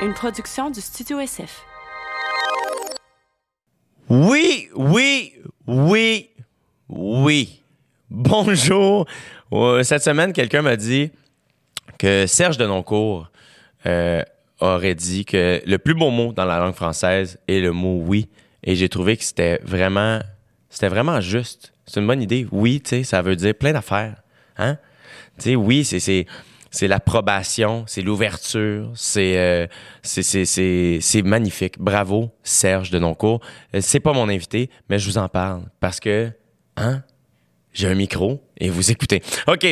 une production du Studio SF. Oui, oui, oui, oui. Bonjour. Euh, Cette semaine, quelqu'un m'a dit que Serge Denoncourt euh, aurait dit que le plus beau mot dans la langue française est le mot oui. Et j'ai trouvé que c'était vraiment, c'était vraiment juste. C'est une bonne idée. Oui, tu sais, ça veut dire plein d'affaires. Hein? Tu sais, oui, c'est, c'est, l'approbation, c'est l'ouverture, c'est, euh, c'est, magnifique. Bravo, Serge Denoncourt. Euh, C'est pas mon invité, mais je vous en parle parce que, hein? J'ai un micro et vous écoutez. OK,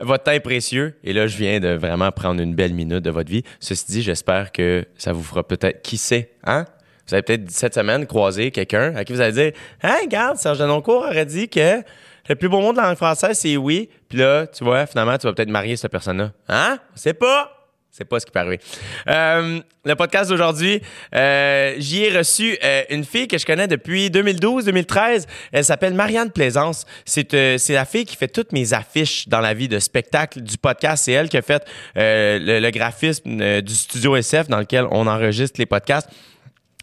votre temps est précieux et là, je viens de vraiment prendre une belle minute de votre vie. Ceci dit, j'espère que ça vous fera peut-être, qui sait, hein? Vous avez peut-être cette semaine croisé quelqu'un à qui vous allez dire Hein, regarde, Serge Denoncourt aurait dit que le plus beau mot de la langue française, c'est oui. Puis là, tu vois, finalement, tu vas peut-être marier cette personne-là. Hein? C'est pas. C'est pas ce qui peut arriver. Euh, le podcast d'aujourd'hui, euh, j'y ai reçu euh, une fille que je connais depuis 2012-2013. Elle s'appelle Marianne Plaisance. C'est euh, c'est la fille qui fait toutes mes affiches dans la vie de spectacle du podcast. C'est elle qui a fait euh, le, le graphisme du studio SF dans lequel on enregistre les podcasts.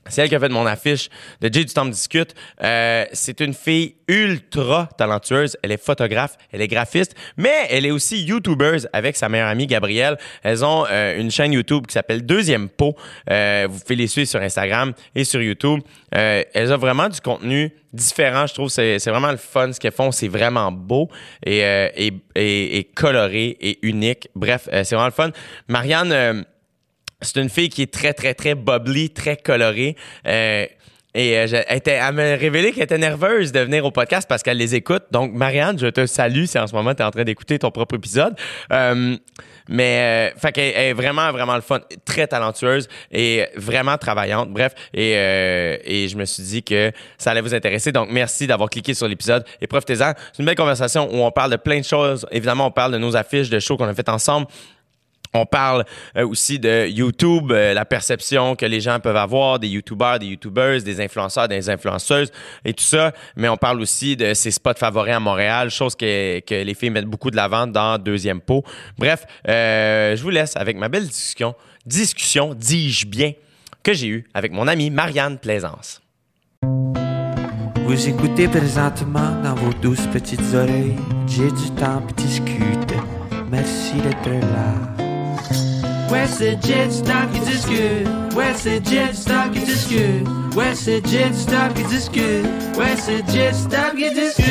C'est elle qui a fait mon affiche de Jay du Temple Discute. Euh, c'est une fille ultra talentueuse. Elle est photographe, elle est graphiste, mais elle est aussi YouTubeuse avec sa meilleure amie Gabrielle. Elles ont euh, une chaîne YouTube qui s'appelle Deuxième Pot. Euh, vous pouvez les suivre sur Instagram et sur YouTube. Euh, elles ont vraiment du contenu différent. Je trouve c'est c'est vraiment le fun ce qu'elles font. C'est vraiment beau et, et, et, et coloré et unique. Bref, c'est vraiment le fun. Marianne... c'est une fille qui est très, très, très bubbly, très colorée. Euh, et euh, elle, était, elle m'a révélé qu'elle était nerveuse de venir au podcast parce qu'elle les écoute. Donc, Marianne, je te salue si en ce moment tu es en train d'écouter ton propre épisode. Euh, mais, euh, fait qu'elle elle est vraiment, vraiment le fun. Très talentueuse et vraiment travaillante. Bref, et, euh, et je me suis dit que ça allait vous intéresser. Donc, merci d'avoir cliqué sur l'épisode et profitez-en. C'est une belle conversation où on parle de plein de choses. Évidemment, on parle de nos affiches de shows qu'on a fait ensemble. On parle euh, aussi de YouTube, euh, la perception que les gens peuvent avoir des YouTubeurs, des YouTubeuses, des influenceurs, des influenceuses et tout ça. Mais on parle aussi de ses spots favoris à Montréal, chose que, que les filles mettent beaucoup de l'avant dans Deuxième Pot. Bref, euh, je vous laisse avec ma belle discussion, discussion, dis-je bien, que j'ai eue avec mon amie Marianne Plaisance. Vous écoutez présentement dans vos douces petites oreilles. J'ai du temps puis discute. Merci d'être là. Ouais, c'est Jet Stop qui discute. Ouais, c'est Jet Stop qui discute. Ouais, c'est Jet Stop qui discute. Ouais, c'est Jet Stop qui discute.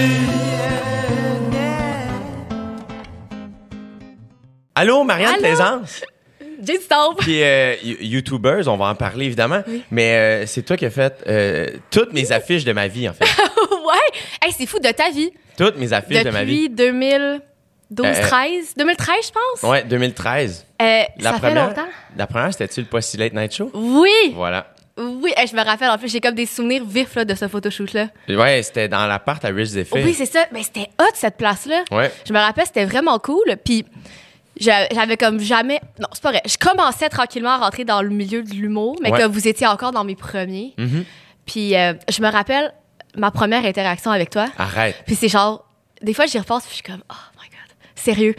Allô, Marianne Allô? Plaisance? Jet Stop. Puis, euh, YouTubers, on va en parler évidemment, oui. mais euh, c'est toi qui as fait euh, toutes mes affiches de ma vie, en fait. ouais! Hey, c'est fou de ta vie. Toutes mes affiches Depuis de ma vie. Depuis 2000. 12, 13, 2013, je pense? Ouais, 2013. Euh, la ça première, fait longtemps. La première, c'était-tu le Post Late Night Show? Oui! Voilà. Oui, je me rappelle. En plus, j'ai comme des souvenirs vifs là, de ce photoshoot-là. Ouais, c'était dans l'appart à Rich Effect. Oui, c'est ça. Mais c'était hot, cette place-là. Ouais. Je me rappelle, c'était vraiment cool. Puis j'avais comme jamais. Non, c'est pas vrai. Je commençais tranquillement à rentrer dans le milieu de l'humour, mais ouais. que vous étiez encore dans mes premiers. Mm-hmm. Puis euh, je me rappelle ma première interaction avec toi. Arrête. Puis c'est genre, des fois, j'y repense, puis je suis comme, ah, sérieux.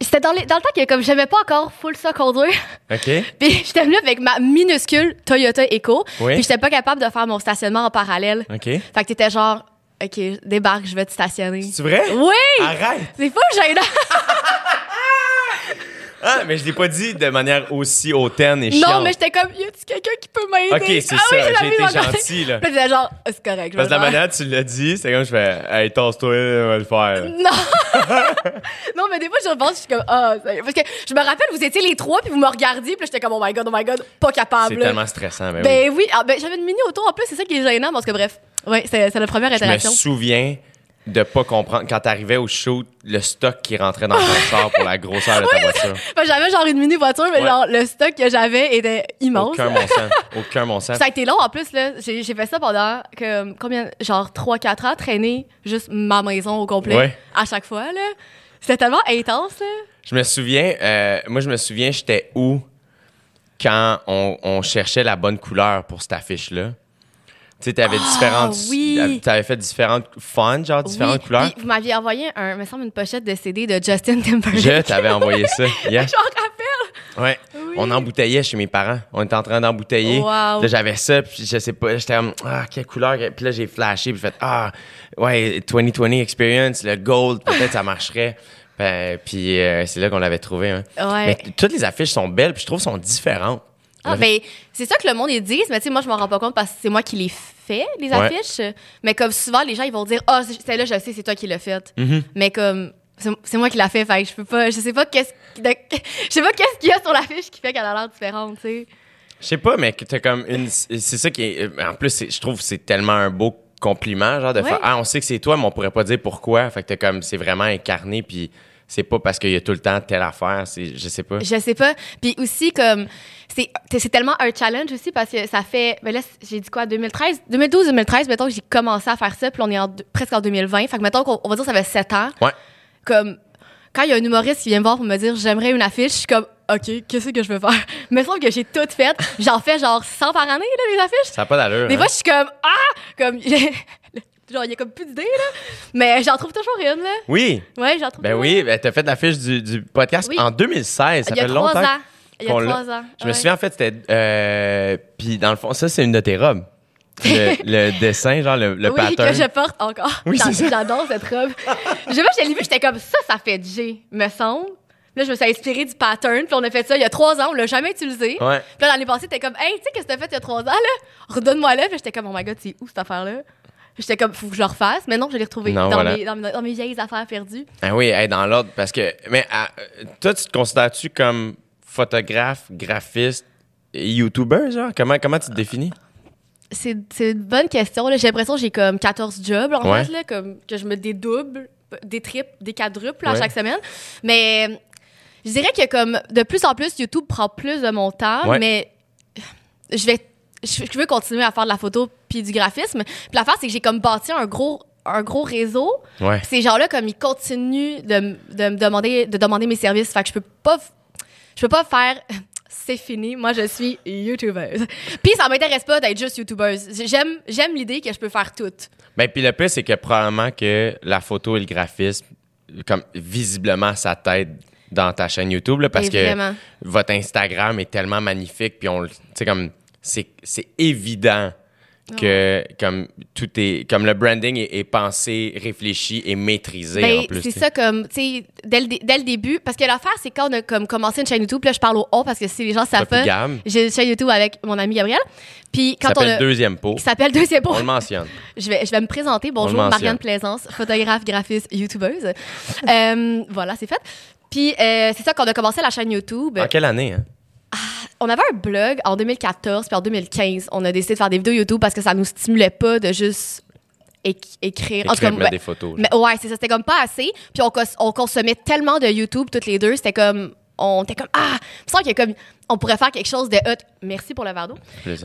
C'était dans, les- dans le temps que comme j'aimais pas encore full ça conduire. OK? Puis j'étais venue avec ma minuscule Toyota Echo. Oui. Puis j'étais pas capable de faire mon stationnement en parallèle. OK. Fait que t'étais genre, OK, débarque, je vais te stationner. C'est vrai? Oui! Arrête! C'est pas gênant. Ah, mais je l'ai pas dit de manière aussi hautaine et chiante. non, mais j'étais comme, y a-tu quelqu'un qui peut m'aider? OK, c'est Ah oui, ça. la J'ai été gentil, là. Puis genre, c'est correct. Parce que la manière dont tu l'as dit, c'est comme je fais Hey, tasse-toi, on va le faire. Non! non, mais des fois, je repense, je suis comme, ah, est. parce que je me rappelle, vous étiez les trois, puis vous me regardiez, puis j'étais comme, oh my god, oh my god, pas capable. C'est tellement stressant. Ben, oui. Ben oui, Ah, ben, j'avais une mini auto en plus, c'est ça qui est gênant, parce que bref, ouais, c'est c'est la première Je me interaction. souviens de pas comprendre quand t'arrivais au shoot le stock qui rentrait dans ton char pour la grosseur de ta voiture. J'avais genre une mini voiture, mais Ouais. genre, le stock que j'avais était immense. Aucun bon sens. Aucun bon sens. Ça a été long en plus, là. J'ai fait ça pendant que, combien, genre 3-4 ans, traîner juste ma maison au complet Ouais. à chaque fois, là. C'était tellement intense, là. Je me souviens, euh, moi, je me souviens, j'étais où quand on, on cherchait la bonne couleur pour cette affiche-là. Tu sais, t'avais différentes. Ah, oui. T'avais fait différentes fonts, genre différentes Oui, couleurs. puis vous m'aviez envoyé, un, me semble, une pochette de CD de Justin Timberlake. Je t'avais envoyé ça. Yeah. Je m'en rappelle. Ouais. Oui. on embouteillait chez mes parents. On était en train d'embouteiller. Wow. Là, j'avais ça, puis je sais pas, j'étais comme, ah, quelle couleur. Puis là, j'ai flashé, puis j'ai fait, ah, ouais, 2020 experience, le gold, peut-être ça marcherait. Ben, puis euh, c'est là qu'on l'avait trouvé. Hein. Ouais. Mais toutes les affiches sont belles, puis je trouve sont différentes. Ah, ben, c'est ça que le monde ils disent, mais tu sais, moi, je m'en rends pas compte parce que c'est moi qui les fais, les Ouais. affiches. Mais comme souvent, les gens, ils vont dire, ah, c'est- celle-là, je sais, c'est toi qui l'as faite. Mm-hmm. Mais comme, c'est moi qui l'a fait, fait que je peux pas, je sais pas qu'est-ce je sais pas qu'est-ce qu'il y a sur l'affiche qui fait qu'elle a l'air différente, tu sais. Je sais pas, mais que t'as comme une. C'est ça qui est. En plus, je trouve que c'est tellement un beau compliment, genre de Ouais. faire Ah, on sait que c'est toi, mais on pourrait pas dire pourquoi. Fait que t'as comme. C'est vraiment incarné, puis c'est pas parce qu'il y a tout le temps telle affaire. C'est, je sais pas. Je sais pas. Puis aussi, comme, c'est c'est tellement un challenge aussi parce que ça fait, ben là, j'ai dit quoi, 2013, 2012-2013, mettons que j'ai commencé à faire ça, puis on est en presque en 2020. Fait que mettons qu'on on va dire que ça fait 7 ans. Ouais. Comme, quand il y a un humoriste qui vient me voir pour me dire j'aimerais une affiche, je suis comme, OK, qu'est-ce que je veux faire? Mais sauf que j'ai tout fait. J'en fais genre 100 par année, là, des affiches. Ça n'a pas d'allure. Des hein? fois, je suis comme, ah! Comme, genre, il y a comme plus d'idées, là. Mais j'en trouve toujours une, là. Oui. Ouais, j'en trouve Ben toujours oui, ben, t'as fait l'affiche du, du podcast Oui. en 2016. Ça Il y a fait trois longtemps. ans. Il y a qu'on l'a. trois ans. Je me ouais. souviens, en fait, c'était. Euh, puis dans le fond, ça, c'est une de tes robes. Le, le dessin, genre le, le oui, pattern. que je porte encore. Oui, J'a- c'est ça. J'adore cette robe. je sais pas, je l'ai j'étais comme ça, ça fait G, me semble. Là, je me suis inspirée du pattern, puis on a fait ça il y a trois ans, on l'a jamais utilisé. Ouais. Puis là, l'année passée, t'es comme, hey, tu sais, qu'est-ce que t'as fait il y a trois ans, là? Redonne-moi là. Puis j'étais comme, oh my god, c'est où cette affaire-là? J'étais comme, faut que je le refasse. Mais non, je l'ai retrouvé Non, dans, voilà. mes, dans, mes, dans mes vieilles affaires perdues. Ah oui, hey, dans l'ordre, parce que. Mais ah, toi, tu te considères-tu comme photographe, graphiste et YouTuber, genre? Comment, comment tu te définis? C'est c'est une bonne question. là. J'ai l'impression que j'ai comme 14 jobs, en Ouais. fait, là, comme que je me dédouble, des triples, des quadruples à Ouais. chaque semaine. Mais je dirais que comme de plus en plus, YouTube prend plus de mon temps, Ouais. mais je vais je veux continuer à faire de la photo puis du graphisme. Puis l'affaire, c'est que j'ai comme bâti un gros un gros réseau. Ouais. Ces gens-là, comme ils continuent de, de me demander de demander mes services. Fait que je peux pas je peux pas faire c'est fini, moi je suis youtubeuse. Puis ça m'intéresse pas d'être juste youtubeuse. J'aime j'aime l'idée que je peux faire tout. Ben, puis le pire, c'est que probablement que la photo et le graphisme, comme visiblement, ça t'aide dans ta chaîne YouTube, là, parce que votre Instagram est tellement magnifique, puis on, sais, comme, c'est c'est évident que comme tout est comme le branding est, est pensé, réfléchi et maîtrisé en Ben, plus. c'est ça comme tu sais dès, dès le début parce que l'affaire c'est quand on a comme commencé une chaîne YouTube, puis là je parle au on parce que si les gens savent pas, j'ai une chaîne YouTube avec mon ami Gabriel. Puis quand on a Deuxième pot. qui s'appelle Deuxième Pot. On le mentionne. Je vais, je vais me présenter. On Bonjour. Marianne Plaisance, photographe, graphiste, youtubeuse. Euh, voilà, c'est fait. Puis euh, c'est ça qu'on a commencé la chaîne YouTube. En quelle année, hein? On avait un blog en 2014 puis en 2015. On a décidé de faire des vidéos YouTube parce que ça nous stimulait pas de juste éc- écrire. En tout cas, ouais. des photos. Mais ouais, c'est ça. C'était comme pas assez. Puis on, cons- on consommait tellement de YouTube toutes les deux. C'était comme. On était comme. Ah! Il me semble comme. On pourrait faire quelque chose de hot. Merci pour le verre d'eau.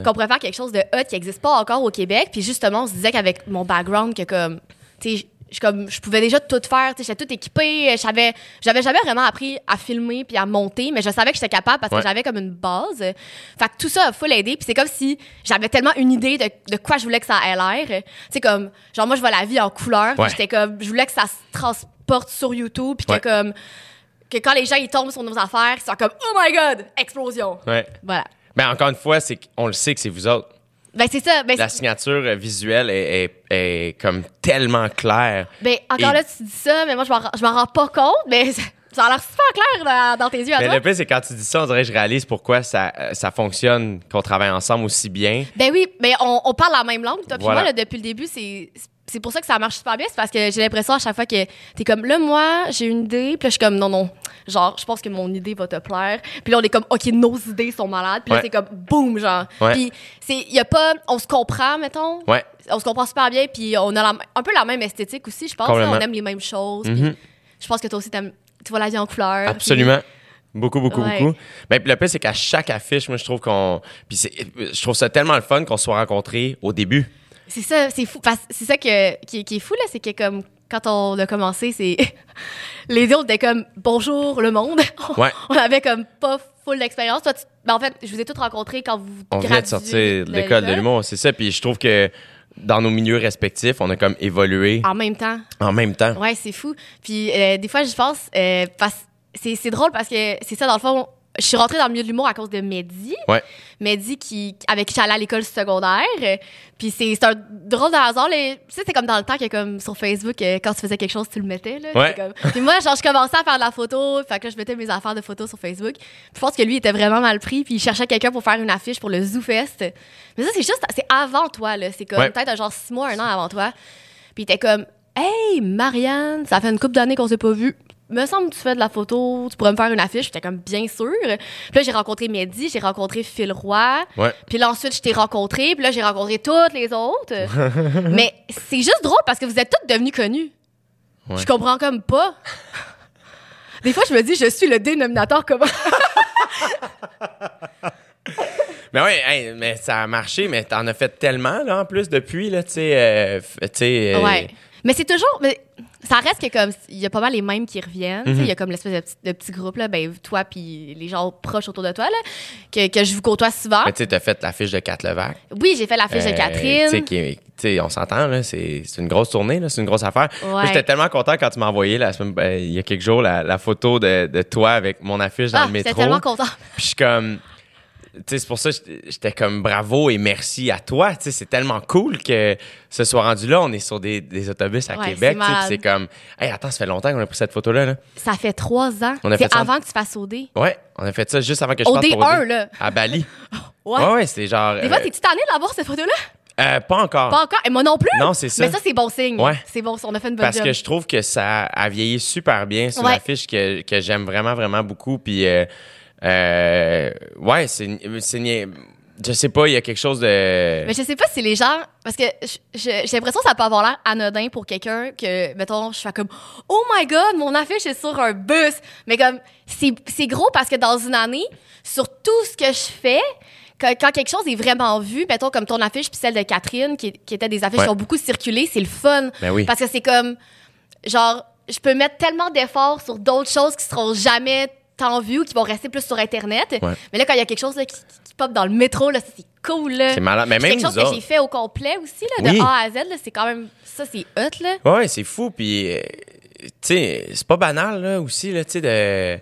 Qu'on pourrait faire quelque chose de hot qui n'existe pas encore au Québec. Puis justement, on se disait qu'avec mon background, que comme. Tu sais, je, comme, je pouvais déjà tout faire. J'étais tout équipée. J'avais, j'avais jamais vraiment appris à filmer puis à monter, mais je savais que j'étais capable parce Ouais. que j'avais comme une base. Fait que tout ça a full aidé. Puis c'est comme si j'avais tellement une idée de, de quoi je voulais que ça ait l'air. Tu sais, comme, genre, moi, je vois la vie en couleur. Ouais. j'étais comme, je voulais que ça se transporte sur YouTube. Puis Ouais. que comme, que quand les gens ils tombent sur nos affaires, ils sont comme, oh my god, explosion. Voilà. Ben, encore une fois, c'est qu'on le sait que c'est vous autres. Ben, c'est ça. Ben, La signature euh, visuelle est, est- est comme tellement claire. Ben, encore Et- là, tu dis ça, mais moi, je m'en rends- je m'en rends pas compte, mais ça, a l'air super clair dans, dans tes yeux à Mais toi. le pire, c'est quand tu dis ça, on dirait que je réalise pourquoi ça, euh, ça fonctionne, qu'on travaille ensemble aussi bien. Ben oui, mais on, on parle la même langue, toi puis Voilà. moi, là, depuis le début, c'est c'est pour ça que ça marche super bien, c'est parce que j'ai l'impression à chaque fois que t'es comme, là, moi, j'ai une idée, puis là, je suis comme, non, non, genre, je pense que mon idée va te plaire. Puis là, on est comme, OK, nos idées sont malades, puis là, Ouais. c'est comme, boum, genre. Ouais. Puis, c'est, y a pas, on se comprend, mettons. Ouais. On se comprend super bien, puis on a la- un peu la même esthétique aussi, je pense. là. Complètement. on aime les mêmes choses. puis Mhm. Je pense que toi aussi, t'aimes- tu vois la vie en couleur. Absolument. Beaucoup, beaucoup, Ouais. beaucoup. Ben, puis le pire, c'est qu'à chaque affiche, moi, je trouve qu'on. Puis c'est- je trouve ça tellement le fun qu'on se soit rencontrés au début. C'est ça, c'est fou. parce- C'est ça que, qui, qui est fou, là, c'est que comme quand on a commencé, c'est. Les autres étaient comme bonjour le monde. Ouais. on avait comme pas full d'expérience. Toi, tu- ben, en fait, je vous ai tous rencontrés quand vous. On venait de sortir de l'école de l'humour, c'est ça. Puis je trouve que dans nos milieux respectifs, on a comme évolué En même temps. en même temps. Ouais, c'est fou. Puis euh, des fois, je pense. euh, parce- c'est c'est drôle parce que c'est ça, dans le fond. Je suis rentrée dans le milieu de l'humour à cause de Mehdi. Ouais. Mehdi, qui, avec qui j'allais à l'école secondaire. Puis c'est un drôle de hasard. Tu sais, c'est comme dans le temps que, comme sur Facebook, euh, quand tu faisais quelque chose, tu le mettais. Là, Ouais. C'est comme- Puis moi, genre, je commençais à faire de la photo. Fait que là, je mettais mes affaires de photos sur Facebook. Puis je pense que lui, il était vraiment mal pris. Puis il cherchait quelqu'un pour faire une affiche pour le Zoo Fest. Mais ça, c'est juste, c'est avant toi, là. C'est comme Ouais. peut-être genre six mois, un an avant toi. Puis il était comme, hey, Marianne, ça fait une couple d'années qu'on s'est pas vu. Me semble que tu fais de la photo, tu pourrais me faire une affiche. J'étais comme, bien sûr. Puis là, j'ai rencontré Mehdi, j'ai rencontré Phil Roy. Ouais. Puis là, ensuite, je t'ai rencontré. Puis là, j'ai rencontré toutes les autres. Mais c'est juste drôle parce que vous êtes toutes devenues connues. Ouais. Je comprends comme pas. Des fois, je me dis, je suis le dénominateur commun. Mais oui, hey, mais ça a marché, mais t'en as fait tellement, là, en plus, depuis, là, tu sais. euh, euh, Ouais. Mais c'est toujours. mais ça reste que comme. Il y a pas mal les mêmes qui reviennent. Mhm. Il y a comme l'espèce de petit, de petit groupe, là, ben, toi puis les gens proches autour de toi, là, que, que je vous côtoie souvent. Mais tu sais, t'as fait l'affiche de Kat Levac. Oui, j'ai fait l'affiche Euh, de Catherine. Tu sais, on s'entend, là, c'est une grosse tournée, c'est une grosse affaire. Ouais. j'étais tellement content quand tu m'as envoyé, la semaine- ben, il y a quelques jours, la, la photo de, de toi avec mon affiche dans Ah, le j'étais métro. tellement content. Puis je suis comme. C'est pour ça que j'étais- comme bravo et merci à toi. C'est tellement cool que ce soit rendu là. On est sur des, des autobus à Ouais, Québec. c'est. C'est comme. Hey, attends, ça fait longtemps qu'on a pris cette photo-là. Là. Ça fait trois ans. C'est en- avant que tu fasses OD. Ouais, on a fait ça juste avant que je parte pour 1, OD. là. À Bali. Ouais. Ouais, ouais, c'était genre. Des fois, euh, t'es-tu tanné de l'avoir, cette photo-là? euh, pas encore. Pas encore. Et moi non plus? Non, c'est ça. Mais ça, c'est bon signe. Ouais. C'est bon, on a fait une bonne Parce job. que je trouve que ça a vieilli super bien sur Ouais. l'affiche que, que j'aime vraiment, vraiment beaucoup. Puis, euh, euh, ouais, c'est. c'est Je sais pas, il y a quelque chose de. Mais je sais pas si les gens. Parce que j'ai l'impression que ça peut avoir l'air anodin pour quelqu'un que, mettons, je fais comme Oh my god, mon affiche est sur un bus. Mais comme, c'est c'est gros parce que dans une année, sur tout ce que je fais, quand, quand quelque chose est vraiment vu, mettons comme ton affiche puis celle de Catherine, qui, qui étaient des affiches Ouais. qui ont beaucoup circulé, c'est le fun. Ben oui. Parce que c'est comme, genre, je peux mettre tellement d'efforts sur d'autres choses qui seront jamais tant vues ou qui vont rester plus sur Internet. Ouais. Mais là, quand il y a quelque chose là, qui, pop dans le métro, là, ça, c'est cool. Là. C'est malade. Mais même quelque chose que j'ai fait au complet aussi, là, de Oui. A à Z. là, C'est quand même. Ça, c'est hot, là. Ouais, c'est fou. Puis, euh, tu sais, c'est pas banal, là, aussi, là, tu sais, de.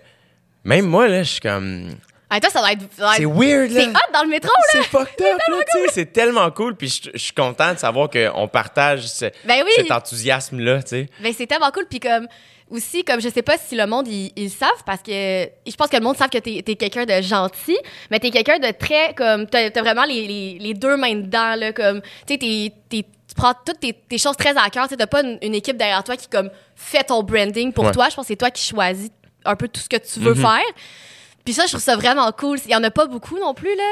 Même moi, là, je suis comme. Ah, toi, ça doit être. C'est weird, là. C'est hot dans le métro, là. C'est fucked up, là, tu sais. C'est tellement cool. Puis, je je suis content de savoir qu'on partage ce- Ben oui. cet enthousiasme-là, tu sais. Ben, c'est tellement cool. Puis, comme. Aussi, comme je sais pas si le monde, ils, savent, parce que je pense que le monde savent que t'es es, quelqu'un de gentil, mais t'es quelqu'un de très, comme, t'as as vraiment les, les, les deux mains dedans, là, comme, tu sais, t'es- prends toutes tes, tes choses très à cœur, tu t'as pas une, une équipe derrière toi qui, comme, fait ton branding pour Ouais. toi. Je pense que c'est toi qui choisis un peu tout ce que tu veux Mhm. faire. Puis ça, je trouve ça vraiment cool. Il y en a pas beaucoup non plus, là.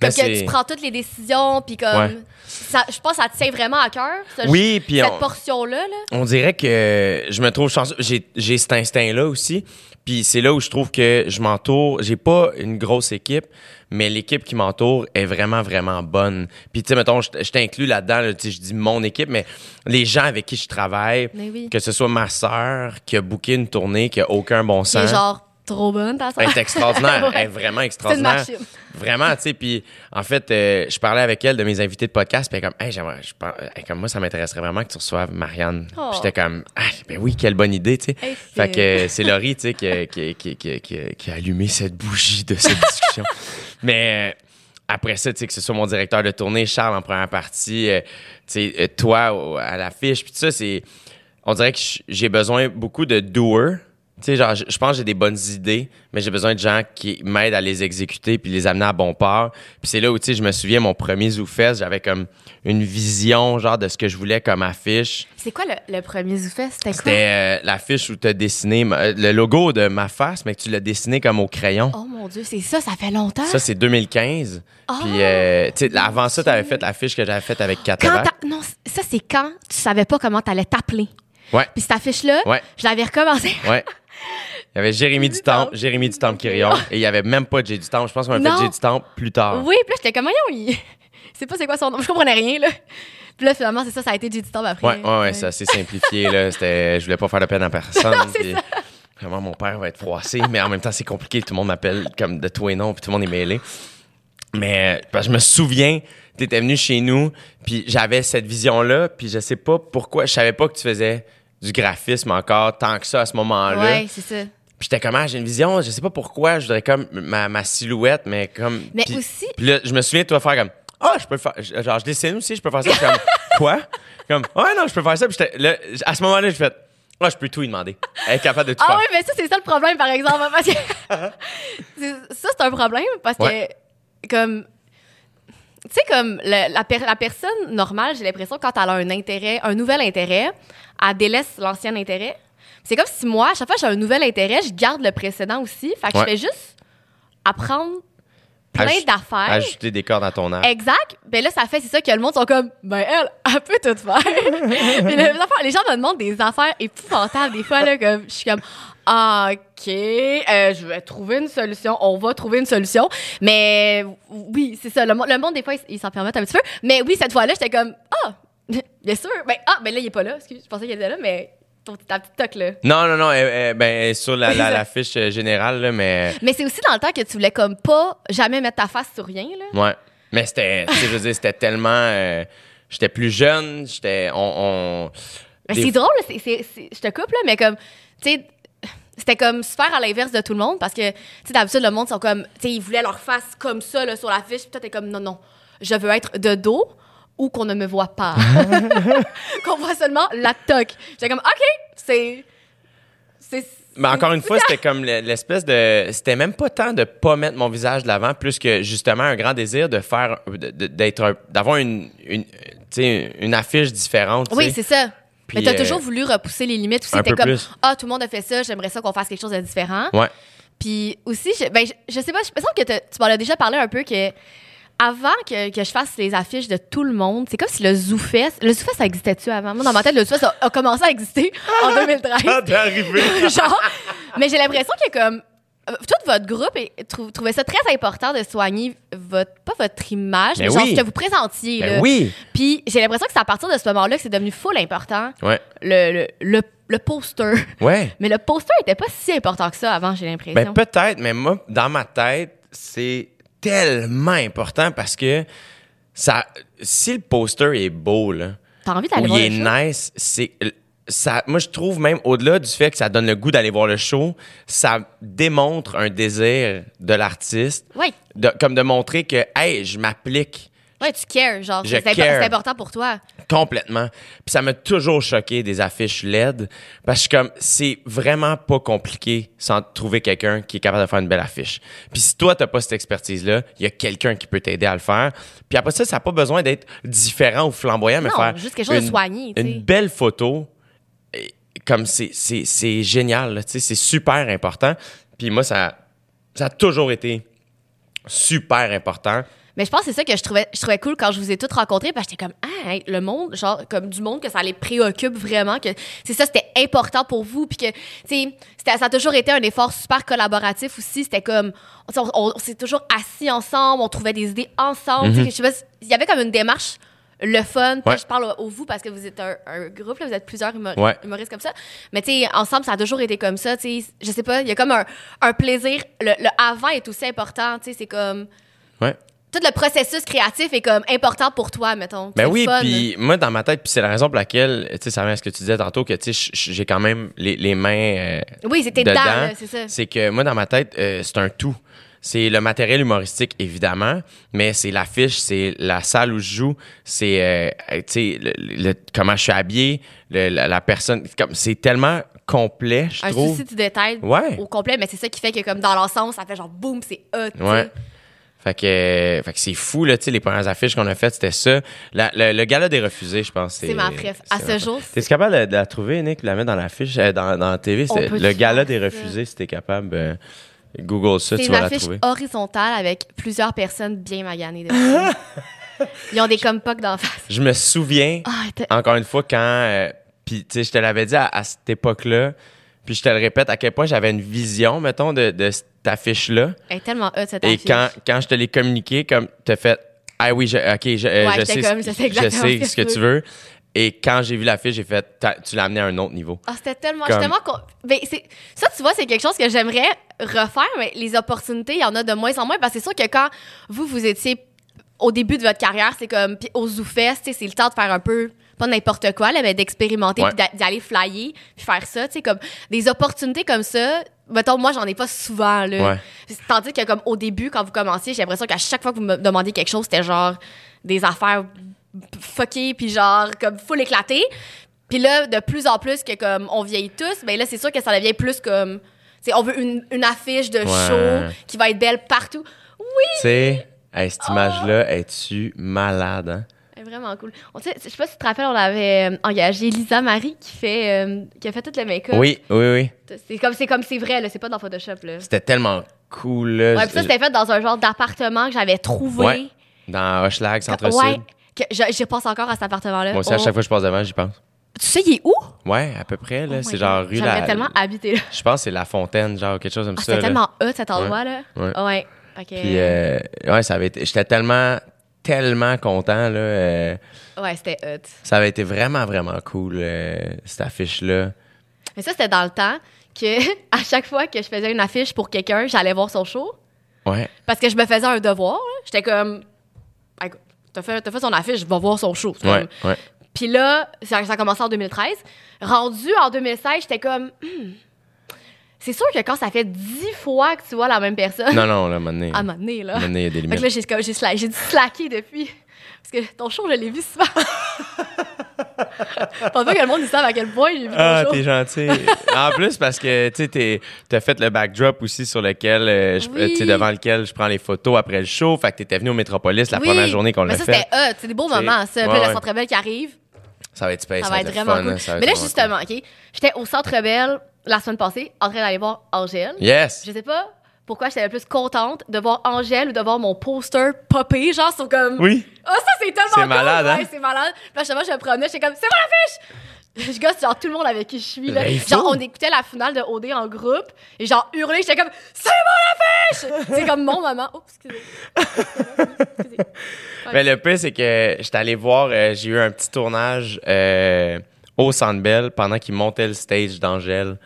Comme Ben, que c'est- tu prends toutes les décisions, puis comme... Ouais. Ça, je pense que ça te tient vraiment à cœur, ce- Oui, puis cette on- portion-là, là. On dirait que je me trouve chanceux. J'ai, j'ai cet instinct-là aussi. Puis c'est là où je trouve que je m'entoure. J'ai pas une grosse équipe, mais l'équipe qui m'entoure est vraiment, vraiment bonne. Puis tu sais, mettons, je, je t'inclus là-dedans. là, je dis mon équipe, mais les gens avec qui je travaille, oui. que ce soit ma sœur qui a booké une tournée qui a aucun bon sens. genre trop bonne, ta Elle soeur. est extraordinaire. Ouais. Elle est vraiment C'est une extraordinaire. machine. Vraiment, tu sais. Puis, en fait, euh, je parlais avec elle de mes invités de podcast. Puis, elle est comme, hey, j'aimerais, je comme moi, ça m'intéresserait vraiment que tu reçoives Marianne. Oh. Puis J'étais comme, ah, ben oui, quelle bonne idée, tu sais. Hey, fait c'est- que c'est Laurie, tu sais, qui, a- qui, qui, qui, allumé cette bougie de cette discussion. Mais euh, après ça, tu sais, que ce soit mon directeur de tournée, Charles en première partie, euh, tu sais, toi au- à l'affiche, puis tout ça, c'est. On dirait que j'ai besoin beaucoup de doers. Sais, genre, je pense que j'ai des bonnes idées, mais j'ai besoin de gens qui m'aident à les exécuter puis les amener à bon port. Puis c'est là où, tu sais, je me souviens, mon premier ZooFest, j'avais comme une vision, genre, de ce que je voulais comme affiche. C'est quoi le, le premier Zoufest? C'était quoi? C'était euh, l'affiche où tu as dessiné ma- euh, le logo de ma face, mais que tu l'as dessiné comme au crayon. Oh mon Dieu, c'est ça, ça fait longtemps. Ça, c'est 2015. Ah! Puis, euh, tu sais, avant ça, tu avais fait l'affiche que j'avais faite avec Kat Quand non, ça, c'est quand tu savais pas comment t'allais t'appeler. Ouais, Puis cette affiche-là, Ouais. je l'avais recommencé. ouais. Il y avait Jérémy Dutemps, Jérémy Dutemps Quirion, et il y avait même pas Jay Dutemps. Je pense qu'on a fait Jay Dutemps plus tard. Oui, puis là, j'étais comme, voyons, il... c'est pas c'est quoi son nom. Je comprenais rien, là. Puis là, finalement, c'est ça, ça a été du temps après. Ouais, ouais, ouais, c'est assez simplifié, là. C'était, je voulais pas faire de peine à personne. Non, puis Vraiment, mon père va être froissé, mais en même temps, c'est compliqué. Tout le monde m'appelle comme de tout et non, puis tout le monde est mêlé. Mais je me souviens, tu étais venu chez nous, puis j'avais cette vision-là, puis je sais pas pourquoi, je savais pas que tu faisais du graphisme encore tant que ça à ce moment-là. Ouais, c'est ça. Puis j'étais comme, ah, j'ai une vision, je sais pas pourquoi, je voudrais comme ma, ma silhouette, mais comme. Mais aussi- Puis là, je me souviens de toi faire comme, ah, je peux faire. Genre, je dessine aussi, je peux faire ça. Comme, quoi? Comme, ouais, non, je peux faire ça. Puis là, à ce moment-là, je fais, ah, je peux tout lui demander. Elle est capable de tout Ah faire. oui, mais ça, c'est ça le problème, par exemple. Parce que ça, c'est un problème parce Ouais. que, comme. Tu sais, comme le- la, per- la personne normale, j'ai l'impression, quand elle a un intérêt, un nouvel intérêt, elle délaisse l'ancien intérêt. C'est comme si moi, à chaque fois que j'ai un nouvel intérêt, je garde le précédent aussi. Fait que Ouais. je fais juste apprendre plein d'affaires. Ajouter des cordes à ton arc. Exact. Ben là, ça fait, c'est ça que le monde sont comme, ben elle, elle peut tout faire. Puis les, gens me demandent des affaires épouvantables. Des fois, là, comme, je suis comme, OK, euh, je vais trouver une solution. On va trouver une solution. Mais oui, c'est ça. Le, monde- le monde, des fois, ils- ils s'en permettent un petit peu. Mais oui, cette fois-là, j'étais comme, ah, bien sûr. Ben, ah, ben là, il est pas là. Excuse, je pensais qu'il était là, mais ton, ta petite toque, là. Non, non, non, ben, sur la, fiche euh, générale, là, mais. Mais c'est aussi dans le temps que tu voulais comme pas jamais mettre ta face sur rien, là. Ouais. Mais c'était, je veux dire, c'était tellement. euh, j'étais plus jeune, j'étais. On, des- c'est drôle, je te coupe, là, mais comme, tu sais, c'était comme super à l'inverse de tout le monde parce que, tu sais, d'habitude, le monde sont comme, tu sais, ils voulaient leur face comme ça, là, sur la fiche, puis toi, t'es comme, non, non, je veux être de dos ou qu'on ne me voit pas. qu'on voit seulement la toque. J'étais comme, OK, c'est. c'est Mais encore une fois, c'était comme le- l'espèce de. C'était même pas tant de pas mettre mon visage de l'avant, plus que justement un grand désir de faire. d'être d'avoir une, une, affiche différente. Oui, c'est ça. Mais t'as euh, toujours voulu repousser les limites aussi. T'es comme, ah, tout le monde a fait ça, j'aimerais ça qu'on fasse quelque chose de différent. Ouais. Puis aussi, je, ben, je, je sais pas, je me sens que tu m'en as déjà parlé un peu que avant que, que je fasse les affiches de tout le monde, c'est comme si le ZooFest, le ZooFest, ça existait-tu avant? Moi, dans ma tête, le ZooFest a, a commencé à exister en 2013. Quand t'es arrivé. Genre, mais j'ai l'impression que comme tout votre groupe est- trou- trouvait ça très important de soigner votre pas votre image, mais, Mais genre oui. ce que vous présentiez. Ben là. oui. Puis j'ai l'impression que c'est à partir de ce moment-là que c'est devenu full important Ouais. le, le, le, le poster. Ouais. Mais le poster était pas si important que ça avant, j'ai l'impression. Ben peut-être, mais moi, dans ma tête, c'est tellement important parce que ça, si le poster est beau, là, T'as envie d'aller ou voir il est show? nice, c'est ça. Moi, je trouve même au-delà du fait que ça donne le goût d'aller voir le show, ça démontre un désir de l'artiste, Oui. de- comme de montrer que, hey, je m'applique Ouais, tu cares, genre, c'est important pour toi. complètement. Puis ça m'a toujours choqué des affiches LED parce que comme c'est vraiment pas compliqué sans trouver quelqu'un qui est capable de faire une belle affiche. Puis si toi t'as pas cette expertise là, il y a quelqu'un qui peut t'aider à le faire. Puis après ça, ça n'a pas besoin d'être différent ou flamboyant, mais Non, faire juste quelque chose de une- soigné, tu sais. Une belle photo, comme c'est génial, c'est super important. Puis moi ça ça a toujours été super important. Mais je pense que c'est ça que je trouvais, je trouvais cool quand je vous ai toutes rencontrées, parce que j'étais comme, ah, hey, le monde, genre, comme du monde que ça les préoccupe vraiment, que c'est ça, c'était important pour vous, puis que, tu sais, ça a toujours été un effort super collaboratif aussi. C'était comme, on, on- on s'est toujours assis ensemble, on trouvait des idées ensemble. tu sais, Je sais pas, il y avait comme une démarche le fun. Ouais. Je parle au vous parce que vous êtes un, un groupe, là, vous êtes plusieurs humor- Ouais. humoristes comme ça. Mais tu sais, ensemble, ça a toujours été comme ça. Tu sais, je sais pas, il y a comme un, un plaisir. Le, le avant est aussi important. Tu sais, c'est comme Ouais. tout le processus créatif est comme important pour toi, mettons. Ben oui, puis moi, dans ma tête, puis c'est la raison pour laquelle, tu sais, ça revient à ce que tu disais tantôt, que, tu sais, j'ai quand même les, les mains euh, Oui, c'était dedans. c'est ça. C'est que moi, dans ma tête, euh, c'est un tout. C'est le matériel humoristique, évidemment, mais c'est l'affiche, c'est la salle où je joue, c'est, euh, tu sais, le- le- comment je suis habillé, le- la, la personne, comme c'est tellement complet, je Un trouve. souci de détail Ouais. au complet, mais c'est ça qui fait que comme dans l'ensemble, ça fait genre boum, c'est hot. Ouais. Fait que, euh, fait que c'est fou, là, tu sais, les premières affiches qu'on a faites, c'était ça. La- le, le gala des refusés, je pense. C'est ma préf. À c'est ce jour, T'es capable de, de la trouver, Nick, de la mettre dans l'affiche, euh, dans, dans la TV? Le gala des refusés, si t'es capable, euh, Google ça, C'est tu une vas la affiche trouver. horizontale avec plusieurs personnes bien maganées dessus. Ils ont des compocs d'en face. Je me souviens, Ah, encore une fois, quand. euh, puis, tu sais, je te l'avais dit à, à cette époque-là, puis je te le répète, à quel point j'avais une vision, mettons, de, de cette affiche-là. elle est tellement hot, cette Et affiche. quand, quand je te l'ai communiqué, comme, t'as fait, ah oui, je, ok, je, euh, Ouais, je sais, comme, ce- je sais ce que que tu tu veux. Et quand j'ai vu l'affiche, j'ai fait, tu l'as amené à un autre niveau. Ah, c'était tellement. Comme- justement ben, ça, tu vois, c'est quelque chose que j'aimerais refaire, mais les opportunités, il y en a de moins en moins. Parce que c'est sûr que quand vous, vous étiez au début de votre carrière, c'est comme. Puis au ZooFest, c'est le temps de faire un peu. Pas n'importe quoi, là, mais d'expérimenter, Ouais. puis d'a- d'y aller flyer, puis faire ça. Tu sais, comme des opportunités comme ça. mettons, moi, j'en ai pas souvent, là. Ouais. Tandis que, comme, au début, quand vous commenciez, j'ai l'impression qu'à chaque fois que vous me demandiez quelque chose, c'était genre des affaires fuckées, puis genre, comme, full éclatées. Puis là, de plus en plus que, comme, on vieillit tous, ben là, c'est sûr que ça devient plus comme. Tu sais, on veut une, une affiche de Ouais. show qui va être belle partout. Oui! Tu sais, hey, cette Oh! image-là, es-tu malade, hein? C'est vraiment cool. On, tu sais, je sais pas si tu te rappelles, on avait euh, engagé Lisa Marie qui fait, euh, qui a fait tout le make-up. Oui, oui, oui. C'est comme c'est comme c'est vrai là, c'est pas dans Photoshop là. C'était tellement cool, là. Ouais, puis ça c'était fait dans un genre d'appartement que j'avais trouvé. Ouais, Dans Hochelag, Centre-Sud. Ouais. Que j'y pense encore à cet appartement là. Moi aussi, à chaque fois que je passe devant, j'y pense. Tu sais il est où? Ouais, à peu près, là. Oh c'est genre rue la... tellement habiter là. Je pense que c'est La Fontaine, genre, quelque chose comme Ah, ça. c'était tellement hot cet endroit là. Ouais. Ouais. Fait que- Puis, euh, ouais, ça avait été... J'étais tellement, tellement content, là. euh, Ouais, c'était hot. ça avait été vraiment, vraiment cool, euh, cette affiche-là. Mais ça c'était dans le temps que à chaque fois que je faisais une affiche pour quelqu'un, j'allais voir son show Ouais. parce que je me faisais un devoir. là. J'étais comme Ah, T'as fait, fait son affiche, je vais voir son show. Ouais, ouais. Puis là, ça, ça a commencé en 2013. Rendu en 2016, j'étais comme. Hmm. C'est sûr que quand ça fait dix fois que tu vois la même personne, Non, non, là, à un moment donné, là. maintenant, il y a des Fait limites. que là, j'ai, j'ai, sla- j'ai dû slacker depuis. Parce que ton show, je l'ai vu souvent. Pas que le monde, savent à quel point j'ai vu Ah, t'es gentil. en plus, parce que tu t'as fait le backdrop aussi sur lequel, euh, je- Oui. sais, devant lequel je prends les photos après le show. Fait que t'étais venu au Métropolis la Oui. première journée qu'on Mais l'a ça, fait. c'était. C'est des beaux moments, ça. Puis ouais, Centre Bell qui arrive, Ça va être space, ça va être être vraiment fun, cool. hein, Mais là, justement, OK, j'étais au Centre Bell la semaine passée, en train d'aller voir Angèle. Yes! Je sais pas pourquoi j'étais le plus contente de voir Angèle ou de voir mon poster popper, genre, sur comme. Oui. Oh, ça, c'est tellement C'est cool! malade, hein? Ouais, c'est malade. Puis là, justement, je me promenais, j'étais comme, c'est mon affiche! Je gosse, genre, tout le monde avec qui je suis, là. Genre, on écoutait la finale de OD en groupe, et genre, hurlé, j'étais comme, c'est mon affiche! c'est comme mon moment. Oh, excusez. Excusez. Mais le pire, c'est que j'étais allé voir, euh, j'ai eu un petit tournage euh, au Centre Bell pendant qu'il montait le stage d'Angèle.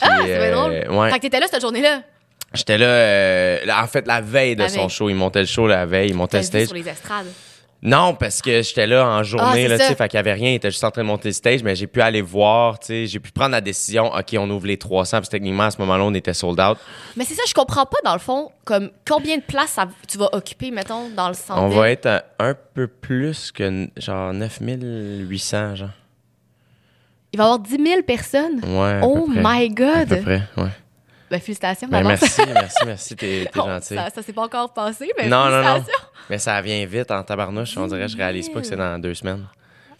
Ah, c'est bien euh, drôle. ouais. Fait que t'étais là cette journée-là? J'étais là, euh, en fait, la veille de La son veille. show. Il montait le show la veille, il montait le stage. sur les estrades. Non, parce que j'étais là en Ah, journée, c'est là, tu sais, fait qu'il y avait rien, il était juste en train de monter le stage, mais j'ai pu aller voir, tu sais, j'ai pu prendre la décision, OK, on ouvre les 300, puis techniquement, à ce moment-là, on était sold out. Mais c'est ça, je comprends pas, dans le fond, comme, combien de place ça- tu vas occuper, mettons, dans le centre. On va être à un peu plus que, genre, 9800, genre. Il va y avoir 10 000 personnes? Ouais. à Oh peu près. my À God! peu près, ouais. Ben, félicitations, Ben, merci, merci, merci, t'es Bon, gentil. Ça, ça s'est pas encore passé, mais Non, non, non. Mais ça vient vite en tabarnouche, on dirait, je réalise pas que c'est dans deux semaines.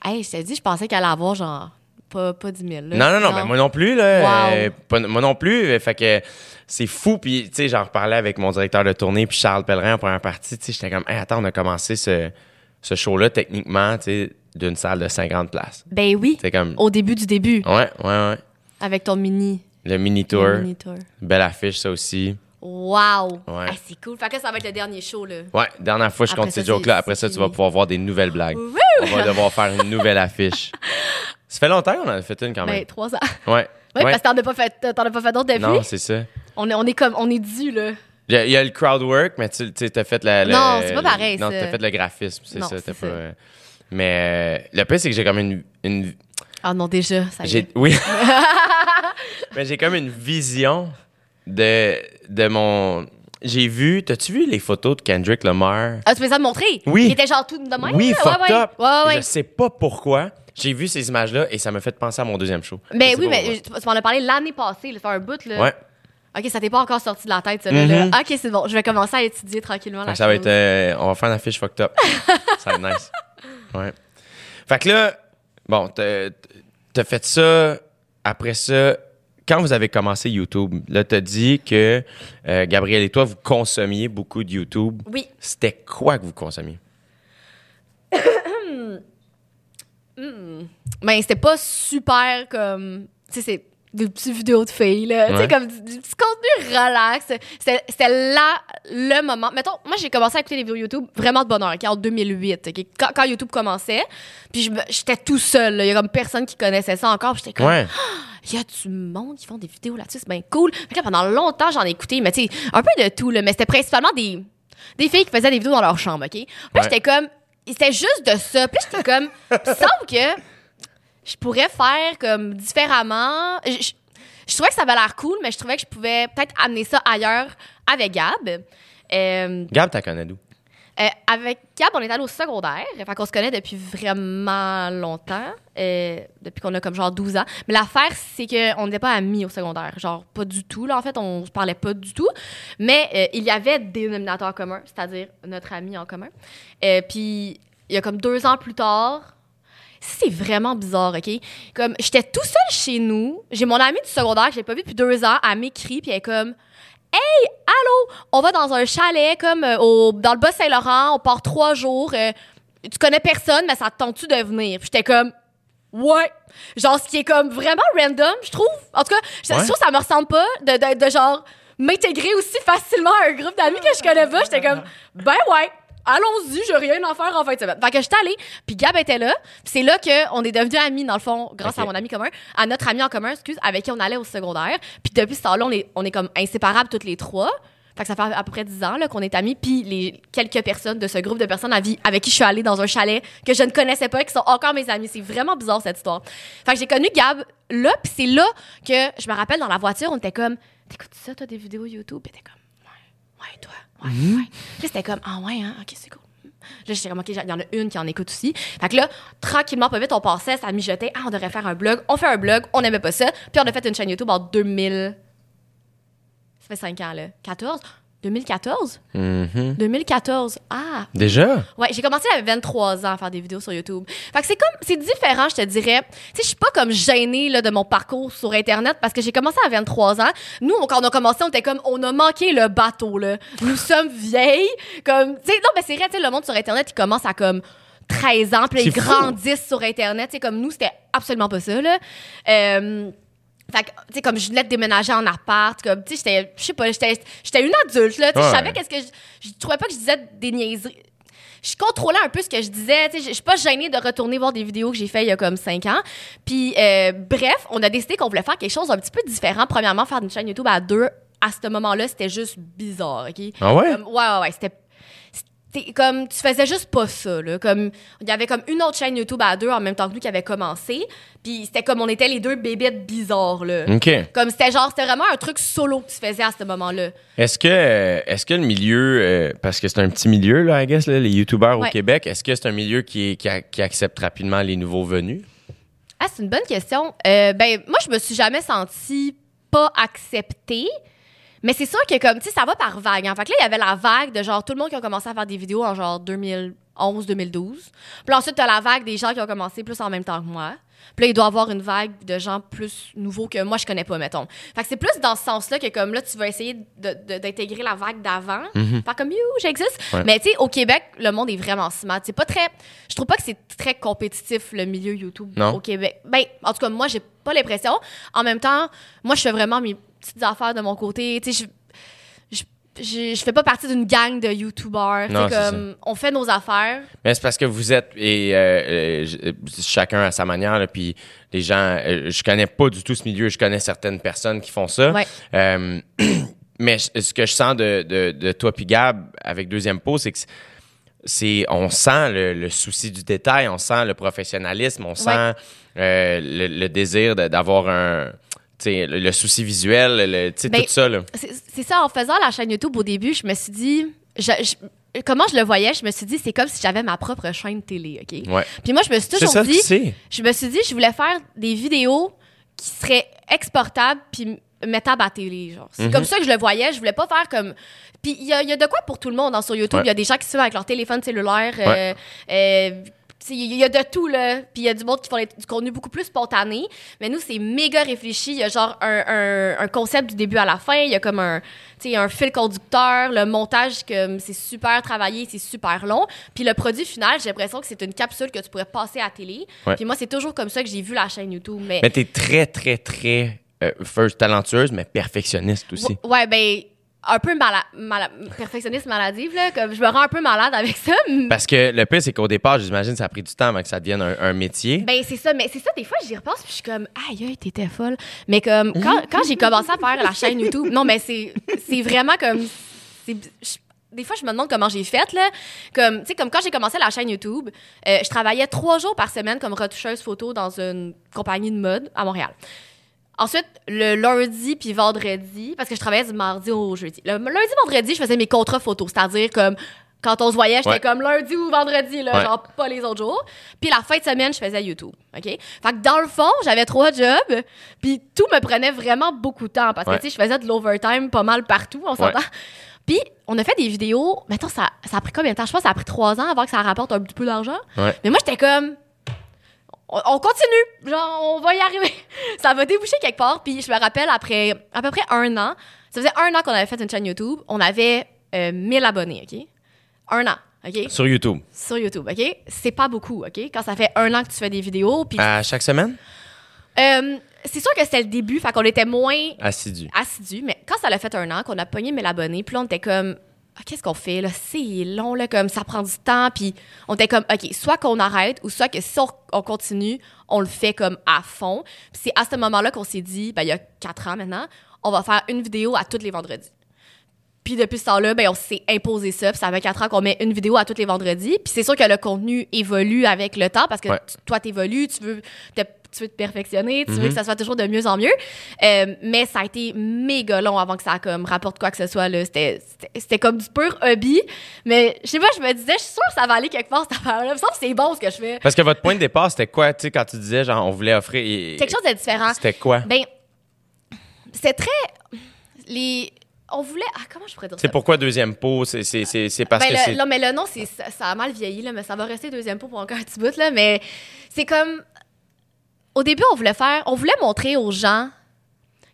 Hey, je t'ai dit, je pensais qu'elle allait avoir genre pas, pas 10 000. là. Non, non, non, mais moi non plus, là. Wow. euh, pas- moi non plus. euh, Fait que c'est fou. Puis, tu sais, j'en reparlais avec mon directeur de tournée, puis Charles Pellerin en première partie. Tu sais, j'étais comme, hey, attends, on a commencé ce, ce show-là, techniquement, tu sais, d'une salle de 50 places. Ben oui, C'est comme, au début du début, ouais, ouais, ouais. avec ton mini, Le le mini tour. Belle affiche, ça aussi. Wow! Ouais. Hey, c'est cool. Fait que ça va être le dernier show, là. Ouais, dernière fois, je Après compte ça, ces jokes-là. Après ça, tu vas pouvoir voir des nouvelles blagues. On va devoir faire une nouvelle affiche. Ça fait longtemps qu'on en a fait une quand Ben, même. trois ans. Ouais. Oui, Ouais. parce que t'en as pas fait, t'en as pas fait d'autres depuis. Non, c'est ça. On est, on est comme, on est dû, là. Il y, a- il y a le crowd work, mais tu sais, t'as fait la, le- Non, c'est pas pareil, Non, ça. t'as fait le graphisme, c'est Non, ça. pas, euh, Mais euh, le pire, c'est que j'ai comme une. une Ah non, déjà, ça y est. oui. mais j'ai comme une vision de, de mon. J'ai vu. T'as-tu vu les photos de Kendrick Lamar? Ah, tu veux ça me montrer? Oui. Il était genre tout de même. oui, fucked ouais, up. Ouais. Je sais pas pourquoi. J'ai vu ces images-là et ça m'a fait penser à mon deuxième show. Mais oui, mais tu m'en as parlé l'année passée, là, fait un bout, là. Ouais. Ok, ça t'est pas encore sorti de la tête, ça, là, là. Mhm. Ok, c'est bon. Je vais commencer à étudier tranquillement la ça va être. euh, on va faire une affiche fucked up. ça va être nice. Ouais. Fait que là, bon, t'as fait ça. Après ça, quand vous avez commencé YouTube, là, t'as dit que euh, Gabriel et toi, vous consommiez beaucoup de YouTube. Oui. C'était quoi que vous consommiez? Mais c'était pas super comme. Tu sais, c'est des petites vidéos de filles, là. Tu sais, comme du, du petit contenu relax. C'était là le moment. Mettons, moi, j'ai commencé à écouter des vidéos YouTube vraiment de bonheur, ok, en 2008, ok, quand, quand YouTube commençait. Puis j'étais tout seul. Il y a comme personne qui connaissait ça encore. puis J'étais comme. Ouais. Il y a du monde qui font des vidéos là-dessus, c'est bien cool. Fait que là, pendant longtemps, j'en ai écouté, mais tu sais, un peu de tout, là. Mais c'était principalement des, des filles qui faisaient des vidéos dans leur chambre, OK? Puis Ouais. j'étais comme. C'était juste de ça. Puis j'étais comme. Il semble que je pourrais faire comme différemment. Je- je- je trouvais que ça avait l'air cool, mais je trouvais que je pouvais peut-être amener ça ailleurs avec Gab. Euh, Gab, t'as connais d'où? euh, avec Gab, on est allé au secondaire. Fait qu'on se connaît depuis vraiment longtemps. euh, depuis qu'on a comme genre 12 ans. Mais l'affaire, c'est qu'on n'était pas amis au secondaire. Genre, pas du tout. Là, en fait, on se parlait pas du tout. Mais euh, il y avait des dénominateurs communs, c'est-à-dire notre ami en commun. Puis, il y a comme deux ans plus tard, c'est vraiment bizarre, OK? Comme, j'étais tout seul chez nous. J'ai mon ami du secondaire que j'ai pas vu depuis deux ans. Elle m'écrit, puis elle est comme... Hey, allô, on va dans un chalet comme euh, au, dans le Bas-Saint-Laurent, on part trois jours. euh, tu connais personne, mais ça te tente-tu de venir? Puis j'étais comme, ouais. Genre, ce qui est comme vraiment random, je trouve. En tout cas, je trouve que ça me ressemble pas de, de, de genre m'intégrer aussi facilement à un groupe d'amis que je connais pas. J'étais comme, ben ouais. Allons-y, j'ai rien à faire en fin de semaine. Fait que j'étais allée, puis Gab était là. Puis c'est là qu'on est devenus amis, dans le fond, grâce à mon ami commun, à notre ami en commun, excuse, avec qui on allait au secondaire. Puis depuis ce temps-là, on est, on est comme inséparables toutes les trois. Fait que ça fait à peu près 10 ans qu'on est amis. Puis les quelques personnes de ce groupe de personnes avec, avec qui je suis allée dans un chalet que je ne connaissais pas, qui sont encore mes amis. C'est vraiment bizarre cette histoire. Fait que j'ai connu Gab là, puis c'est là que je me rappelle dans la voiture, on était comme T'écoutes ça, toi, des vidéos YouTube? Puis t'es comme Ouais, ouais, toi, ouais, Mhm. ouais. Puis c'était comme Ah ouais, hein, ok, c'est cool. Là, j'étais comme, OK, il y en a une qui en écoute aussi. Fait que là, tranquillement, pas vite, on passait, ça mijotait. Ah, on devrait faire un blog. On fait un blog, on n'aimait pas ça. Puis on a fait une chaîne YouTube en 2000. Ça fait 5 ans, là. 14? 2014? Mhm. 2014. Ah! Déjà? Ouais, j'ai commencé à 23 ans à faire des vidéos sur YouTube. Fait que c'est comme, c'est différent, je te dirais. Tu sais, je suis pas comme gênée, là, de mon parcours sur Internet parce que j'ai commencé à 23 ans. Nous, quand on a commencé, on était comme, on a manqué le bateau, là. Nous sommes vieilles. Comme, tu sais, non, mais c'est vrai, tu sais, le monde sur Internet, il commence à comme 13 ans, puis ils C'est fou. grandissent sur Internet. Tu sais, comme nous, c'était absolument pas ça, là. Euh, fait que, tu sais, comme je venais de déménager en appart, comme, tu sais, j'étais, je sais pas, j'étais j'étais une adulte, là. Tu sais, je savais qu'est-ce que je, je trouvais pas que je disais des niaiseries. Je contrôlais un peu ce que je disais. Tu sais, je suis pas gênée de retourner voir des vidéos que j'ai fait il y a comme cinq ans. Puis, euh, bref, on a décidé qu'on voulait faire quelque chose un petit peu différent. Premièrement, faire une chaîne YouTube à deux, à ce moment-là, c'était juste bizarre, OK? Ah ouais? Ouais, ouais, ouais. C'était. Comme tu faisais juste pas ça là comme il y avait comme une autre chaîne YouTube à deux en même temps que nous qui avait commencé puis c'était comme on était les deux bébites bizarres là OK. comme c'était genre c'était vraiment un truc solo que tu faisais à ce moment-là Est-ce que, euh, est-ce que le milieu, euh, parce que c'est un petit milieu, là, I guess, là, les YouTubers Ouais. au Québec, est-ce que c'est un milieu qui, qui accepte rapidement les nouveaux venus? Ah, c'est une bonne question. Euh, ben, moi, je me suis jamais sentie pas acceptée. Mais c'est sûr que, comme, tu sais, ça va par vague. En fait que là, il y avait la vague de genre tout le monde qui a commencé à faire des vidéos en genre 2011-2012. Puis ensuite, t'as la vague des gens qui ont commencé plus en même temps que moi. Puis là, il doit y avoir une vague de gens plus nouveaux que moi, je connais pas, mettons. Fait que c'est plus dans ce sens-là que, comme là, tu vas essayer d'intégrer la vague d'avant. Faire comme, you, j'existe. Ouais. Mais tu sais, au Québec, le monde est vraiment smart. C'est pas très. Je trouve pas que c'est très compétitif, le milieu YouTube Non. au Québec. Ben, en tout cas, moi, j'ai pas l'impression. En même temps, moi, je fais vraiment mes petites affaires de mon côté. Tu sais, je, je, je, je fais pas partie d'une gang de YouTubers. Non, C'est c'est comme, on fait nos affaires. Mais c'est parce que vous êtes, et euh, euh, euh, chacun à sa manière, là, puis les gens, euh, je connais pas du tout ce milieu, je connais certaines personnes qui font ça. Ouais. Mais ce que je sens de, de, de toi puis Gab avec Deuxième Pot, c'est que c'est- on sent le, le souci du détail, on sent le professionnalisme, on sent euh, le, le désir de- d'avoir un, le, le souci visuel, le, Ben, tout ça. Là. C'est ça, en faisant la chaîne YouTube au début, je me suis dit. je- je- comment je le voyais, je me suis dit, c'est comme si j'avais ma propre chaîne télé, OK? Ouais. Puis moi, je me suis C'est toujours ça, dit. tu sais. je me suis dit, je voulais faire des vidéos qui seraient exportables puis mettables à télé. Genre. C'est Mhm. comme ça que je le voyais. Je voulais pas faire comme. Puis il y a, il y a de quoi pour tout le monde hein, sur YouTube. Il Ouais. y a des gens qui se filment avec leur téléphone cellulaire. euh, euh, il y a de tout, là. Puis il y a du monde qui font les- du contenu beaucoup plus spontané. Mais nous, c'est méga réfléchi. Il y a genre un, un- un concept du début à la fin. Il y a comme un, un fil conducteur. Le montage, comme c'est super travaillé, c'est super long. Puis le produit final, j'ai l'impression que c'est une capsule que tu pourrais passer à la télé. Ouais. Puis moi, c'est toujours comme ça que j'ai vu la chaîne YouTube. Mais, Mais t'es très, très, très, euh, first talentueuse, mais perfectionniste aussi. Ouais, ben, un peu mala mala- perfectionniste maladive, là. Comme je me rends un peu malade avec ça. Parce que le pire, c'est qu'au départ, j'imagine, ça a pris du temps avant que ça devienne un, un métier. Ben, c'est ça, mais c'est ça, des fois, j'y repense, puis je suis comme, aïe, aïe, t'étais folle. Mais comme, quand, quand j'ai commencé à faire la chaîne YouTube, non, mais c'est vraiment comme. je- des fois, je me demande comment j'ai fait, là. Comme, tu sais, comme quand j'ai commencé la chaîne YouTube, euh, je travaillais trois jours par semaine comme retoucheuse photo dans une compagnie de mode à Montréal. Ensuite, le lundi puis vendredi, parce que je travaillais du mardi au jeudi. Le lundi, vendredi, je faisais mes contrats photos, c'est-à-dire comme quand on se voyait, j'étais Ouais. comme lundi ou vendredi, là, Ouais. genre pas les autres jours. Puis la fin de semaine, je faisais YouTube, OK? Fait que dans le fond, j'avais trois jobs, puis tout me prenait vraiment beaucoup de temps parce que, Ouais. tu sais, je faisais de l'overtime pas mal partout, on s'entend. Puis on a fait des vidéos, mettons, ça, ça a pris combien de temps? Je pense que ça a pris trois ans avant que ça rapporte un petit peu d'argent. Mais moi, j'étais comme... On, on continue, genre, on va y arriver. ça va déboucher quelque part. Puis je me rappelle, après à peu près un an, ça faisait un an qu'on avait fait une chaîne YouTube, on avait euh, 1000 abonnés, OK? Un an, OK? Sur YouTube. Sur YouTube, OK? C'est pas beaucoup, OK? Quand ça fait un an que tu fais des vidéos, puis... À chaque semaine? Euh, c'est sûr que c'était le début, fait qu'on était moins Assidu. assidu, mais quand ça l'a fait un an, qu'on a pogné 1000 abonnés, puis là, on était comme, Ah, qu'est-ce qu'on fait, là? C'est long, là, comme ça prend du temps, puis on était comme, OK, soit qu'on arrête, ou soit que si on, on continue, on le fait comme à fond. Puis c'est à ce moment-là qu'on s'est dit, ben, il y a quatre ans maintenant, on va faire une vidéo à tous les vendredis. Puis depuis ce temps-là, ben, on s'est imposé ça. Puis ça fait quatre ans qu'on met une vidéo à tous les vendredis. Puis c'est sûr que le contenu évolue avec le temps parce que Ouais. t- toi, t'évolues, tu veux, te, tu veux te perfectionner, tu veux Mhm. que ça soit toujours de mieux en mieux. Euh, mais ça a été méga long avant que ça comme, rapporte quoi que ce soit. C'était comme du pur hobby. Mais je sais pas, je me disais, je suis sûre que ça va aller quelque part cette affaire-là. Me semble que c'est bon ce que je fais. Parce que votre point de départ, c'était quoi, tu sais, quand tu disais, genre, on voulait offrir. et- Quelque chose de différent. C'était quoi? Ben, c'est très. Les. On voulait. Ah, comment je pourrais dire ça? C'est pourquoi deuxième pot? C'est parce Ben, que c'est. non, mais le nom, ça, ça a mal vieilli, là, mais ça va rester deuxième pot pour encore un petit bout. Là, mais c'est comme. Au début, on voulait faire. On voulait montrer aux gens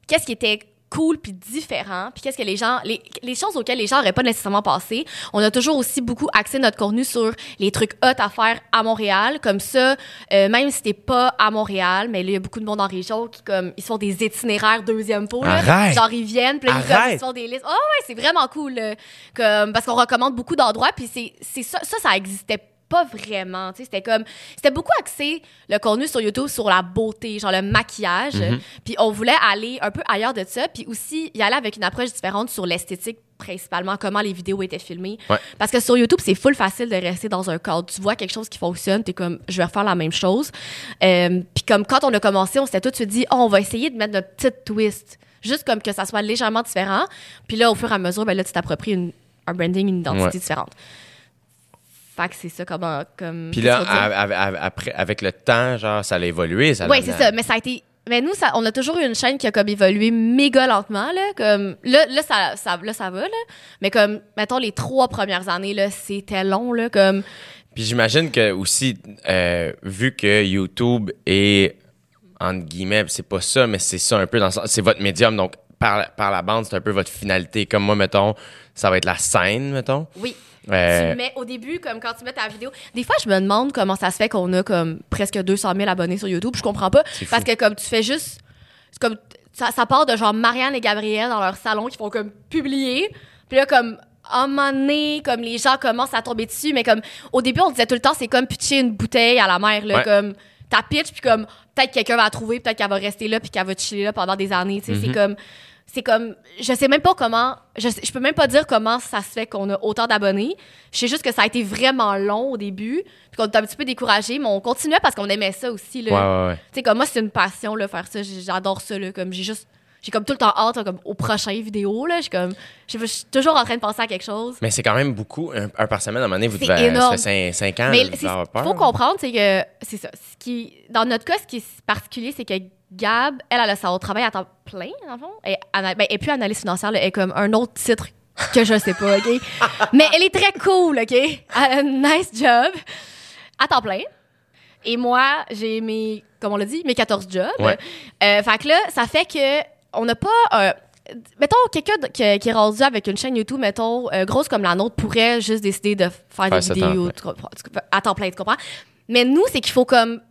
qu'est-ce qui était cool puis différent, puis qu'est-ce que les gens. Les, les choses auxquelles les gens n'auraient pas nécessairement passé. On a toujours aussi beaucoup axé notre contenu sur les trucs hot à faire à Montréal. Comme ça, euh, même si t'es pas à Montréal, mais là, il y a beaucoup de monde en région qui, comme, ils se font des itinéraires deuxième pot. Là, Arrête! genre, ils viennent, puis ils, se font des listes. Oh, ouais, c'est vraiment cool. là. Comme, parce qu'on recommande beaucoup d'endroits, puis c'est, c'est ça, ça, ça existait pas vraiment. C'était comme. C'était beaucoup axé, le contenu sur YouTube, sur la beauté, genre le maquillage. Mhm. Puis on voulait aller un peu ailleurs de ça, puis aussi y aller avec une approche différente sur l'esthétique principalement comment les vidéos étaient filmées Ouais. parce que sur YouTube c'est full facile de rester dans un cadre tu vois quelque chose qui fonctionne t'es comme je vais refaire la même chose Euh, puis comme quand on a commencé on s'était tout de suite dit oh, on va essayer de mettre notre petite twist juste comme que ça soit légèrement différent puis là au fur et à mesure ben là tu t'appropries un branding une identité Ouais. différente fait que c'est ça comment comme Puis là, après, avec le temps, genre, ça a évolué. Ça Oui, c'est ça. Mais ça a été. Mais nous, ça, on a toujours eu une chaîne qui a comme évolué méga lentement. Là, comme, là, là, ça, ça, là, ça va. Là. Mais comme, mettons, les trois premières années, là, c'était long. Là, comme, Puis j'imagine que aussi, euh, vu que YouTube est, entre guillemets, c'est pas ça, mais c'est ça un peu dans le sens- c'est votre médium, donc par, par la bande, c'est un peu votre finalité. Comme moi, mettons, ça va être la scène, mettons. oui. Euh, Tu mets au début, comme quand tu mets ta vidéo. Des fois, je me demande comment ça se fait qu'on a comme presque 200 000 abonnés sur YouTube. Je comprends pas. C'est. Parce que comme tu fais juste. C'est comme. Ça, ça part de genre Marianne et Gabriel dans leur salon qui font comme publier. Puis là, comme. À un moment donné, comme les gens commencent à tomber dessus, mais comme au début, on disait tout le temps, c'est comme pitcher une bouteille à la mer, là, Ouais. comme ta pitch, puis comme peut-être quelqu'un va la trouver, peut-être qu'elle va rester là, puis qu'elle va chiller là pendant des années, tu sais, Mhm. c'est comme, c'est comme, je sais même pas comment, je, sais- je peux même pas dire comment ça se fait qu'on a autant d'abonnés. Je sais juste que ça a été vraiment long au début, puis qu'on était un petit peu découragé, mais on continuait parce qu'on aimait ça aussi, là. ouais, ouais, ouais. Tu sais, comme moi, c'est une passion, là, faire ça. J'adore ça, là. Comme j'ai juste. J'ai comme tout le temps hâte, là, comme au prochain vidéo, là. J'ai comme. Je suis toujours en train de penser à quelque chose. Mais c'est quand même beaucoup, un, un par semaine, à un moment donné, vous devez, énorme. ça fait 5 ans, Mais qu'il faut comprendre, c'est que. C'est ça. Ce qui, dans notre cas, ce qui est particulier, c'est que Gab, elle, elle a son travail à temps plein, dans le fond. Et, ben, plus analyste financière, là, elle est comme un autre titre que je sais pas, OK? Mais elle est très cool, OK? Elle a un nice job à temps plein. Et moi, j'ai mes, comme on l'a dit, mes 14 jobs. Ouais. Euh, fait que là, ça fait que on n'a pas. euh, mettons, quelqu'un qui, qui est rendu avec une chaîne YouTube, mettons, euh, grosse comme la nôtre, pourrait juste décider de faire des vidéos à temps plein, tu comprends? Mais nous, c'est qu'il faut comme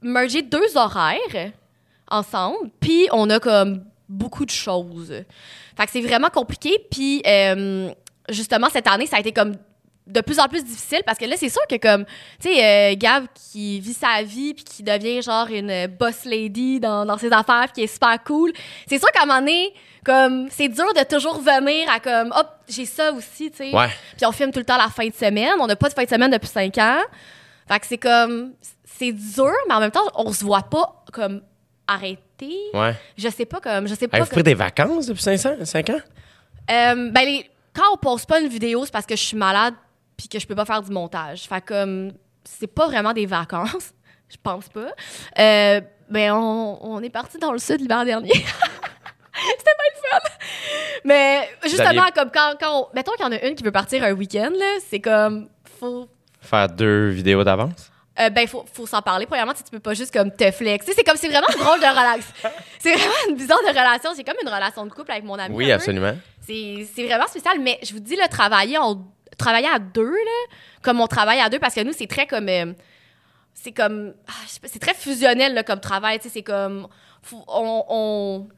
merger deux horaires ensemble, puis on a comme beaucoup de choses. Fait que c'est vraiment compliqué, puis euh, justement, cette année, ça a été comme de plus en plus difficile parce que là, c'est sûr que comme, tu sais, euh, Gab qui vit sa vie puis qui devient genre une boss lady dans, dans ses affaires puis qui est super cool, c'est sûr qu'à un moment donné, comme, c'est dur de toujours venir à comme, hop, j'ai ça aussi, tu sais. Ouais. Puis on filme tout le temps la fin de semaine. On n'a pas de fin de semaine depuis cinq ans. Fait que c'est comme, c'est dur, mais en même temps, on se voit pas comme arrêté. Ouais. Je sais pas comme. Je sais pas. Avez-vous pris des vacances depuis 500, 5 ans? Euh, ben, les- quand on poste pas une vidéo, c'est parce que je suis malade puis que je peux pas faire du montage. Fait comme, c'est pas vraiment des vacances. Je pense pas. Euh, ben, on, on est parti dans le sud l'hiver dernier. C'était pas le fun. Mais justement, comme quand, quand on- mettons qu'il y en a une qui veut partir un week-end, là, c'est comme, faut, Faire deux vidéos d'avance? Euh, ben, faut, faut s'en parler. Premièrement, tu peux pas juste comme te flex. C'est comme, c'est vraiment une drôle de relation. C'est vraiment une bizarre de relation. C'est comme une relation de couple avec mon ami. Oui, absolument. C'est vraiment spécial, mais je vous dis, le travailler, on, travailler à deux, là, comme on travaille à deux, parce que nous, c'est très comme. euh, c'est comme. ah, c'est très fusionnel, là, comme travail. Tu sais, c'est comme. faut- on, on,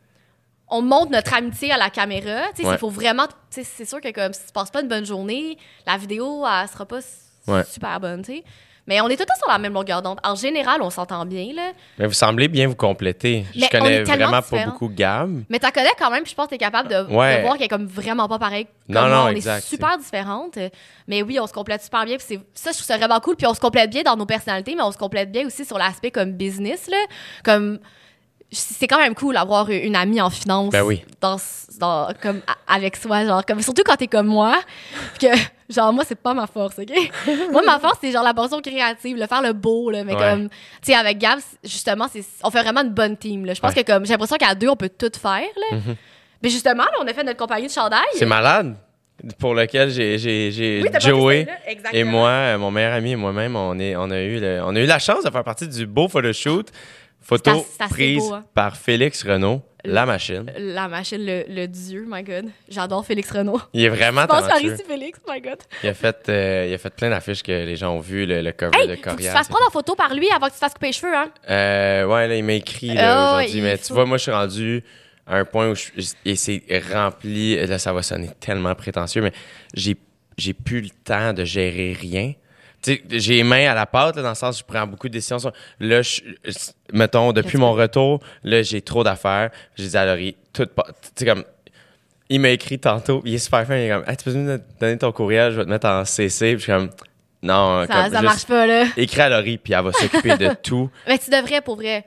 on montre notre amitié à la caméra. Tu sais, Ouais. il faut vraiment. c'est sûr que comme si tu passes pas une bonne journée, la vidéo, elle sera pas Ouais. super bonne, tu sais. Mais on est tout le temps sur la même longueur d'onde. En général, on s'entend bien, là. Mais vous semblez bien vous compléter. Mais je on connais vraiment pas beaucoup Gab. Mais t'as connais quand même, puis je pense que t'es capable de, Ouais. de voir qu'elle est comme vraiment pas pareille. Non, Comme non, moi. on exact. est super différentes. Mais oui, on se complète super bien. Puis ça, je trouve ça vraiment cool. Puis on se complète bien dans nos personnalités, mais on se complète bien aussi sur l'aspect comme business. Là. Comme c'est quand même cool d'avoir une amie en finance Ben oui. dans, dans- comme avec soi genre comme surtout quand t'es comme moi que genre moi c'est pas ma force ok? Moi ma force c'est genre la portion créative le faire le beau là mais Ouais. comme tu sais avec Gab justement c'est on fait vraiment une bonne team là je pense Ouais. que comme j'ai l'impression qu'à deux on peut tout faire là Mhm. mais justement là, on a fait notre compagnie de chandail C'est malade. Pour lequel j'ai j'ai- j'ai Oui, Joey et moi, euh, mon meilleur ami et moi-même, on, est, on, a eu le- on a eu la chance de faire partie du beau photoshoot. Photo assez prise beau, hein. par Félix Renault, la machine. la machine le, le dieu my god j'adore Félix Renaud Il est vraiment pense par talentueux. ici Félix my god Il a fait, euh, il a fait plein d'affiches que les gens ont vu, le, le cover hey de faut que tu te fasses prendre en photo par lui avant que tu te fasses couper les cheveux hein Euh, ouais, là, il m'a écrit là, Ah, aujourd'hui. Mais faut- tu vois, moi, je suis rendu à un point où je- et c'est rempli. Là, ça va sonner tellement prétentieux, mais j'ai, j'ai plus le temps de gérer rien. J'ai les mains à la pâte, là, dans le sens où je prends beaucoup de décisions. Là, je, mettons, depuis mon retour, là, j'ai trop d'affaires. J'ai dit à Laurie, tout pas. Tu sais, comme. Il m'a écrit tantôt, il est super fin, il est comme, Hey, tu peux me donner ton courriel, je vais te mettre en CC. Puis je suis comme, non, ça, comme, ça juste marche pas là écris à Laurie, puis elle va s'occuper de tout. mais tu devrais pour vrai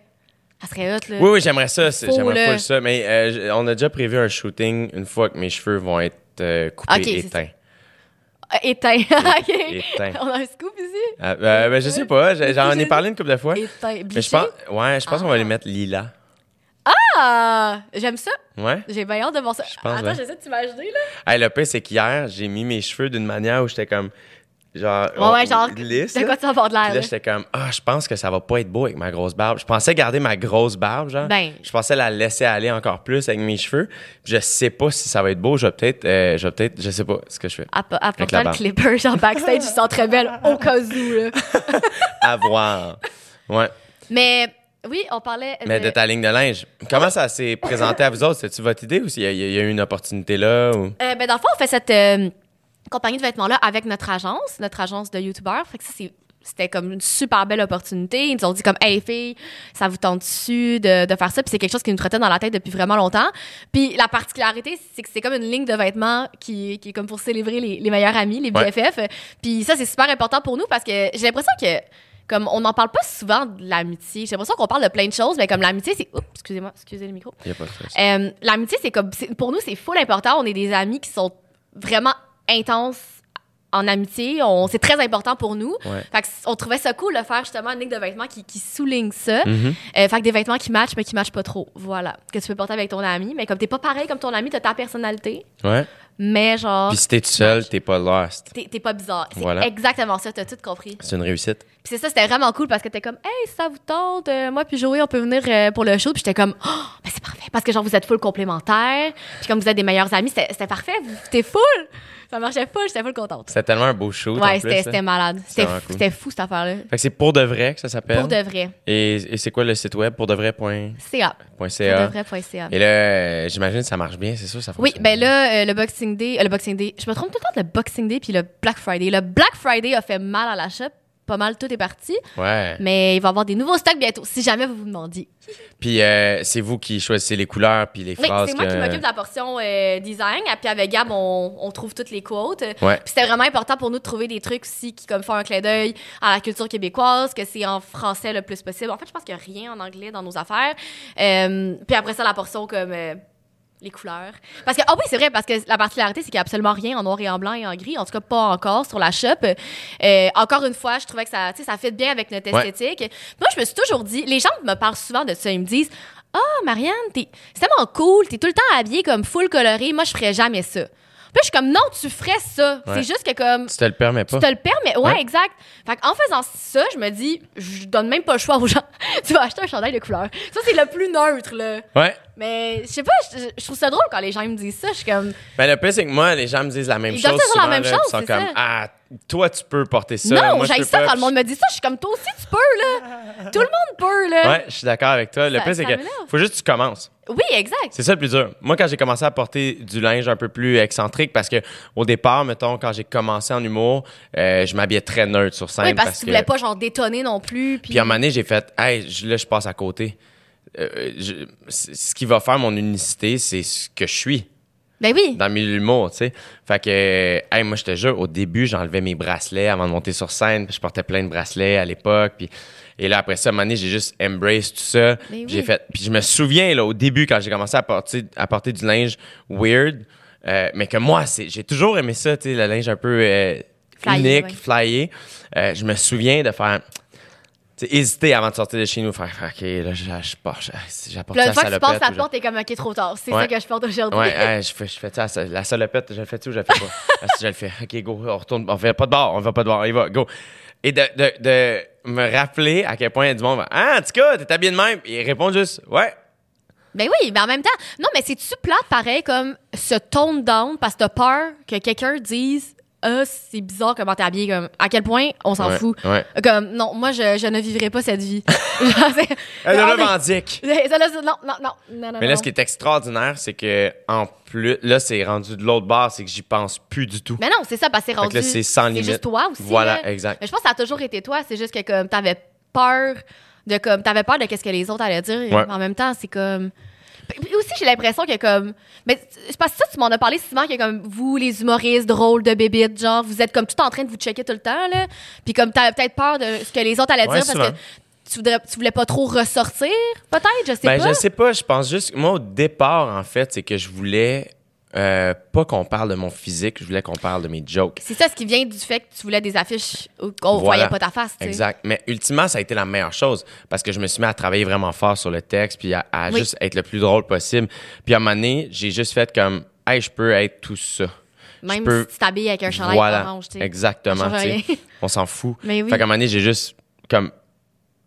ça serait hot là Oui, oui, j'aimerais ça. J'aimerais full ça. Mais euh, on a déjà prévu un shooting une fois que mes cheveux vont être euh, coupés Ok, c'est éteints. Ah, éteint ok Éteint. on a un scoop ici? Euh, euh, ben, je sais pas. J'en ai parlé une couple de fois. éteint Mais je pense, ouais, je pense qu'on va Ah. les mettre lilas. ah j'aime ça Ouais. j'ai bien hâte de voir ça pense, attends j'essaie de t'imaginer là Hey, le pire, c'est qu'hier, j'ai mis mes cheveux d'une manière où j'étais comme. Genre. Ouais, ouais, genre, lisse. de quoi tu vas avoir de l'air là, j'étais comme, ah, je pense que ça va pas être beau avec ma grosse barbe. Je pensais garder ma grosse barbe, genre. Ben. Je pensais la laisser aller encore plus avec mes cheveux. Je sais pas si ça va être beau. Je vais peut-être, euh, je vais peut-être, je sais pas ce que je fais. Apportant le clipper, genre backstage, ils sont très belles au cas où. Là. À voir. Ouais. Mais oui, on parlait. Mais de ta ligne de linge, comment ça s'est présenté à vous autres? C'était-tu votre idée ou s'il y, y a eu une opportunité là? Ou... Euh, ben, dans le fond, on fait cette euh, compagnie de vêtements-là avec notre agence, notre agence de YouTubeurs. Fait que ça, c'est. C'était comme une super belle opportunité. Ils nous ont dit comme, hey filles, ça vous tente dessus de, de faire ça? Puis c'est quelque chose qui nous trottait dans la tête depuis vraiment longtemps. Puis la particularité, c'est que c'est comme une ligne de vêtements qui, qui est comme pour célébrer les, les meilleurs amis, les Ouais. BFF. Puis ça, c'est super important pour nous parce que j'ai l'impression que comme on n'en parle pas souvent de l'amitié. J'ai l'impression qu'on parle de plein de choses, mais comme l'amitié, c'est. Oups, excusez-moi, excusez le micro. Euh, L'amitié, c'est comme. Pour nous, c'est full important. On est des amis qui sont vraiment intenses en amitié. On- C'est très important pour nous. Ouais. Fait que c- on trouvait ça cool de faire justement une ligne de vêtements qui, qui souligne ça. Mhm. Euh, fait que des vêtements qui matchent, mais qui matchent pas trop. Voilà. Que tu peux porter avec ton ami. Mais comme t'es pas pareil comme ton ami, t'as ta personnalité. Ouais. Mais genre, Puis si t'es tout seul, t'es pas lost. t'es t'es pas bizarre. C'est Voilà. exactement ça. T'as tout compris. C'est une réussite. Puis c'est ça, c'était vraiment cool parce que t'es comme, hey, ça vous tente, euh, moi puis Joey, on peut venir euh, pour le show. Puis j'étais comme, oh, ben c'est parfait parce que genre vous êtes full complémentaires. Puis comme vous êtes des meilleurs amis, c'était c'était parfait. Vous- T'es full. Ça marchait full, j'étais full contente. C'était tellement un beau en Ouais, plus, c'était malade. C'était fou, cool. c'était fou cette affaire-là. Fait que c'est pour de vrai que ça s'appelle. Pour de vrai. Et, et c'est quoi le site web? Pour de Pour vrai.ca. Et là, euh, j'imagine que ça marche bien, c'est sûr, ça Oui, ben là, euh, le Boxing Day, euh, le Boxing Day, je me trompe tout le temps de le Boxing Day puis le Black Friday. Le Black Friday a fait mal à la shop pas mal tout est parti. Ouais. Mais il va y avoir des nouveaux stocks bientôt, si jamais vous vous demandiez. Puis euh, c'est vous qui choisissez les couleurs puis les Oui, phrases. c'est moi que- qui m'occupe de la portion euh, design. Et Puis avec Gab, on, on trouve toutes les quotes. Ouais. Puis c'était vraiment important pour nous de trouver des trucs aussi qui comme font un clin d'œil à la culture québécoise, que c'est en français le plus possible. En fait, je pense qu'il n'y a rien en anglais dans nos affaires. Euh, puis après ça, la portion comme euh, les couleurs. Parce que, ah oui, c'est vrai, parce que la particularité, c'est qu'il n'y a absolument rien en noir et en blanc et en gris. En tout cas, pas encore sur la shop. Euh, encore une fois, je trouvais que ça, tu sais, ça fit bien avec notre Ouais. esthétique. Moi, je me suis toujours dit, les gens me parlent souvent de ça. Ils me disent, ah, Marianne, t'es c'est tellement cool, t'es tout le temps habillée comme full coloré. Moi, je ferais jamais ça. Je suis comme, non, tu ferais ça. Ouais. C'est juste que comme, Tu te le permets tu pas. te le permets. Ouais, Ouais. exact. Fait en faisant ça, je me dis, je donne même pas le choix aux gens. tu vas acheter un chandail de couleur. Ça, c'est le plus neutre, là. Ouais. Mais je sais pas, je, trouve ça drôle quand les gens me disent ça. Je suis comme, Ben, le pire, c'est que moi, les gens me disent la même Ils chose. doivent dire la même là, chose, ils sont comme, ça. ah, toi, tu peux porter ça. non, peux ça pas. quand le monde me dit ça. Je suis comme, toi aussi, tu peux, là. Tout le monde peut, là. Ouais, je suis d'accord avec toi. Le pire, c'est ça que faut juste que tu commences. Oui, exact. C'est ça le plus dur. Moi, quand j'ai commencé à porter du linge un peu plus excentrique, parce que au départ, mettons, quand j'ai commencé en humour, euh, je m'habillais très neutre sur scène. Oui, parce, que tu voulais pas, genre, détonner non plus. Puis, Puis à un moment donné, j'ai fait, hey, je- là, je passe à côté. Euh, je- ce qui va faire mon unicité, c'est ce que je suis Ben oui. dans le milieu de l'humour, tu sais. Fait que, hey, moi, je te jure, au début, j'enlevais mes bracelets avant de monter sur scène. Puis je portais plein de bracelets à l'époque. Puis, et là, après ça, à un moment donné, j'ai juste embrace tout ça. Puis oui. J'ai fait. Puis je me souviens, là, au début, quand j'ai commencé à porter, à porter du linge weird, euh, mais que moi, c'est, j'ai toujours aimé ça, tu sais, le linge un peu euh, Flyé, unique, ouais. flyé. Euh, je me souviens de faire. Hésiter avant de sortir de chez nous, faire, OK, là, je, je, porte- j'apporte là, ça une fois que tu passes la porte, t'es comme, OK, trop tard. C'est Ouais. ça que je porte aujourd'hui. Ouais, je fais, je fais ça, la salopette, je le fais-tu ou je le fais pas? Je le fais. OK, go, on retourne. On fait pas de bar, on va pas de bar, on y va, go. Et de, de, de me rappeler à quel point du monde, va, ah, en tout cas, t'es habillé de même. Et il répond juste, ouais. Ben oui, mais en même temps, non, mais c'est-tu plate pareil comme ce tone down parce que t'as peur que quelqu'un dise Ah, c'est bizarre comment t'es habillé, comme à quel point on s'en Ouais, fout. ouais. Comme non, moi je, je ne vivrai pas cette vie. C'est- Elle le revendique. C'est- non, non, non, non, non. Mais là, non. ce qui est extraordinaire, c'est que, en plus, là, c'est rendu de l'autre bord, c'est que j'y pense plus du tout. Mais non, c'est ça, parce que c'est rendu. c'est sans limite. juste toi aussi. Voilà, là. exact. Mais je pense que ça a toujours été toi. C'est juste que comme t'avais peur de comme t'avais peur de qu'est-ce que les autres allaient dire. Ouais. En même temps, c'est comme. Puis aussi, j'ai l'impression que comme. Mais c'est parce que ça, tu m'en as parlé souvent que comme vous, les humoristes drôles de bébites, genre, vous êtes comme tout en train de vous checker tout le temps, là. Puis comme t'avais peut-être peur de ce que les autres allaient Ouais, dire parce que tu voudrais, tu voulais pas trop ressortir, peut-être, je sais Ben, pas. je sais pas, je pense juste. Moi, au départ, en fait, c'est que je voulais euh, pas qu'on parle de mon physique, je voulais qu'on parle de mes jokes. C'est ça ce qui vient du fait que tu voulais des affiches où on Voilà. voyait pas ta face, tu sais. Exact. Mais ultimement, ça a été la meilleure chose parce que je me suis mis à travailler vraiment fort sur le texte puis à, à Oui. juste être le plus drôle possible. Puis à un moment donné, j'ai juste fait comme, hey, je peux être tout ça. Même peux- si tu t'habilles avec un chandail voilà, orange, tu sais. exactement. Tu sais. On s'en fout. Mais oui. Fait qu'à un moment donné, j'ai juste comme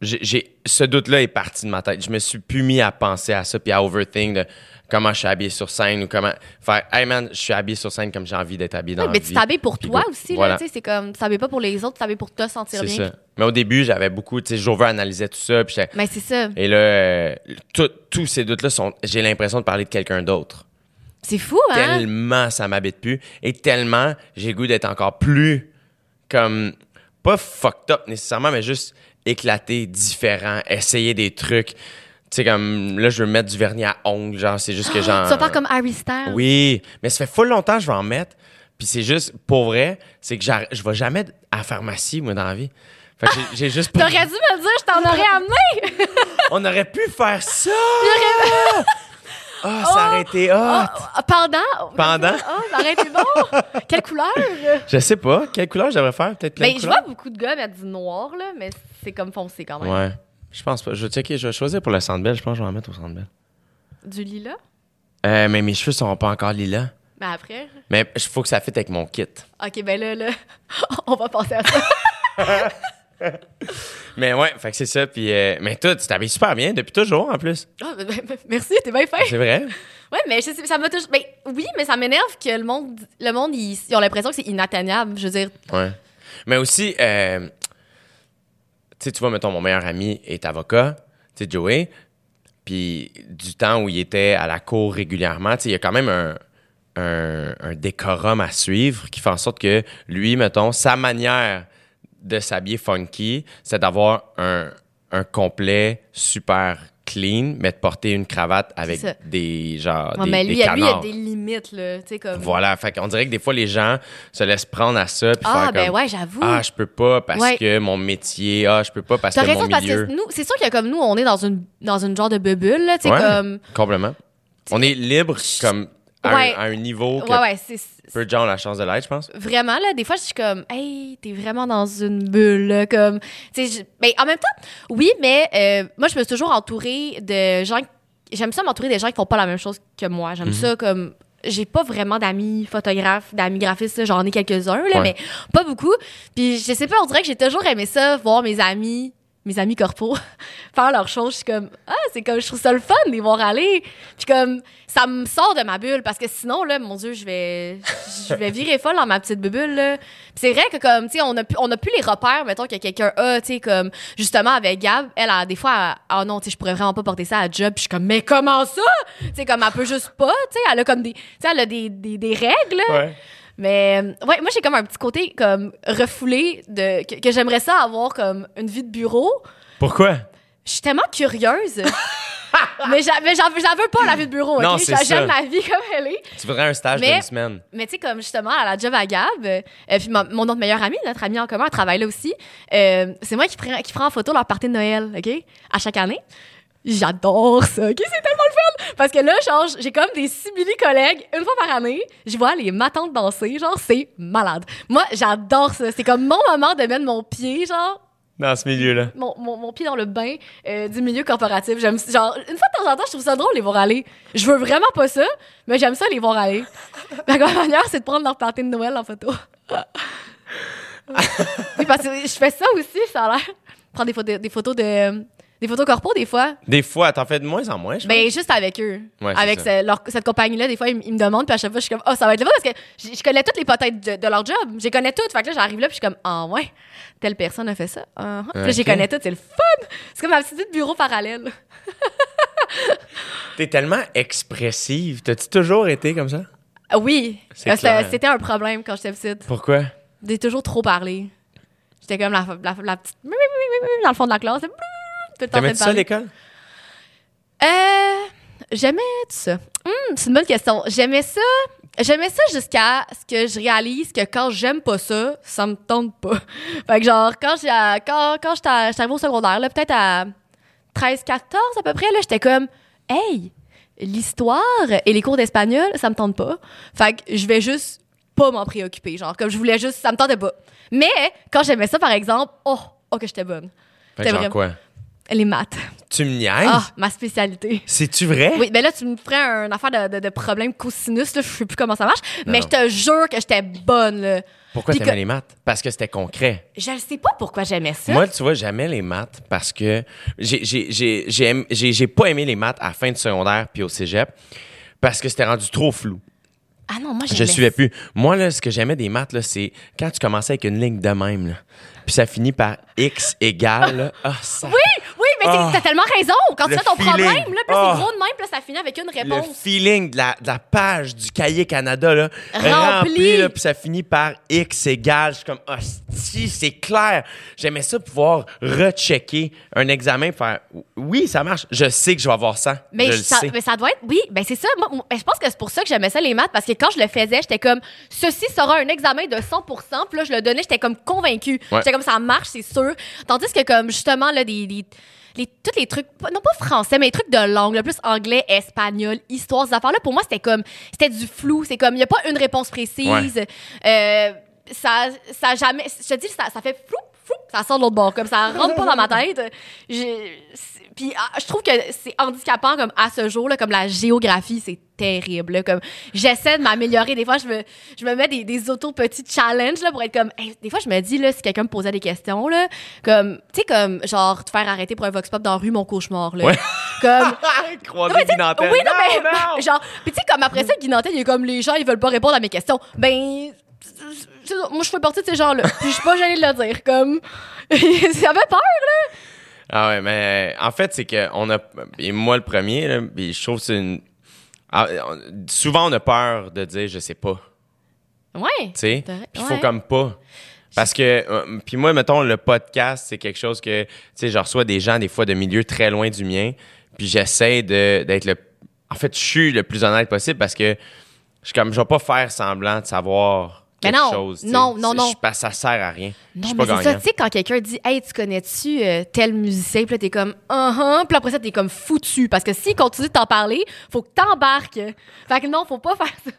j'ai, j'ai- ce doute-là est parti de ma tête. Je me suis plus mis à penser à ça puis à overthink de comment je suis habillé sur scène ou comment faire hey man, je suis habillé sur scène comme j'ai envie d'être habillé dans Oui, la mais vie. tu t'habilles pour toi go. aussi, Voilà. là, tu sais, c'est comme, tu t'habilles pas pour les autres, tu t'habilles pour te sentir C'est bien. ça. Mais au début, j'avais beaucoup, tu sais, Jover analysait tout ça puis Mais c'est ça. Et là, euh, tous ces doutes-là sont. J'ai l'impression de parler de quelqu'un d'autre. C'est fou, hein? Tellement ça m'habite plus. Et tellement j'ai le goût d'être encore plus comme. Pas fucked up nécessairement, mais juste éclaté, différent, essayer des trucs. Tu sais, comme là, je veux mettre du vernis à ongles, genre, c'est juste que genre. Tu vas faire comme Harry Styles. Oui, mais ça fait full longtemps que je vais en mettre. Puis c'est juste, pour vrai, c'est que je vais jamais à la pharmacie, moi, dans la vie. Fait que j'ai- juste pas. T'aurais dû me le dire, je t'en aurais amené! On aurait pu faire ça! Ah, ça aurait été hot! Ah, pendant? Pendant? Ah, ça aurait été bon! Quelle couleur? Je sais pas. Quelle couleur je devrais faire? Peut-être plein Ben, de je couleurs? vois beaucoup de gars mettre du noir, là, mais c'est comme foncé quand même. Ouais. Je pense pas. Je vais checker. Je vais choisir pour le Centre. Je pense que je vais en mettre au Centre. Du lilas? Euh, mais mes cheveux sont pas encore lilas. Mais après? Mais il faut que ça fitte avec mon kit. Ok, ben là, là, on va passer à ça. Mais ouais, fait que c'est ça. Puis, euh, mais toi, tu t'habilles super bien depuis toujours en plus. Ah, ben, ben, merci, t'es bien fait. C'est vrai? Ouais, mais je ça m'a toujours. Ben, oui, mais ça m'énerve que le monde, le monde, ils, ils ont l'impression que c'est inatteignable. Je veux dire, Ouais. Mais aussi, euh, tu vois, mettons, mon meilleur ami est avocat, tu sais, Joey. Puis du temps où il était à la cour régulièrement, tu sais, il y a quand même un décorum à suivre qui fait en sorte que lui, mettons, sa manière de s'habiller funky, c'est d'avoir un, un complet super clean, mais de porter une cravate avec des genre Ouais, des, mais des lui, lui, il y a des limites, là. Tu sais, comme. Voilà, fait qu'on dirait que des fois les gens se laissent prendre à ça puis Ah, faire ben comme ouais, j'avoue. ah je peux pas parce Ouais. que mon métier, ah je peux pas parce que raison, mon parce milieu. que nous, c'est sûr que comme nous, on est dans une, dans une genre de bulle, là. Tu sais, comme. complètement. On est libre comme à, Ouais. un, à un niveau que Ouais, ouais, c'est. peu de gens ont la chance de l'être, je pense. Vraiment, là, des fois, je suis comme, hey, t'es vraiment dans une bulle, là, comme, tu sais, je- ben, en même temps, oui, mais euh, moi, je me suis toujours entourée de gens, j'aime ça m'entourer des gens qui font pas la même chose que moi. Mhm. J'aime ça comme, j'ai pas vraiment d'amis photographes, d'amis graphistes, j'en ai quelques-uns, là, Ouais. mais pas beaucoup. Puis, je sais pas, on dirait que j'ai toujours aimé ça, voir mes amis, mes amis corpo, faire leurs choses. Je suis comme, ah, c'est comme, je trouve ça le fun de les voir aller. Puis comme, ça me sort de ma bulle parce que sinon, là, mon Dieu, je vais, je vais virer folle dans ma petite bulle, là. C'est vrai que comme, tu sais, on a on a plus les repères, mettons, que quelqu'un a, tu sais, comme, justement, avec Gab, elle a des fois, ah non, tu sais, je pourrais vraiment pas porter ça à job. Puis je suis comme, mais comment ça? Tu sais, comme, elle peut juste pas, tu sais, elle a comme des, tu sais, elle a des, des, des règles. Ouais. Mais euh, ouais, moi j'ai comme un petit côté comme refoulé de que, que j'aimerais ça avoir comme une vie de bureau. Pourquoi? Je suis tellement curieuse. mais j'en veux pas la vie de bureau? Non, c'est ça. J'aime ma vie comme elle est. Tu voudrais un stage Mais- d'une semaine Mais tu sais, comme justement, à la job à Gab, euh, puis ma- mon autre meilleure amie, notre amie en commun, elle travaille là aussi. Euh, c'est moi qui prends, qui prends en photo leur party de Noël, OK? À chaque année. J'adore ça, OK? C'est tellement le fun! Parce que là, genre, j'ai comme des simili collègues, une fois par année, je vois les matantes danser, genre, c'est malade. Moi, j'adore ça. C'est comme mon moment de mettre mon pied, genre, dans ce milieu-là. mon, mon, mon pied dans le bain euh, du milieu corporatif. J'aime genre une fois de temps en temps, je trouve ça drôle les voir aller. Je veux vraiment pas ça, mais j'aime ça les voir aller. La grande manière, c'est de prendre leur party de Noël en photo. parce que je fais ça aussi, ça a l'air. Prendre des photos, des photos de des photos corpo des fois. Des fois, t'en fais de moins en moins, je Ben juste avec eux. Ouais, c'est avec ça. ce- leur- cette compagnie-là, des fois, ils, m- ils me demandent, puis à chaque fois, je suis comme, oh, ça va être le fun parce que je, je connais toutes les potêtes de, de leur job. Je les connais toutes. Fait que là, j'arrive là, puis je suis comme, ah ouais, telle personne a fait ça. Ah, ah. Puis là, je les Ok. connais toutes, c'est le fun. C'est comme ma petite bureau parallèle. T'es tellement expressive. T'as-tu toujours été comme ça? Ah Oui, C'est Euh, c'était clair. c'était un problème quand j'étais petite. Pourquoi? J'ai toujours trop parlé. J'étais comme la, la, la petite dans le fond de la classe. De ça à l'école? Euh, j'aimais ça. Hum, c'est une bonne question. J'aimais ça. J'aimais ça jusqu'à ce que je réalise que quand j'aime pas ça, ça me tente pas. Fait que genre, quand j'ai, quand, quand j'étais arrivée au secondaire, là, peut-être à 13, 14 à peu près, là, j'étais comme, hey, l'histoire et les cours d'espagnol, ça me tente pas. Fait que je vais juste pas m'en préoccuper. Genre, comme je voulais juste, ça me tentait pas. Mais quand j'aimais ça, par exemple, oh, oh que j'étais bonne. Fait que C'était genre vraiment- quoi? Les maths. Tu me niaises? Ah, ma spécialité. C'est-tu vrai? Oui, ben là, tu me ferais une affaire de, de, de problème cosinus, là, je sais plus comment ça marche, mais non. je te jure que j'étais bonne, là. Pourquoi Puis t'aimais que- les maths? Parce que c'était concret. Je ne sais pas pourquoi j'aimais ça. Moi, tu vois, j'aimais les maths parce que j'ai- pas aimé les maths à la fin du secondaire puis au cégep parce que c'était rendu trop flou. ah non, moi, Je suivais plus. Moi, là, ce que j'aimais des maths, là, c'est quand tu commençais avec une ligne de même, là, puis ça finit par X égale, ah, ça... Oui, oui, mais Ah. t'as tellement raison. Quand tu Le fais ton feeling. problème, là, Ah. c'est gros de même, puis ça finit avec une Le réponse. feeling de la, de la page du cahier Canada, là, Rempli. là, puis ça finit par X égale. Je suis comme, ah, si, c'est clair. J'aimais ça pouvoir rechecker un examen, faire, oui, ça marche. Je sais que je vais avoir ça. Mais je le ça, sais. mais ça doit être. Oui, ben c'est ça. Moi, moi, je pense que c'est pour ça que j'aimais ça les maths parce que quand je le faisais, j'étais comme ceci sera un examen de 100 Puis là, je le donnais, j'étais comme convaincue. Ouais. J'étais comme ça marche, c'est sûr. Tandis que comme justement là des, des- les, tous les trucs, non pas français, mais les trucs de langue, le plus anglais, espagnol, histoire, ces affaires-là, pour moi, c'était comme, c'était du flou. C'est comme, il n'y a pas une réponse précise. Euh, ça, ça jamais, je te dis, ça, ça fait flou, flou, ça sort de l'autre bord, comme ça rentre pas dans ma tête. Puis ah, je trouve que c'est handicapant comme à ce jour, là, comme la géographie, c'est terrible. là, comme j'essaie de m'améliorer. Des fois, je me, je me mets des, des auto petits challenges là, pour être comme. hey, des fois, je me dis là, si quelqu'un me posait des questions là, comme tu sais comme genre te faire arrêter pour un vox pop dans la rue, mon cauchemar là. Ouais. Comme Croiser mais Guy. Oui, non, mais. non! Genre, puis tu sais, comme après ça, Guy Nantel, il est comme les gens, ils veulent pas répondre à mes questions. Ben. Moi, je fais partie de ces gens-là. Puis je suis pas gênée de le dire. Comme. ça fait peur. Ah ouais, mais euh, en fait, c'est que on a. Et moi, le premier, là, puis je trouve que c'est une. ah, on- souvent, on a peur de dire je sais pas. Ouais. Tu sais? Puis il faut ouais. comme pas. Parce que, euh, puis moi, mettons, le podcast, c'est quelque chose que, tu sais, je reçois des gens, des fois, de milieux très loin du mien, puis j'essaie de- d'être le. En fait, je suis le plus honnête possible parce que je suis comme, je vais pas faire semblant de savoir Mais non, chose. sais. non, non, non. je- ça sert à rien. je Non, mais pas c'est ça, tu sais, quand quelqu'un dit Hey, tu connais-tu euh, tel musicien? Puis là, t'es comme Uh-huh. Puis après ça, t'es comme foutu. Parce que s'il continue de t'en parler, faut que t'embarques. Fait que non, faut pas faire ça.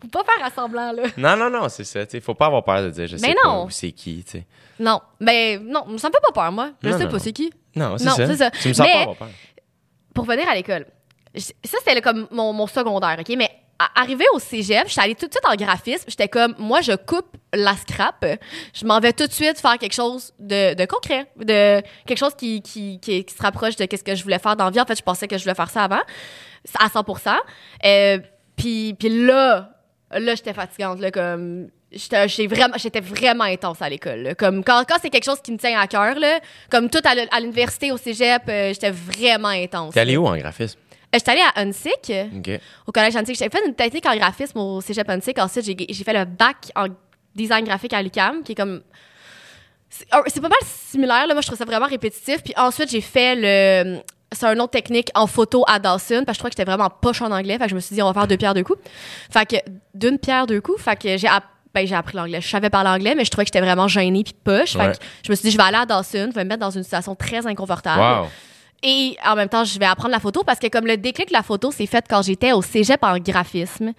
Faut pas faire à semblant, là. Non, non, non, c'est ça. Il faut pas avoir peur de dire je sais Mais pas non. où c'est qui. tu sais. Non, mais non, ça me fait pas peur, moi. Je Non, sais non, pas c'est qui. Non, c'est ça. ça. Tu me sens Mais- pas avoir peur. Pour venir à l'école, ça, c'était comme mon, mon secondaire, OK? Mais à- arrivé au cégep, j'étais allée tout de suite en graphisme. J'étais comme, moi, je coupe la scrap. Je m'en vais tout de suite faire quelque chose de, de concret, de quelque chose qui, qui, qui, qui se rapproche de ce que je voulais faire dans la vie. En fait, je pensais que je voulais faire ça avant, à 100 Euh, Puis puis là, là, j'étais fatigante, là, comme... J'étais vraiment, j'étais vraiment intense à l'école. Comme quand, quand c'est quelque chose qui me tient à cœur, là, comme tout à l'université, au cégep, euh, j'étais vraiment intense. T'es allé où en graphisme? Euh, J'étais allée à Hunsick, OK. au collège Hunsick. J'ai fait une technique en graphisme au cégep Hunsick. Ensuite, j'ai j'ai fait le bac en design graphique à l'UQAM, qui est comme... C'est euh, c'est pas mal similaire, là. Moi, je trouve ça vraiment répétitif. Puis ensuite, j'ai fait le... C'est un autre technique en photo à Dawson, parce que je trouvais que j'étais vraiment poche en anglais. Fait que je me suis dit, on va faire deux pierres deux coups. Fait que d'une pierre deux coups, fait que j'ai app- ben, j'ai appris l'anglais. Je savais parler anglais, mais je trouvais que j'étais vraiment gênée puis poche. Fait Ouais. que je me suis dit, je vais aller à Dawson, je vais me mettre dans une situation très inconfortable. Wow. Et en même temps, je vais apprendre la photo parce que comme le déclic de la photo, c'est fait quand j'étais au cégep en graphisme.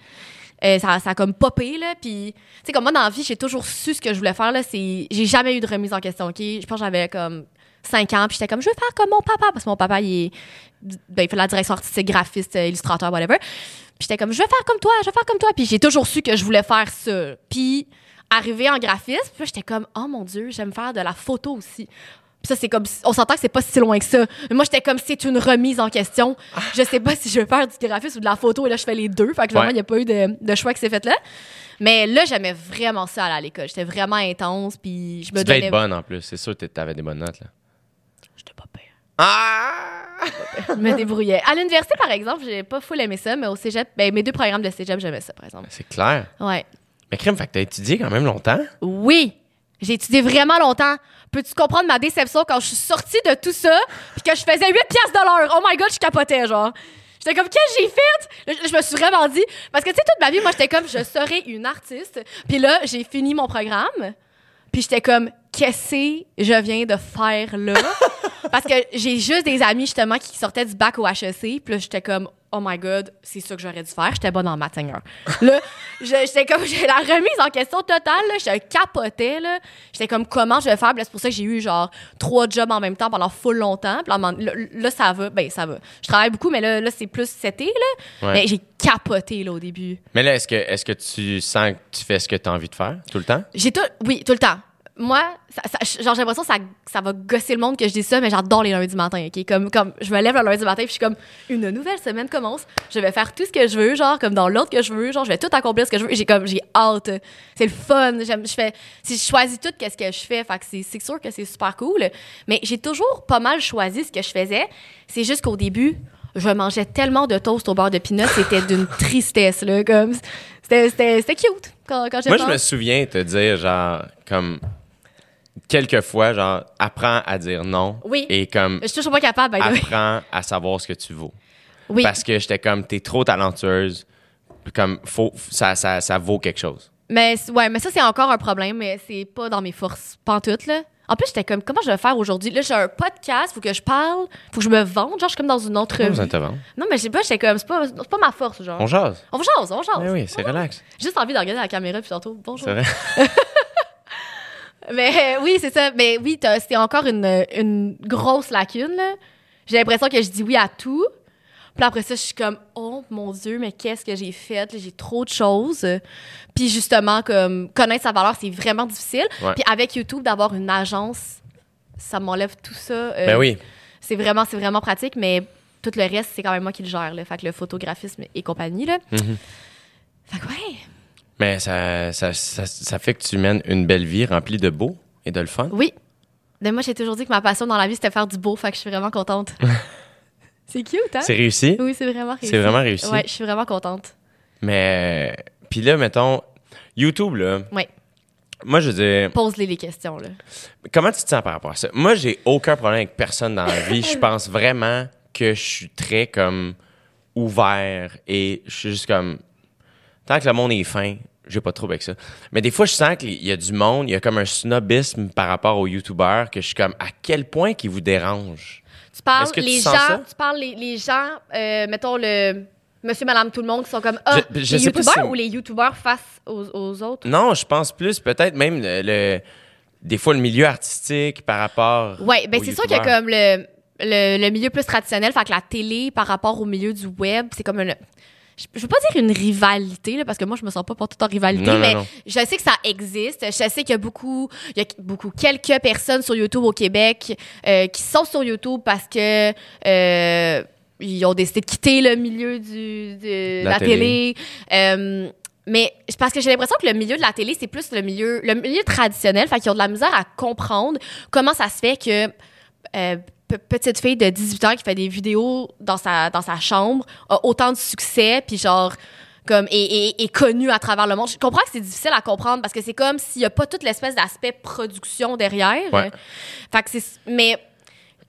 Euh, ça, ça a comme popé, là. Puis, tu sais, comme moi, dans la vie, j'ai toujours su ce que je voulais faire, là. C'est... J'ai jamais eu de remise en question, OK? Je pense que j'avais comme 5 ans, puis j'étais comme, je veux faire comme mon papa, parce que mon papa, il. Ben, fait la direction artistique, graphiste, euh, illustrateur, whatever. Puis j'étais comme, je veux faire comme toi, je veux faire comme toi. Puis j'ai toujours su que je voulais faire ça. Puis, arrivé en graphisme, puis j'étais comme, oh mon Dieu, j'aime faire de la photo aussi. Puis ça, c'est comme, on s'entend que c'est pas si loin que ça. Mais moi, j'étais comme, c'est une remise en question. Je sais pas si je veux faire du graphisme ou de la photo, et là, je fais les deux. Fait que vraiment, Ouais. il n'y a pas eu de, de choix qui s'est fait là. Mais là, j'aimais vraiment ça aller à l'école. J'étais vraiment intense, puis je me Tu donnais. être bonne en plus. C'est sûr que t'avais des bonnes notes. Là. J'étais pas pire. Ah! Je me débrouillais. À l'université, par exemple, j'ai pas full aimé ça, mais au cégep, ben, mes deux programmes de cégep, j'aimais ça, par exemple. C'est clair. Ouais. Mais crème, fait que t'as étudié quand même longtemps? Oui, j'ai étudié vraiment longtemps. Peux-tu comprendre ma déception quand je suis sortie de tout ça puis que je faisais 8 piastres de l'heure? Oh my God, je capotais, genre. J'étais comme, qu'est-ce que j'ai fait? Je- me suis vraiment dit, parce que tu sais, toute ma vie, moi, j'étais comme, je serais une artiste. Puis là, j'ai fini mon programme. Puis j'étais comme, qu'est-ce que je viens de faire là? Parce que j'ai juste des amis, justement, qui sortaient du bac au HEC. Puis là, j'étais comme, oh my God, c'est ça que j'aurais dû faire. J'étais bonne en maths, Seigneur. Là, j'étais comme, j'ai la remise en question totale, là. Je capotais, là. J'étais comme, comment je vais faire? Puis là, c'est pour ça que j'ai eu, genre, trois jobs en même temps pendant full longtemps. Puis là, ça va. Ben, ça va. Je travaille beaucoup, mais là, là c'est plus cet été, là. Ouais. Mais j'ai capoté, là, au début. Mais là, est-ce que, est-ce que tu sens que tu fais ce que t'as envie de faire tout le temps? J'ai tout. Oui, tout le temps. Moi, ça, ça- genre, j'ai l'impression que ça, ça va gosser le monde que je dis ça, mais j'adore les lundis matin, OK? Comme, comme je me lève le lundi matin, puis je suis comme, une nouvelle semaine commence. Je vais faire tout ce que je veux, genre, comme dans l'autre que je veux, genre, je vais tout accomplir ce que je veux. J'ai comme, j'ai hâte. C'est le fun. J'aime, je fais, si je choisis tout, qu'est-ce que je fais, fait que c'est, c'est sûr que c'est super cool. Mais j'ai toujours pas mal choisi ce que je faisais. C'est juste qu'au début, je mangeais tellement de toast au beurre de pinot, c'était d'une tristesse, là. Comme, c'était, cute quand, quand Moi, je me souviens te dire, genre, comme, quelques fois, genre, apprends à dire non. Oui. Et comme, Je suis toujours pas capable, by the way. apprends à savoir ce que tu vaux. Oui. Parce que j'étais comme, t'es trop talentueuse. Comme, faut, ça, ça, ça vaut quelque chose. Mais ouais, mais ça c'est encore un problème, mais c'est pas dans mes forces, pantoute là. En plus, j'étais comme comment je vais faire aujourd'hui? Là, j'ai un podcast, faut que je parle, faut que je me vende, genre je suis comme dans une autre de te vendre. Non, mais je sais pas, j'étais comme c'est pas c'est pas ma force genre. On jase. On jase, on jase. Oui, oui, c'est relax. J'ai Juste envie de regarder la caméra puis tantôt bonjour. C'est vrai. Mais euh, oui, c'est ça. Mais oui, c'était encore une, une grosse lacune là. J'ai l'impression que je dis oui à tout. Puis après ça, je suis comme, oh mon Dieu, mais qu'est-ce que j'ai fait? J'ai trop de choses. Puis justement, comme connaître sa valeur, c'est vraiment difficile. Ouais. Puis avec YouTube, d'avoir une agence, ça m'enlève tout ça. Euh, Ben oui. C'est vraiment, c'est vraiment pratique, mais tout le reste, c'est quand même moi qui le gère. Là. Fait que le photographisme et compagnie. Là. Mhm. Fait que ouais. Mais ça, ça, ça, ça fait que tu mènes une belle vie remplie de beau et de le fun. Oui. Mais moi, j'ai toujours dit que ma passion dans la vie, c'était faire du beau. Fait que je suis vraiment contente. c'est cute, hein? C'est réussi? Oui, c'est vraiment réussi. C'est vraiment réussi? Ouais, je suis vraiment contente. Mais, puis là, mettons, YouTube, là, Ouais. Moi, je dire, Pose-les les questions, là. comment tu te sens par rapport à ça? Moi, j'ai aucun problème avec personne dans la vie. Je pense vraiment que je suis très comme ouvert et je suis juste comme tant que le monde est fin, j'ai pas trop avec ça. Mais des fois, je sens qu'il y a du monde, il y a comme un snobisme par rapport aux YouTubers que je suis comme à quel point qu'ils vous dérangent? Tu parles que les gens, tu parles les, les gens, euh, mettons le monsieur, madame, tout le monde qui sont comme ah, Je- je les youtubeurs si- ou les youtubeurs face aux, aux autres? Non, je pense plus peut-être même le, le- des fois le milieu artistique par rapport. Ouais, ben c'est sûr que youtubeurs. comme le, le, le milieu plus traditionnel, fait que la télé par rapport au milieu du web, c'est comme une je je veux pas dire une rivalité là, parce que moi je me sens pas pour tout en rivalité Non, mais non. je sais que ça existe je sais qu'il y a beaucoup il y a beaucoup quelques personnes sur YouTube au Québec euh, qui sont sur YouTube parce que euh, ils ont décidé de quitter le milieu du, de La la, télé. télé, Euh, mais parce que j'ai l'impression que le milieu de la télé, c'est plus le milieu, le milieu traditionnel. Fait qu'ils ont de la misère à comprendre comment ça se fait que euh, petite fille de 18 ans qui fait des vidéos dans sa, dans sa chambre a autant de succès, puis genre comme est, est, est connue à travers le monde. Je comprends que c'est difficile à comprendre parce que c'est comme s'il n'y a pas toute l'espèce d'aspect production derrière. Ouais. Fait que c'est mais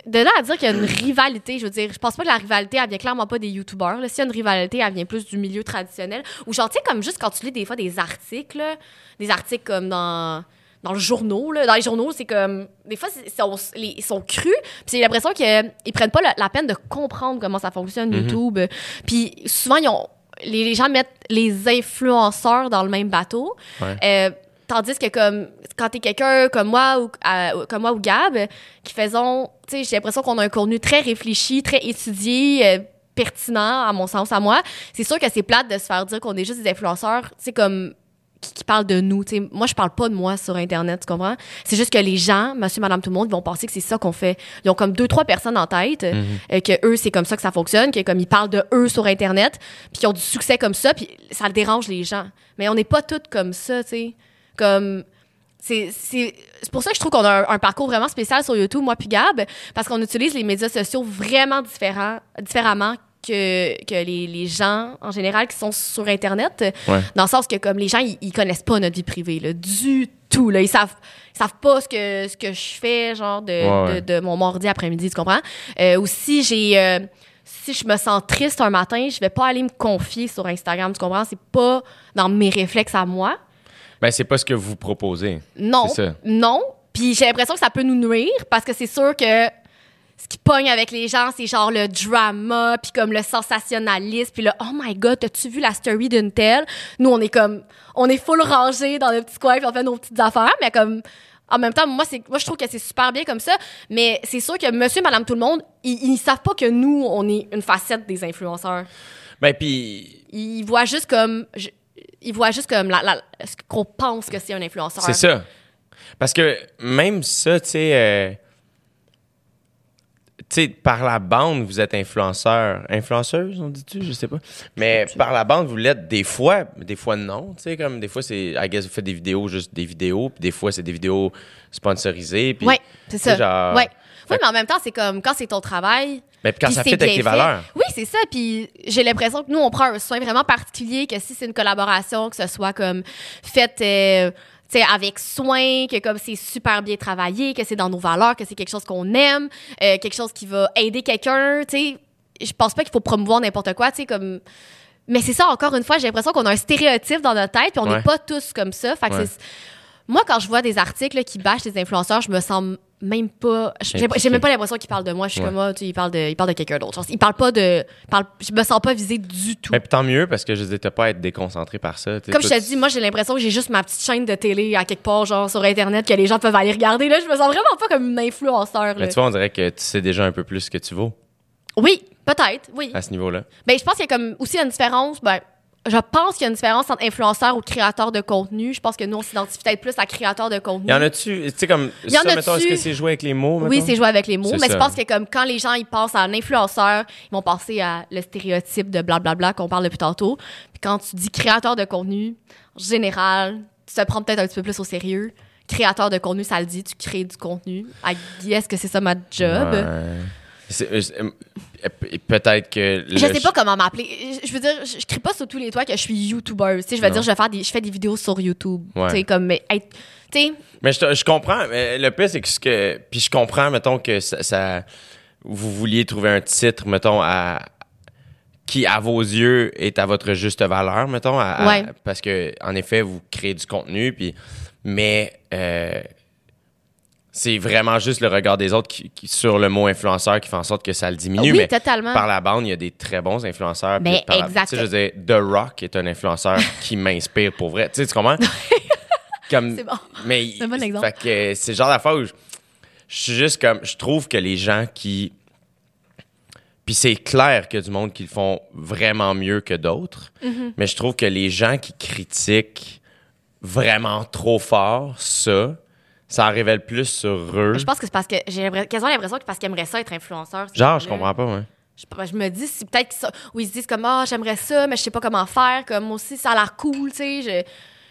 de là à dire qu'il y a une rivalité, je veux dire, je pense pas que la rivalité, elle vient clairement pas des youtubeurs. là. S'il y a une rivalité, elle vient plus du milieu traditionnel. Ou genre, tu sais, comme juste quand tu lis des fois des articles, là, des articles comme dans dans le journaux, là. dans les journaux, c'est comme des fois on- les- ils sont crus, puis j'ai l'impression qu'ils ils prennent pas la, la peine de comprendre comment ça fonctionne YouTube. Puis souvent ils ont les, les gens mettent les influenceurs dans le même bateau. Ouais. Euh, tandis que comme quand t'es quelqu'un comme moi ou euh, comme moi ou Gab qui faisons tu sais j'ai l'impression qu'on a un contenu très réfléchi très étudié euh, pertinent à mon sens à moi c'est sûr que c'est plate de se faire dire qu'on est juste des influenceurs tu sais comme qui, qui parlent de nous tu sais. Moi je parle pas de moi sur internet tu comprends? C'est juste que les gens monsieur madame tout le monde ils vont penser que c'est ça qu'on fait. Ils ont comme deux trois personnes en tête euh, que eux c'est comme ça que ça fonctionne que comme ils parlent de eux sur internet puis qu'ils ont du succès comme ça puis ça le dérange les gens. Mais on n'est pas toutes comme ça tu sais. Comme c'est pour ça que je trouve qu'on a un, un parcours vraiment spécial sur YouTube, moi puis Gab, parce qu'on utilise les médias sociaux vraiment différents, différemment que, que les, les gens en général qui sont sur Internet. Ouais. Dans le sens que comme les gens, ils, ils connaissent pas notre vie privée, là, du tout. Là. Ils savent ils savent pas ce que, ce que je fais, genre, de, Ouais, de, de mon mardi après-midi, tu comprends? Euh, ou si j'ai... euh, si je me sens triste un matin, je vais pas aller me confier sur Instagram, tu comprends? C'est pas dans mes réflexes à moi. Ben, c'est pas ce que vous proposez. Non. Ça. Non. Puis j'ai l'impression que ça peut nous nuire parce que c'est sûr que ce qui pogne avec les gens, c'est genre le drama, puis comme le sensationnalisme, puis le oh my god, t'as-tu vu la story d'une telle? Nous, on est comme, on est full rangé dans le petit coin, puis on fait nos petites affaires, mais comme, en même temps, moi, c'est, moi je trouve que c'est super bien comme ça, mais c'est sûr que monsieur, madame, tout le monde, ils, ils savent pas que nous, on est une facette des influenceurs. Ben, puis Ils voient juste comme, je- ils voient juste comme la, la- ce qu'on pense que c'est un influenceur. c'est ça. Parce que même ça, tu sais, euh, sais, par la bande, vous êtes influenceur. Influenceuse, on dit-tu? Je sais pas. Mais par la bande, vous l'êtes des fois, mais des fois non. Tu sais, comme des fois, c'est, I guess, vous faites des vidéos, juste des vidéos, puis des fois, c'est des vidéos sponsorisées. Puis, Oui, c'est ça. genre- ouais. Oui, mais en même temps, c'est comme quand c'est ton travail. Mais quand ça fit avec tes valeurs. Oui, c'est ça. Puis j'ai l'impression que nous, on prend un soin vraiment particulier, que si c'est une collaboration, que ce soit comme faite. euh, sais, avec soin, que comme c'est super bien travaillé, que c'est dans nos valeurs, que c'est quelque chose qu'on aime, euh, quelque chose qui va aider quelqu'un, tu sais. Je pense pas qu'il faut promouvoir n'importe quoi, tu sais, comme... Mais c'est ça, encore une fois, j'ai l'impression qu'on a un stéréotype dans notre tête, puis on n'est Ouais. pas tous comme ça. Fait que Ouais. c'est- Moi, quand je vois des articles là, qui bâchent les influenceurs, je me sens même pas. J'ai même pas l'impression qu'ils parlent de moi. Je suis Ouais. comme, ah, tu ils parlent de, ils parlent de quelqu'un d'autre. Ils parlent pas de. parlent- je me sens pas visée du tout. Mais puis tant mieux, parce que je t'as pas à être déconcentré par ça. Comme je te dis, moi, j'ai l'impression que j'ai juste ma petite chaîne de télé à quelque part, genre sur Internet, que les gens peuvent aller regarder. Là, je me sens vraiment pas comme une influenceur. Mais là. tu vois, on dirait que tu sais déjà un peu plus ce que tu vaux Oui, peut-être, oui. à ce niveau-là. Ben, je pense qu'il y a comme aussi une différence. Ben, je pense qu'il y a une différence entre influenceur ou créateur de contenu. Je pense que nous, on s'identifie peut-être plus à créateur de contenu. Y en a-tu, tu sais, comme, Y en ça, mettons, est-ce que c'est joué avec les mots? Oui, c'est jouer avec les mots, mais ça. je pense que comme quand les gens ils pensent à un influenceur, ils vont penser à le stéréotype de blablabla qu'on parle depuis tantôt. Puis quand tu dis créateur de contenu, en général, tu te prends peut-être un petit peu plus au sérieux. Créateur de contenu, ça le dit, tu crées du contenu. I guess que c'est ça ma job. Ouais. Et peut-être que. Je sais pas comment m'appeler. Je veux dire, je, je crie pas sur tous les toits que je suis YouTuber. Tu sais, je veux Non. dire, je, vais faire des, je fais des vidéos sur YouTube. Ouais. Tu sais, comme, mais, hey, Mais je, je comprends. Mais le pire, c'est que ce que. Puis je comprends, mettons, que ça, ça- Vous vouliez trouver un titre, mettons, à. Qui, à vos yeux, est à votre juste valeur, mettons. à- à- Ouais. parce que, en effet, vous créez du contenu, puis. Mais. euh, c'est vraiment juste le regard des autres qui, qui- sur le mot influenceur qui fait en sorte que ça le diminue. oui, mais totalement. par la bande, il y a des très bons influenceurs. Ben, par la- exact. Tu sais, je veux dire, The Rock est un influenceur qui m'inspire pour vrai. Tu sais, tu comprends? Comme, C'est bon. Mais C'est un bon exemple. Fait que c'est le genre d'affaire où je, je suis juste comme. Je trouve que les gens qui. Puis c'est clair qu'il y a du monde qui le font vraiment mieux que d'autres. Mm-hmm. Mais je trouve que les gens qui critiquent vraiment trop fort ça, ça en révèle plus sur eux. Je pense que c'est parce que j'ai l'impression- quasiment l'impression que parce qu'ils aimeraient ça être influenceur. ces Genre, je comprends pas, ouais. Je, je me dis, c'est peut-être qu'ils ou ils se disent comme, ah, j'aimerais ça, mais je sais pas comment faire, comme moi aussi, ça a l'air cool, tu sais. je-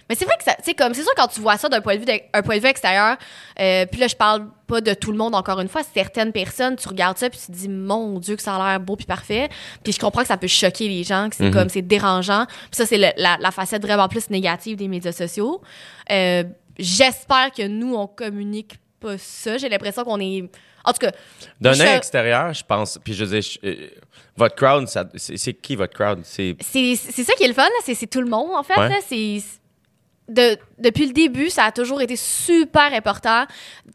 Mais c'est vrai que sais, comme, c'est sûr, quand tu vois ça d'un point de vue, d'ex- un point de vue extérieur, euh, puis là, je parle pas de tout le monde, encore une fois, certaines personnes, tu regardes ça, puis tu te dis, mon Dieu, que ça a l'air beau puis parfait. Puis je comprends que ça peut choquer les gens, que c'est Mhm. comme, c'est dérangeant. Puis ça, c'est la, la facette vraiment plus négative des médias sociaux. Euh, J'espère que nous, on communique pas ça. J'ai l'impression qu'on est. En tout cas, D'un Je- extérieur, je pense. Puis je je- euh, votre crowd, ça- c'est qui votre crowd? C'est. c'est c'est ça qui est le fun, là, c'est c'est tout le monde, en fait. Ouais. c'est de, depuis le début, ça a toujours été super important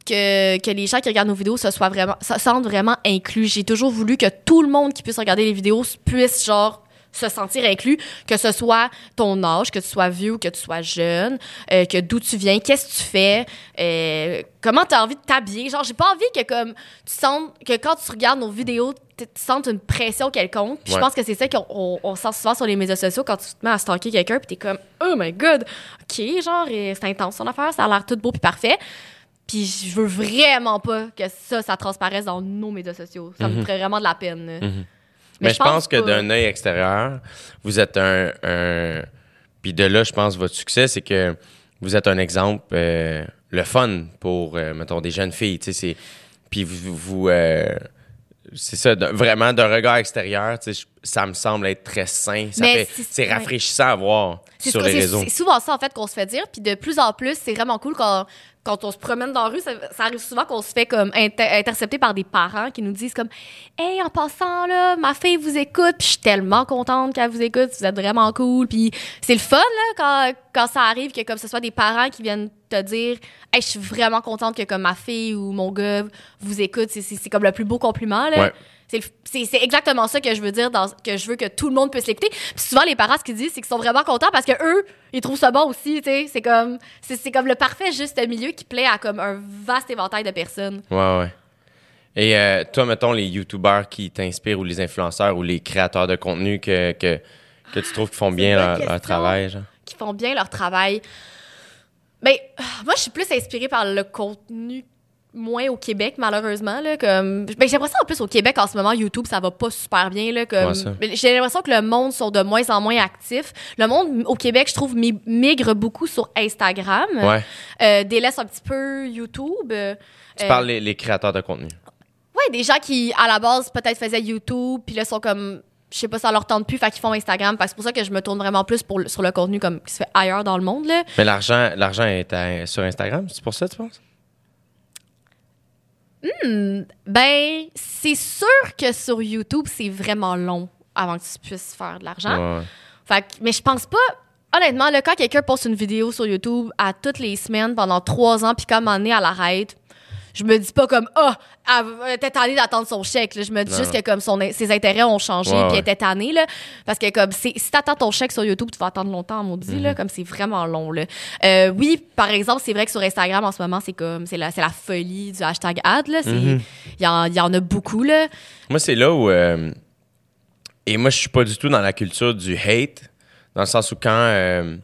que, que les gens qui regardent nos vidéos se, soient vraiment, se sentent vraiment inclus. J'ai toujours voulu que tout le monde qui puisse regarder les vidéos puisse, genre, se sentir inclus, que ce soit ton âge, que tu sois vieux ou que tu sois jeune, euh, que d'où tu viens, qu'est-ce que tu fais, euh, comment tu as envie de t'habiller. Genre, j'ai pas envie que comme tu sentes que quand tu regardes nos vidéos, tu sentes une pression quelconque. Puis Ouais. je pense que c'est ça qu'on on, on sent souvent sur les médias sociaux quand tu te mets à stalker quelqu'un puis t'es comme oh my god, ok, genre euh, c'est intense son affaire, ça a l'air tout beau puis parfait. Puis je veux vraiment pas que ça, ça transparaisse dans nos médias sociaux. Ça me ferait vraiment de la peine. Mhm. Mais, je pense, que d'un œil extérieur, vous êtes un. un- Puis de là, je pense, votre succès, c'est que vous êtes un exemple, euh, le fun pour, euh, mettons, des jeunes filles. Tu sais, c'est. Puis vous. vous, euh, c'est ça, de- vraiment d'un regard extérieur, ça me semble être très sain. Ça Mais fait- c'est- ouais. rafraîchissant à voir sur les réseaux. C'est souvent ça, en fait, qu'on se fait dire. Puis de plus en plus, c'est vraiment cool quand, quand on se promène dans la rue. Ça, arrive souvent qu'on se fait comme inter- intercepter par des parents qui nous disent comme Hey, en passant, là, ma fille vous écoute. Puis je suis tellement contente qu'elle vous écoute. Vous êtes vraiment cool. Puis c'est le fun, là, quand, quand ça arrive que comme ce soit des parents qui viennent te dire Hey, je suis vraiment contente que comme ma fille ou mon gars vous écoute. C'est- comme le plus beau compliment, là. C'est exactement ça que je veux dire, dans, que je veux que tout le monde puisse l'écouter. Puis souvent, les parents, ce qu'ils disent, c'est qu'ils sont vraiment contents parce que eux, ils trouvent ça bon aussi, tu sais. C'est comme, c'est comme le parfait juste milieu qui plaît à comme un vaste éventail de personnes. Ouais, ouais. Et euh, toi, mettons, les YouTubers qui t'inspirent ou les influenceurs ou les créateurs de contenu que, que, que tu trouves qui font bien une bonne leur, travail, genre? qui font bien leur travail. Ben, ah, moi, je suis plus inspirée par le contenu moins au Québec, malheureusement. Là, comme... ben, j'ai l'impression, en plus, au Québec, en ce moment, YouTube, ça va pas super bien. Là, comme... Ouais. J'ai l'impression que le monde sont de moins en moins actifs. Le monde, au Québec, je trouve, mi- migre beaucoup sur Instagram. Ouais. Euh, délaisse un petit peu YouTube. Euh, Tu parles les, les créateurs de contenu. Ouais, des gens qui, à la base, peut-être faisaient YouTube, puis là, sont comme... Je sais pas, ça leur tente plus, fait qu'ils font Instagram. C'est pour ça que je me tourne vraiment plus pour, sur le contenu comme qui se fait ailleurs dans le monde. Là. Mais l'argent, l'argent est à- sur Instagram, c'est pour ça, tu penses? Ben, c'est sûr que sur YouTube, c'est vraiment long avant que tu puisses faire de l'argent. Ouais. Fait que- mais je pense pas. Honnêtement, là, quand quelqu'un poste une vidéo sur YouTube à toutes les semaines pendant trois ans, puis comme donné, elle arrête, je me dis pas comme Ah, elle était tannée d'attendre son chèque. là. Je me dis Non, juste que comme son, ses intérêts ont changé, puis elle était tannée. Là, parce que comme si t'attends ton chèque sur YouTube, tu vas attendre longtemps, maudit. Mhm. là, comme c'est vraiment long. Là. Euh, oui, par exemple, c'est vrai que sur Instagram en ce moment, c'est comme c'est la, c'est la folie du hashtag ad. là. C'est- Il Mhm. y, en, y en a beaucoup. Là. Moi, c'est là où. euh, et moi, je suis pas du tout dans la culture du hate, dans le sens où quand. euh,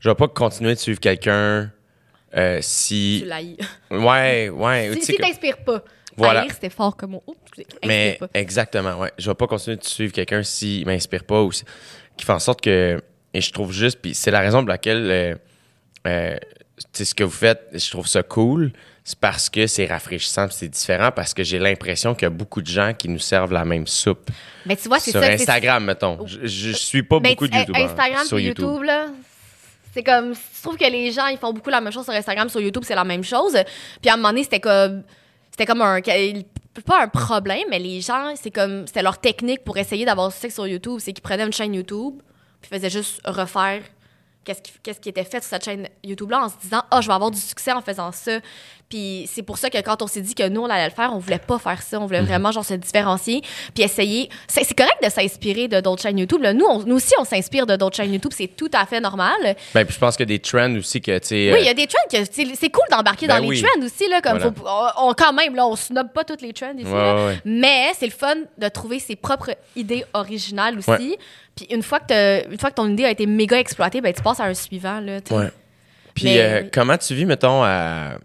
je vais pas continuer de suivre quelqu'un euh, si. Tu l'haïs. Ouais, ouais. tu Si, sais si t'inspires pas. Voilà. C'était fort comme mot. Mais pas. exactement, ouais. Je vais pas continuer de suivre quelqu'un s'il m'inspire pas ou si- qui fait en sorte que. Et je trouve juste. Puis c'est la raison pour laquelle. euh, euh, sais, ce que vous faites, je trouve ça cool. C'est parce que c'est rafraîchissant, c'est différent, parce que j'ai l'impression qu'il y a beaucoup de gens qui nous servent la même soupe. Mais tu vois, c'est Sur ça. Instagram, mettons. Je, je suis pas Ben, beaucoup de tu- YouTubeurs Instagram sur YouTube. YouTube, là. C'est comme, je trouve que les gens, ils font beaucoup la même chose sur Instagram, sur YouTube, c'est la même chose. Puis à un moment donné, c'était comme, c'était comme un, pas un problème, mais les gens, c'est comme, c'était leur technique pour essayer d'avoir du succès sur YouTube. C'est qu'ils prenaient une chaîne YouTube, puis faisaient juste refaire qu'est-ce qui, qui était fait sur cette chaîne YouTube-là en se disant, ah, je vais avoir du succès en faisant ça. Puis c'est pour ça que quand on s'est dit que nous, on allait le faire, on voulait pas faire ça. On voulait vraiment, genre, se différencier. Puis essayer. C'est correct de s'inspirer de d'autres chaînes YouTube. là. Nous, on- nous aussi, on s'inspire de d'autres chaînes YouTube. C'est tout à fait normal. Ben, puis je pense qu'il y a des trends aussi que, tu sais. Oui, il euh, y a des trends que c'est cool d'embarquer Ben dans oui. les trends aussi. Là, comme Voilà. faut- on, on- quand même, là, on snob pas toutes les trends ici. Ouais, là. ouais. Mais c'est le fun de trouver ses propres idées originales aussi. Puis une fois, que une fois que ton idée a été méga exploitée, ben, tu passes à un suivant. Là. Ouais. Puis Mais- euh, comment tu vis, mettons, à-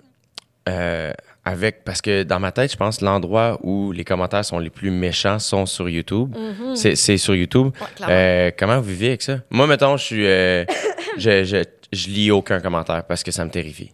euh, avec. Parce que dans ma tête, je pense l'endroit où les commentaires sont les plus méchants sont sur YouTube. C'est c'est sur YouTube. Ouais. Euh, comment vous vivez avec ça? Moi, mettons, je suis. euh, je, je, je lis aucun commentaire parce que ça me terrifie.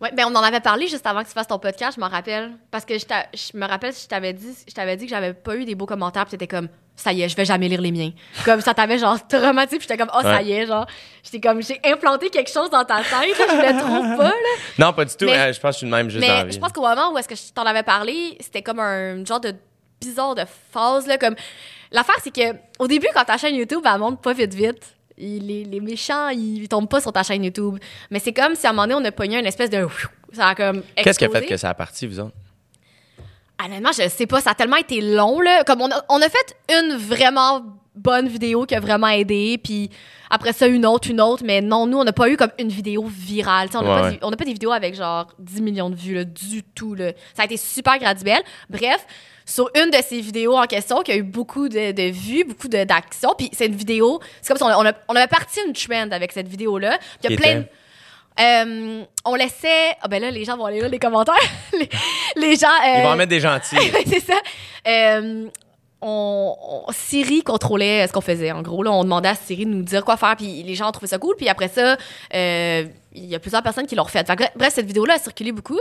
Ouais, ben on en avait parlé juste avant que tu fasses ton podcast, je m'en rappelle. Parce que je, me rappelle, je t'avais dit, je t'avais dit que j'avais pas eu des beaux commentaires, puis t'étais comme, ça y est, je vais jamais lire les miens. Comme ça t'avait genre traumatisé, puis j'étais comme, oh, ça y est, genre. J'étais comme, j'ai implanté quelque chose dans ta tête, je le trouve pas, là. Non, pas du tout. Mais- hein, je pense que je suis le même juste dans la Mais vie. je pense qu'au moment où est-ce que je t'en avais parlé, c'était comme un genre de bizarre de phase, là. Comme, l'affaire, c'est que au début, quand ta chaîne YouTube, elle monte pas vite, vite. Les, les méchants, ils tombent pas sur ta chaîne YouTube. Mais c'est comme si à un moment donné, on a pogné une espèce de. Ça a comme. Qu'est-ce qui a fait que ça a parti, vous autres? Honnêtement, je sais pas, ça a tellement été long, là. Comme on a, on a fait une vraiment bonne vidéo qui a vraiment aidé, puis après ça, une autre, une autre, mais non, nous, on n'a pas eu comme une vidéo virale. On n'a Ouais, pas, pas des vidéos avec genre 10 millions de vues, là, du tout, là. Ça a été super graduel. Bref, sur une de ces vidéos en question, qui a eu beaucoup de, de vues, beaucoup de- d'actions, puis c'est une vidéo, c'est comme si on, a- on, a- on avait parti une trend avec cette vidéo-là. Il y a plein de- euh, on laissait. Ah ben là, les gens vont aller là, les commentaires. les, les gens. Ils euh, vont en mettre des gentils. c'est ça. Euh, on, on- Siri contrôlait ce qu'on faisait. En gros, là, on demandait à Siri de nous dire quoi faire, puis les gens ont trouvé ça cool. Puis après ça, euh, il y a plusieurs personnes qui l'ont refait. Bref, cette vidéo-là a circulé beaucoup.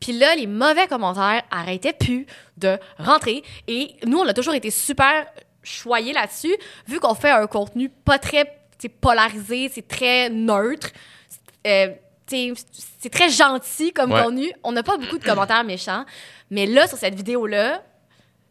Puis là, les mauvais commentaires arrêtaient plus de rentrer. Et nous, on a toujours été super choyés là-dessus, vu qu'on fait un contenu pas très polarisé, c'est très neutre. Euh, c'est très gentil comme Ouais. contenu. On n'a pas beaucoup de commentaires méchants. Mais là, sur cette vidéo-là,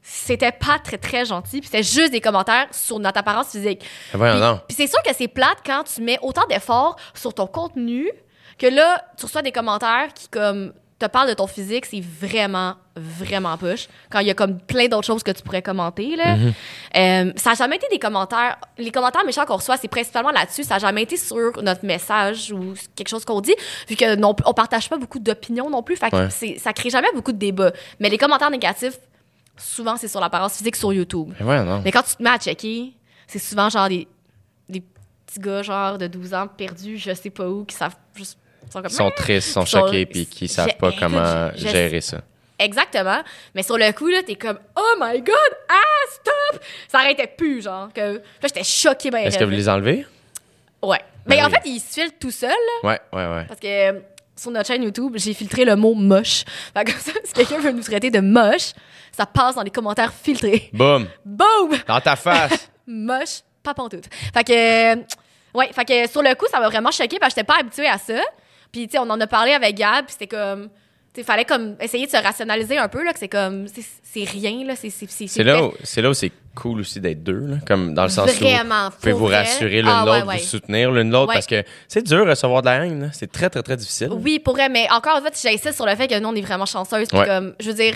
c'était pas très, très gentil. Puis c'était juste des commentaires sur notre apparence physique. Voyons Puis, puis c'est sûr que c'est plate quand tu mets autant d'efforts sur ton contenu que là, tu reçois des commentaires qui, comme, te parlent de ton physique. C'est vraiment, vraiment push. Quand il y a comme plein d'autres choses que tu pourrais commenter, là. Mm-hmm. Euh, ça n'a jamais été des commentaires. Les commentaires méchants qu'on reçoit, c'est principalement là-dessus. Ça n'a jamais été sur notre message ou quelque chose qu'on dit, vu que non, on partage pas beaucoup d'opinions non plus. Fait que Ouais. ça crée jamais beaucoup de débats. Mais les commentaires négatifs, souvent, c'est sur l'apparence physique sur YouTube. Ben. Mais quand tu te mets à checker, c'est souvent genre des, des petits gars genre de 12 ans perdus, je sais pas où, qui savent juste. sont comme, Ils sont tristes, ils sont choqués, puis qui savent pas comment je- je- gérer ça. Exactement. Mais sur le coup, là, t'es comme, oh my god, ah, stop! Ça arrêtait plus, genre. Que... Là, j'étais choquée, ben, Est-ce que vous les enlevez? Ouais. Mais en oui. fait, ils se filtrent tout seuls, là, Ouais, ouais, ouais. parce que euh, sur notre chaîne YouTube, j'ai filtré le mot moche. Fait que ça, si quelqu'un veut nous traiter de moche, ça passe dans les commentaires filtrés. Boum! Boom! Dans ta face! moche, pas pantoute. Fait que, euh, ouais, fait que sur le coup, ça m'a vraiment choqué parce que j'étais pas habituée à ça. Puis, tu sais, on en a parlé avec Gab, puis c'était comme, sais, fallait comme essayer de se rationaliser un peu, là, que c'est comme, c'est- rien, là, c'est c'est- c'est- C'est là, où- c'est là où c'est cool aussi d'être deux, là, comme dans le sens Vraiment, où vous pouvez vous vrai. rassurer l'une Ah, ouais, l'autre, ouais. vous soutenir l'une l'autre, Ouais. parce que c'est dur recevoir de la haine, c'est très, très, très difficile. Oui, pour vrai, mais encore une fois, j'insiste sur le fait que nous, on est vraiment Ouais. comme, je veux dire,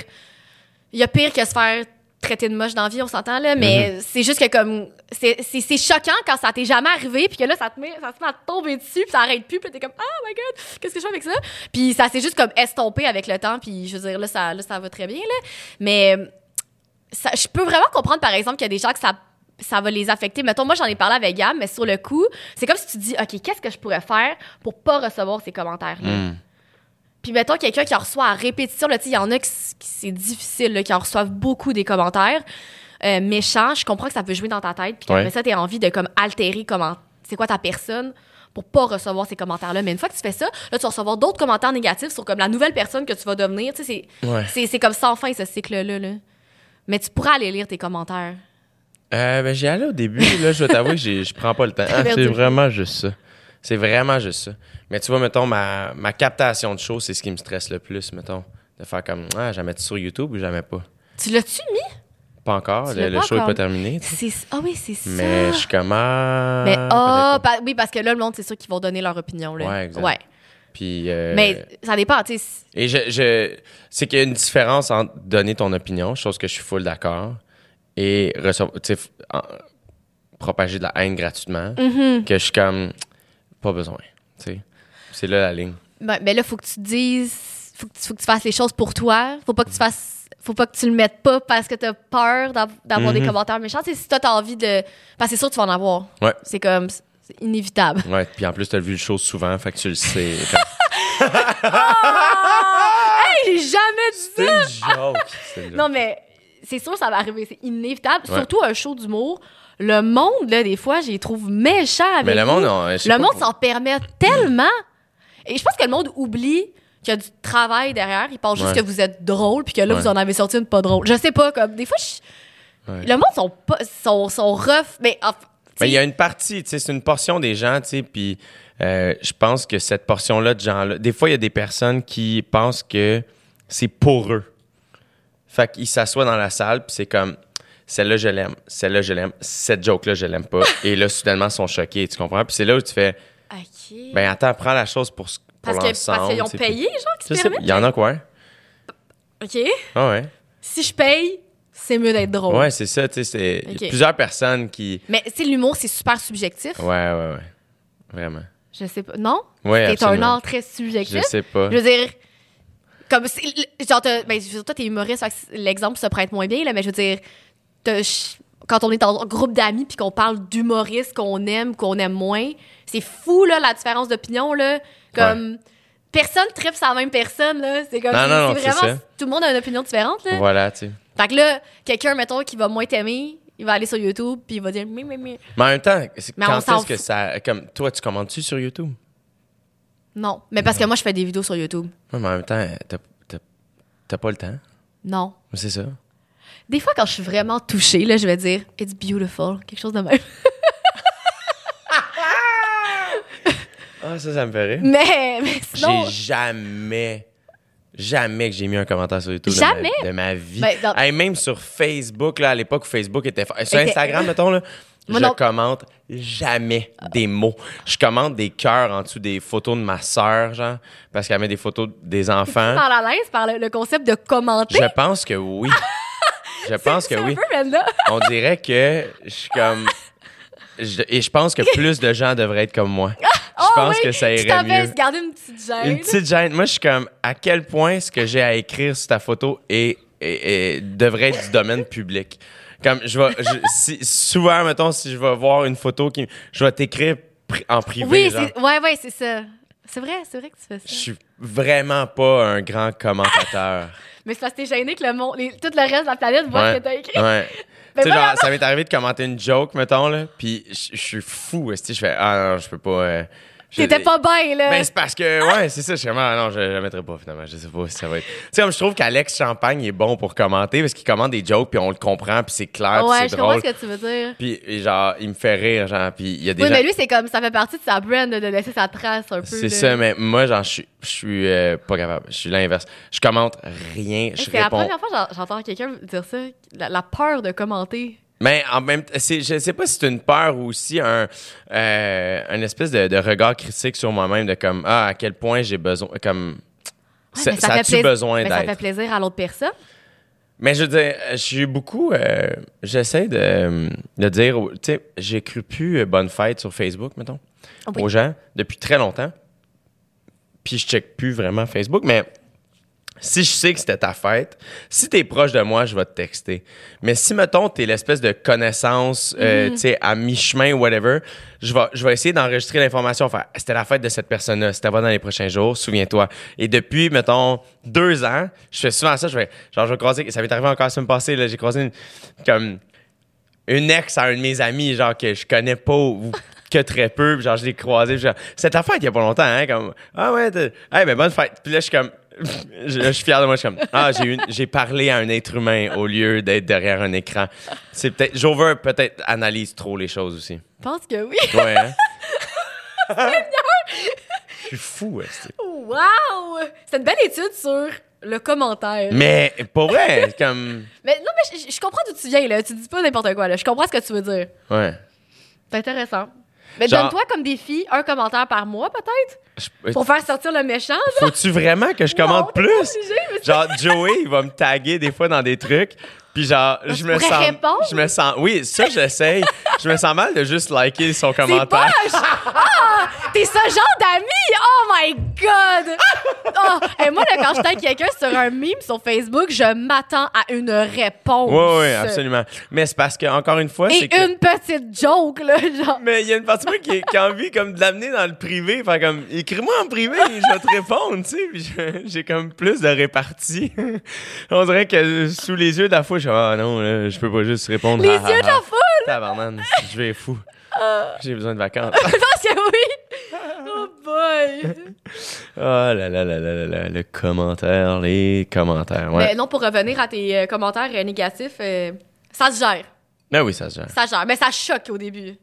il y a pire que se faire traiter de moche dans la vie, on s'entend, là, mais Mm-hmm. c'est juste que comme, c'est c'est- c'est choquant quand ça t'est jamais arrivé, puis que là, ça te met, ça te met à tomber dessus, puis ça arrête plus, puis t'es comme, oh my god, qu'est-ce que je fais avec ça? Puis ça s'est juste comme estompé avec le temps, puis je veux dire, là, ça, là, ça va très bien, là. Mais ça, je peux vraiment comprendre, par exemple, qu'il y a des gens que ça ça va les affecter. Mettons, moi, j'en ai parlé avec Gab, mais sur le coup, c'est comme si tu dis, OK, qu'est-ce que je pourrais faire pour pas recevoir ces commentaires-là? Hmm. Puis mettons quelqu'un qui en reçoit à répétition, là, il y en a qui, qui- c'est difficile, là, qui en reçoivent beaucoup des commentaires euh, méchants. Je comprends que ça peut jouer dans ta tête, puis qu'après Ouais. ça, t'as envie de comme altérer comment, c'est quoi ta personne pour pas recevoir ces commentaires-là. Mais une fois que tu fais ça, là, tu vas recevoir d'autres commentaires négatifs sur comme la nouvelle personne que tu vas devenir. Tu sais, c'est, Ouais. c'est, c'est comme sans fin, ce cycle-là. là. Mais tu pourras aller lire tes commentaires. Euh, ben, j'y allais au début. Là, je vais t'avouer que je prends pas le temps. Ah, c'est vraiment juste ça. C'est vraiment juste ça. Mais tu vois, mettons, ma, ma captation de choses, c'est ce qui me stresse le plus, mettons. De faire comme, ah, jamais sur YouTube ou jamais pas. Tu l'as-tu mis? Pas encore. Le, show n'est pas terminé. ah oui, c'est ça. Mais je suis comme, ah, Mais ah, pa- oui, parce que là, le monde, c'est sûr qu'ils vont donner leur opinion. Là. Ouais, exact. Ouais. Puis, euh, Mais ça dépend, tu sais. Et je, je c'est qu'il y a une différence entre donner ton opinion, chose que je suis full d'accord, et recevoir, en- propager de la haine gratuitement, Mm-hmm. que je suis comme, pas besoin. C'est là la ligne. Ben, ben là, faut que tu dises, faut que tu, faut que tu fasses les choses pour toi. Faut pas que tu fasses, faut pas que tu le mettes pas parce que t'as peur d'av- d'avoir des commentaires méchants. Si toi t'as envie de, parce que c'est sûr que tu vas en avoir. Ouais. C'est comme, c'est inévitable. Ouais, puis en plus, t'as vu le show souvent, fait que tu le sais. Hey, j'ai jamais dit C'est une joke. c'est une joke. Non, mais c'est sûr, ça va arriver. C'est inévitable. Ouais. Surtout un show d'humour. Le monde, là, des fois, je les trouve méchants avec Mais le monde, vous. on- je sais Le monde s'en permet tellement. Et je pense que le monde oublie qu'il y a du travail derrière. Il pense juste Ouais. que vous êtes drôle puis que là, Ouais. vous en avez sorti une pas drôle. Je sais pas, comme, des fois, je- Ouais. le monde sont, pas, sont, sont rough. Mais, enfin, Mais il y a une partie, tu sais, c'est une portion des gens, tu sais, puis euh, je pense que cette portion-là de gens-là, des fois, il y a des personnes qui pensent que c'est pour eux. Fait qu'ils s'assoient dans la salle, puis c'est comme, celle-là, je l'aime, celle-là, je l'aime, cette joke-là, je l'aime pas. Et là, soudainement, ils sont choqués, tu comprends? Puis c'est là où tu fais, OK. ben attends, prends la chose pour, pour parce que- l'ensemble. parce qu'ils ont payé, genre, qui se permettent? il y en a quoi? OK. Ah ouais. Si je paye, c'est mieux d'être drôle. Ouais, c'est ça, tu sais, c'est plusieurs personnes qui... Mais, tu sais, l'humour, c'est super subjectif. Ouais, ouais, ouais. Vraiment. Je sais pas. Non? Ouais, C'est un art très subjectif. Je sais pas. Je veux dire, comme genre, ben, toi, t'es humoriste, fait que l'exemple se prête moins bien, là, mais je veux dire, quand on est en groupe d'amis puis qu'on parle d'humoristes qu'on aime, qu'on aime moins, c'est fou, là, la différence d'opinion, là. Comme, personne tripe sur la même personne, là. C'est comme, Non, c'est vraiment, tout le monde a une opinion différente, là. Voilà, tu. Fait que là, quelqu'un, mettons, qui va moins t'aimer, il va aller sur YouTube puis il va dire, mi, mi, mi. Mais en même temps, c'est- Mais quand est-ce que ça. Comme, toi, tu commandes-tu sur YouTube? Non. Mais parce que moi, je fais des vidéos sur YouTube. Ouais, mais en même temps, t'as, t'as- t'as pas le temps. Non. C'est ça. Des fois, quand je suis vraiment touchée, là, je vais dire It's beautiful, quelque chose de même. Ah, ça, ça me fait rire. Mais, mais sinon. J'ai jamais, jamais que j'ai mis un commentaire sur YouTube de Jamais? ma, de ma vie. Ben, dans- Hey, même sur Facebook, là, à l'époque où Facebook était. Sur Était- Instagram, mettons, là, Moi je non. commente jamais des mots. Je commente des cœurs en dessous des photos de ma sœur, genre, parce qu'elle met des photos des enfants. mal à l'aise par le, le concept de commenter? Je pense que oui. Je pense que oui. un peu, Brenda. On dirait que je suis comme. je- et je pense que plus de gens devraient être comme moi. Je Oh pense oui, que ça Tu irait mieux. gardé une petite gêne. Une petite gêne. Moi, je suis comme, à quel point ce que j'ai à écrire sur ta photo est, est- est- devrait être du domaine public? Comme, je vais, je- si, souvent, mettons, si je vais voir une photo qui, je vais t'écrire pri- en privé. Oui, genre. c'est, ouais, ouais, c'est ça. C'est vrai, c'est vrai que tu fais Je ça. suis vraiment pas un grand commentateur. Mais c'est parce que t'es gêné que le monde, les- tout le reste de la planète voit ce Ouais. que t'as écrit. Ouais. Tu sais, genre, ça m'est arrivé de commenter une joke, mettons, là, puis je je suis fou, esti, je fais, ah non, je peux pas. euh, je- T'étais pas bien, là. Ben, c'est parce que, ouais, c'est ça, je suis vraiment, ah non, je, la mettrai pas, finalement, je sais pas si ça va être. Tu sais, comme je trouve qu'Alex Champagne est bon pour commenter, parce qu'il commente des jokes, puis on le comprend, puis c'est clair, puis ouais, c'est je comprends drôle. ce que tu veux dire. Puis, genre, il me fait rire, genre, puis il y a des Oui, gens- mais lui, c'est comme, ça fait partie de sa brand de laisser sa trace un peu. C'est ça, mais moi, genre, je suis, je suis euh, pas capable. Je suis l'inverse. Je commente rien, je C'est la réponds. première fois que j'en- j'entends quelqu'un dire ça, la, la peur de commenter. Mais en même temps, je sais pas si c'est une peur ou aussi un, euh, un espèce de, de regard critique sur moi-même de comme, ah, à quel point j'ai besoin, comme, Ouais, ça, a-tu besoin mais Ça fait d'être? plaisir à l'autre personne. Mais je veux dire, je suis beaucoup, euh, j'essaie de, de dire, tu sais, j'écris plus euh, bonne fête sur Facebook, mettons, Oui. aux gens depuis très longtemps. Puis je check plus vraiment Facebook, mais si je sais que c'était ta fête, si t'es proche de moi, je vais te texter. Mais si, mettons, t'es l'espèce de connaissance, euh, tu sais, à mi-chemin ou whatever, je vais, je vais essayer d'enregistrer l'information. Faire, c'était la fête de cette personne-là. T'as pas dans les prochains jours, souviens-toi. Et depuis, mettons, deux ans, je fais souvent ça. Je vais, genre, je vais croiser, ça m'est arrivé encore la semaine passée, là, j'ai croisé une, comme, une ex à un de mes amis, genre, que je connais pas ou que très peu. Puis genre, je l'ai croisé. puis genre, cette affaire il y a pas longtemps, hein, comme, ah ouais, hey, ben bonne fête. Puis là, je suis comme, je, je suis fier de moi, je suis comme, ah, j'ai, parlé à un être humain au lieu d'être derrière un écran. C'est peut-être, Jover peut-être analyse trop les choses aussi. Je pense que oui. Ouais, hein? Je suis fou, esti. Wow! C'est une belle étude sur le commentaire. Mais pour vrai, comme, Mais non, mais je, je comprends d'où tu viens, là. Tu dis pas n'importe quoi, là. Je comprends ce que tu veux dire. ouais. C'est intéressant. Mais Genre- donne-toi comme défi un commentaire par mois, peut-être, Je- pour faire sortir le méchant. genre. Faut-tu vraiment que je commente plus? pas obligé, mais Genre, Joey, il va me taguer des fois dans des trucs. Puis genre, je me sens. répondre? Je me sens. Oui, ça, j'essaye. je me sens mal de juste liker son commentaire. Ah! T'es ce genre d'ami! Oh my god! Oh! Et moi, là, quand je tag quelqu'un sur un meme sur Facebook, je m'attends à une réponse. Oui, oui, absolument. Mais c'est parce que, encore une fois, Et c'est que. une petite joke, là, genre. Mais il y a une partie de moi qui, qui a envie comme de l'amener dans le privé. Fait comme, écris-moi en privé, je vais te répondre, tu sais. Puis j'ai comme plus de répartie. On dirait que sous les yeux de la je suis ah non, là, je peux pas juste répondre. Les yeux de la foule! Tabarnane, je vais fou. J'ai besoin de vacances. Je pense que oui! Oh boy! Oh là là là là là là, le commentaire, les commentaires. Ouais. Mais non, pour revenir à tes euh, commentaires euh, négatifs, euh, ça se gère. Ben oui, ça se gère. Ça se gère. Mais ça choque au début.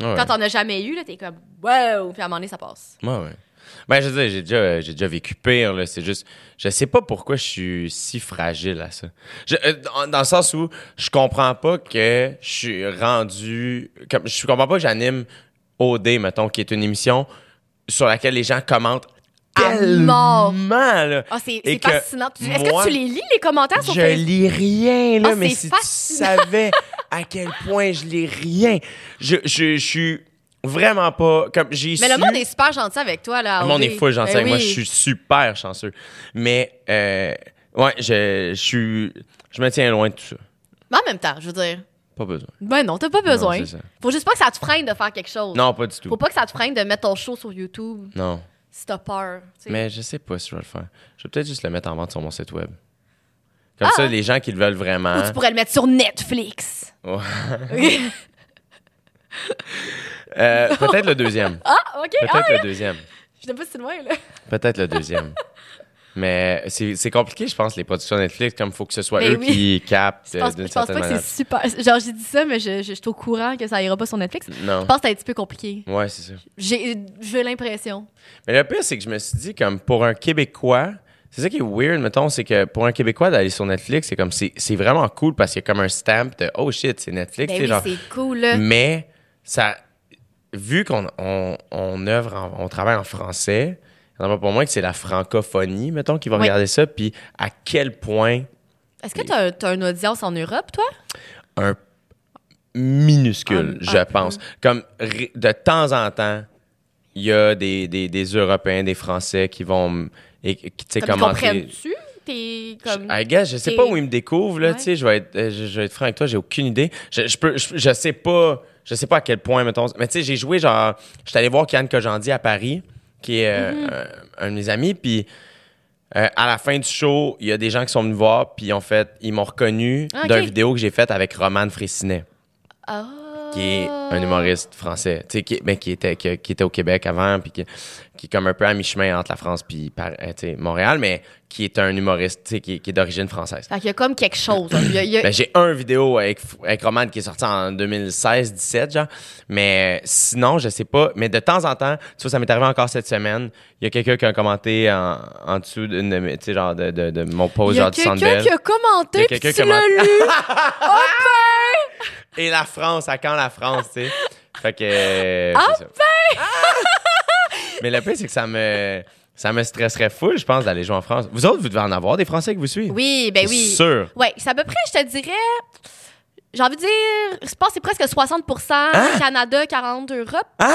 Ouais, Quand t'en as jamais eu, là, t'es comme wow! Puis à un moment donné, ça passe. ouais. ouais. Ben, je veux dire, j'ai déjà, j'ai déjà vécu pire, là. C'est juste, je sais pas pourquoi je suis si fragile à ça. Je- euh, dans, le sens où je comprends pas que je suis rendu, comme, je comprends pas que j'anime OD, mettons, qui est une émission sur laquelle les gens commentent tellement. Ah, c'est que fascinant. Est-ce que tu les lis, les commentaires sur Je lis rien, là, Ah, mais si fascinant. tu savais à quel point je lis rien. Je, je, je suis vraiment pas. Comme j'ai Mais le monde est super gentil avec toi, là. Le monde est full gentil Ben avec moi. Je suis super chanceux. Mais, euh, ouais, je, je suis. Je me tiens loin de tout ça. Mais en même temps, je veux dire. Pas besoin. Ben non, t'as pas besoin. Faut juste pas que ça te freine de faire quelque chose. Non, pas du tout. Faut pas que ça te freine de mettre ton show sur YouTube Non. si t'as peur. Mais je sais pas si je vais le faire. Je vais peut-être juste le mettre en vente sur mon site web. Comme Ah. ça, les gens qui le veulent vraiment. Ou tu pourrais le mettre sur Netflix. Ouais. Euh, peut-être le deuxième. ah, ok. Ah, Peut-être le deuxième. je n'ai pas si loin, là. Peut-être le deuxième. Mais c'est compliqué, je pense, les productions Netflix, comme il faut que ce soit Mais eux oui. qui captent Je euh, pense, d'une je pense certaine pas que c'est super. Genre, j'ai dit ça, mais je, je, je suis au courant que ça ira pas sur Netflix. Non. Je pense que c'est un petit peu compliqué. Ouais, c'est ça. J'ai l'impression. Mais le pire, c'est que je me suis dit, comme pour un Québécois, c'est ça qui est weird, mettons, c'est que pour un Québécois d'aller sur Netflix, c'est comme, c'est vraiment cool parce qu'il y a comme un stamp de oh shit, c'est Netflix, Ben oui, genre. c'est cool, là. Mais ça, vu qu'on on, on œuvre, en- on travaille en français, il y en a pas pour moi que c'est la francophonie, mettons, qui va Oui. regarder ça, puis à quel point Est-ce que t'as as une audience en Europe, toi? un minuscule, Un- je un pense. Comme de temps en temps, il y a des, des, des Européens, des Français qui vont et qui, tu Comme comprennent-tu? T'es comme. I guess, je sais pas où ils me découvrent là, Ouais. tu sais, je vais être euh, je, je vais être franc avec toi, j'ai aucune idée. Je, je peux je, je sais pas je sais pas à quel point mettons mais tu sais j'ai joué genre j'étais allé voir Kian Kojandi à Paris qui est euh, Mm-hmm. un, un de mes amis puis euh, à la fin du show, il y a des gens qui sont venus voir puis en fait, ils m'ont reconnu Ah, d'une vidéo que j'ai faite avec Roman Frécinet Ah. Qui est un humoriste français, tu sais, qui, mais qui était, qui, qui était au Québec avant, puis qui, qui est comme un peu à mi-chemin entre la France puis euh, Montréal, mais qui est un humoriste, tu sais, qui, est d'origine française. Fait qu'il y a comme quelque chose. hein. Il y a- il y a- Ben, j'ai un vidéo avec, avec Roman qui est sorti en 2016-17, genre. Mais sinon, je sais pas. Mais de temps en temps, tu vois, ça m'est arrivé encore cette semaine. Il y a quelqu'un qui a commenté en, en dessous d'une de mes- tu sais, genre de, de, de mon il post, y a genre du quelqu'un Sandbell. qui a commenté, Il y a puis quelqu'un tu qui a l'as lu. Et la France, à quand la France, tu sais? Fait que. c'est ça. Mais le pire, c'est que ça me. Ça me stresserait full, je pense, d'aller jouer en France. Vous autres, vous devez en avoir des Français que vous suivez. Oui, ben C'est oui. sûr. Ouais, c'est à peu près, je te dirais. J'ai envie de dire, je pense que c'est presque 60% Hein? Canada, 40 Europe. Ah!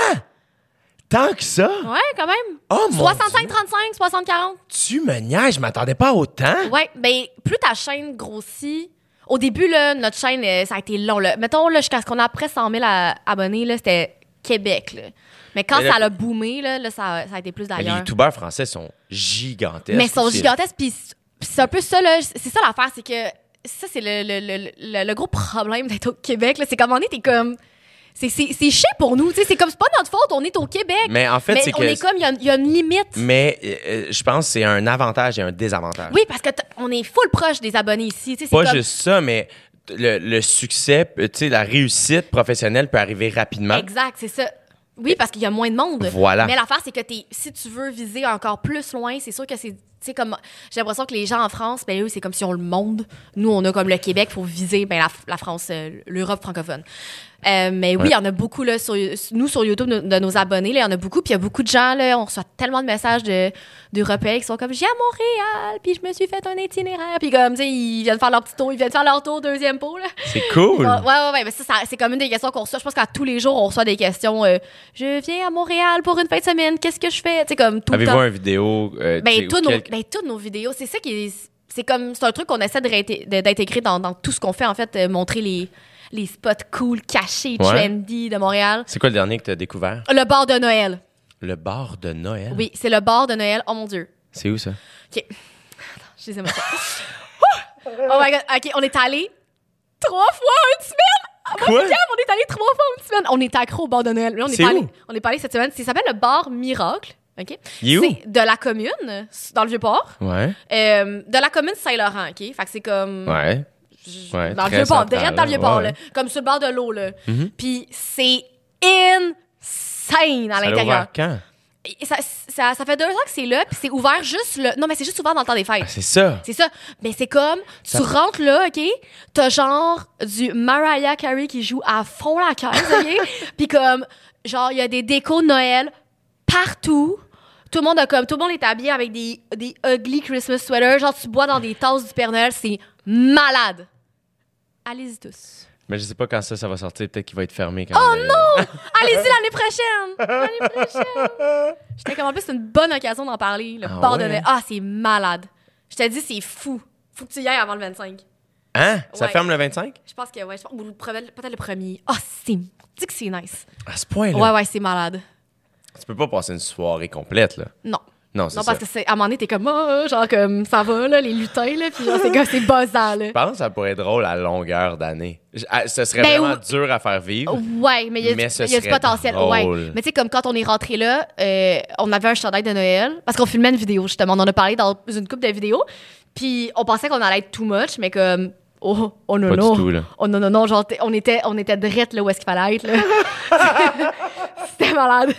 Tant que ça? Ouais, quand même. Oh mon 65, Dieu. 35, 60, 40. Tu me niaises, je m'attendais pas autant. Ouais, ben plus ta chaîne grossit. Au début, là, notre chaîne, euh, ça a été long. Là. Mettons, là, jusqu'à ce qu'on a après 100 000 à- abonnés, là, c'était Québec. Là. Mais quand Mais ça a boomé, là, là, ça, ça a été plus Mais les d'ailleurs. youtubeurs français sont gigantesques. Mais ils sont aussi. gigantesques, puis c'est un peu ça, là. C'est ça l'affaire, c'est que ça, c'est le, le, le, le- gros problème d'être au Québec, là. C'est un moment donné, t'es comme. C'est chiant pour nous. C'est comme, c'est pas notre faute, on est au Québec. Mais en fait, c'est on que. est comme, il y a- il y, a une limite. Mais euh, je pense que c'est un avantage et un désavantage. Oui, parce que on est full proche des abonnés ici. Pas comme- juste ça, mais le, le succès, la réussite professionnelle peut arriver rapidement. Exact, c'est ça. Oui, parce qu'il y a moins de monde. Voilà. Mais l'affaire, c'est que t'es- si tu veux viser encore plus loin, c'est sûr que c'est. Tu sais, comme. J'ai l'impression que les gens en France, ben eux, c'est comme si on le monde. Nous, on a comme le Québec pour viser ben, la, la France, euh, l'Europe francophone. Euh, mais oui, il Ouais. y en a beaucoup, là, sur, nous, sur YouTube, de, de nos abonnés, il y en a beaucoup. Puis il y a beaucoup de gens, là, on reçoit tellement de messages de- d'Européens qui sont comme, j'ai à Montréal, puis je me suis fait un itinéraire. Puis comme, tu sais, ils viennent faire leur petit tour, ils viennent faire leur tour deuxième pot, là. C'est cool. Ouais, ouais, ouais, mais ça, ça- c'est comme une des questions qu'on reçoit. Je pense qu'à tous les jours, on reçoit des questions. euh, je viens à Montréal pour une fin de semaine, qu'est-ce que je fais? Tu sais, comme tout Avez-vous une vidéo? euh, Ben, toutes ou nos, quelque- ben, toutes nos vidéos, c'est ça qui est. C'est comme. C'est un truc qu'on essaie d'intégrer dans, dans tout ce qu'on fait, en fait, euh, montrer les, les spots cool, cachés, Ouais. trendy de Montréal. C'est quoi le dernier que tu as découvert? Le bar de Noël. Le bar de Noël? Oui, c'est le bar de Noël. Oh mon Dieu. C'est où ça? OK. Attends, je les oh my God. OK, on est allé trois fois en une semaine. Moi, Quoi? on est allé trois fois une semaine. On est accro au bar de Noël. Là, on est allé. où? On est pas allé cette semaine. Ça s'appelle le bar Miracle. OK? C'est de la commune, dans le Vieux-Port. Ouais. Euh, de la commune Saint-Laurent, OK? Fait que c'est comme... Ouais. Ouais, dans le Vieux-Port, central, direct dans le Vieux-Port, ouais. là. Comme sur le bord de l'eau, là. Mhm. Puis c'est insane à l'intérieur. quand? Ça, ça, ça fait deux ans que c'est là, puis c'est ouvert juste le... Non, mais c'est juste ouvert dans le temps des fêtes. Ah, c'est ça. C'est ça. Mais c'est comme, Ça- tu rentres là, OK? T'as genre du Mariah Carey qui joue à fond la caisse, OK? Puis comme, genre, il y a des décos de Noël partout. Tout le monde a comme, tout le monde est habillé avec des, des ugly Christmas sweaters. Genre, tu bois dans des tasses du Père Noël. C'est malade. Allez-y tous. Mais je sais pas quand ça, ça va sortir. Peut-être qu'il va être fermé quand Oh même. non! Allez-y l'année prochaine! L'année prochaine! J'étais comme, en plus, c'est une bonne occasion d'en parler. Le Ah bord de ouais? Noël. Ah, c'est malade. Je te dis, c'est fou. Faut que tu y ailles avant le 25. Hein? Ça Ouais. ferme le 25? Je pense que, ouais, je pense, ou le premier- peut-être le premier. Ah, c'est. Dis que c'est nice. À ce point-là? Ouais, ouais, c'est malade. Tu peux pas passer une soirée complète, là. Non. Non, Non, ça. parce que c'est, à un moment donné, t'es comme, ah, genre, comme, ça va, là, les lutins, là, puis genre, c'est comme, c'est buzzant, là. Je pense que ça pourrait être drôle à longueur d'année. Ah, Ce serait Ben, vraiment ou- dur à faire vivre. Ouais, mais il y a, Mais du- y a du potentiel. drôle. Ouais. Mais tu sais, comme quand on est rentré là, euh, on avait un chandail de Noël, parce qu'on filmait une vidéo, justement. On en a parlé dans une couple de vidéos. Puis on pensait qu'on allait être too much, mais comme, oh, oh non, Pas non. du tout, là. Oh non, non, non, genre, on était, on était drette là où est-ce qu'il fallait être, là. C'était malade.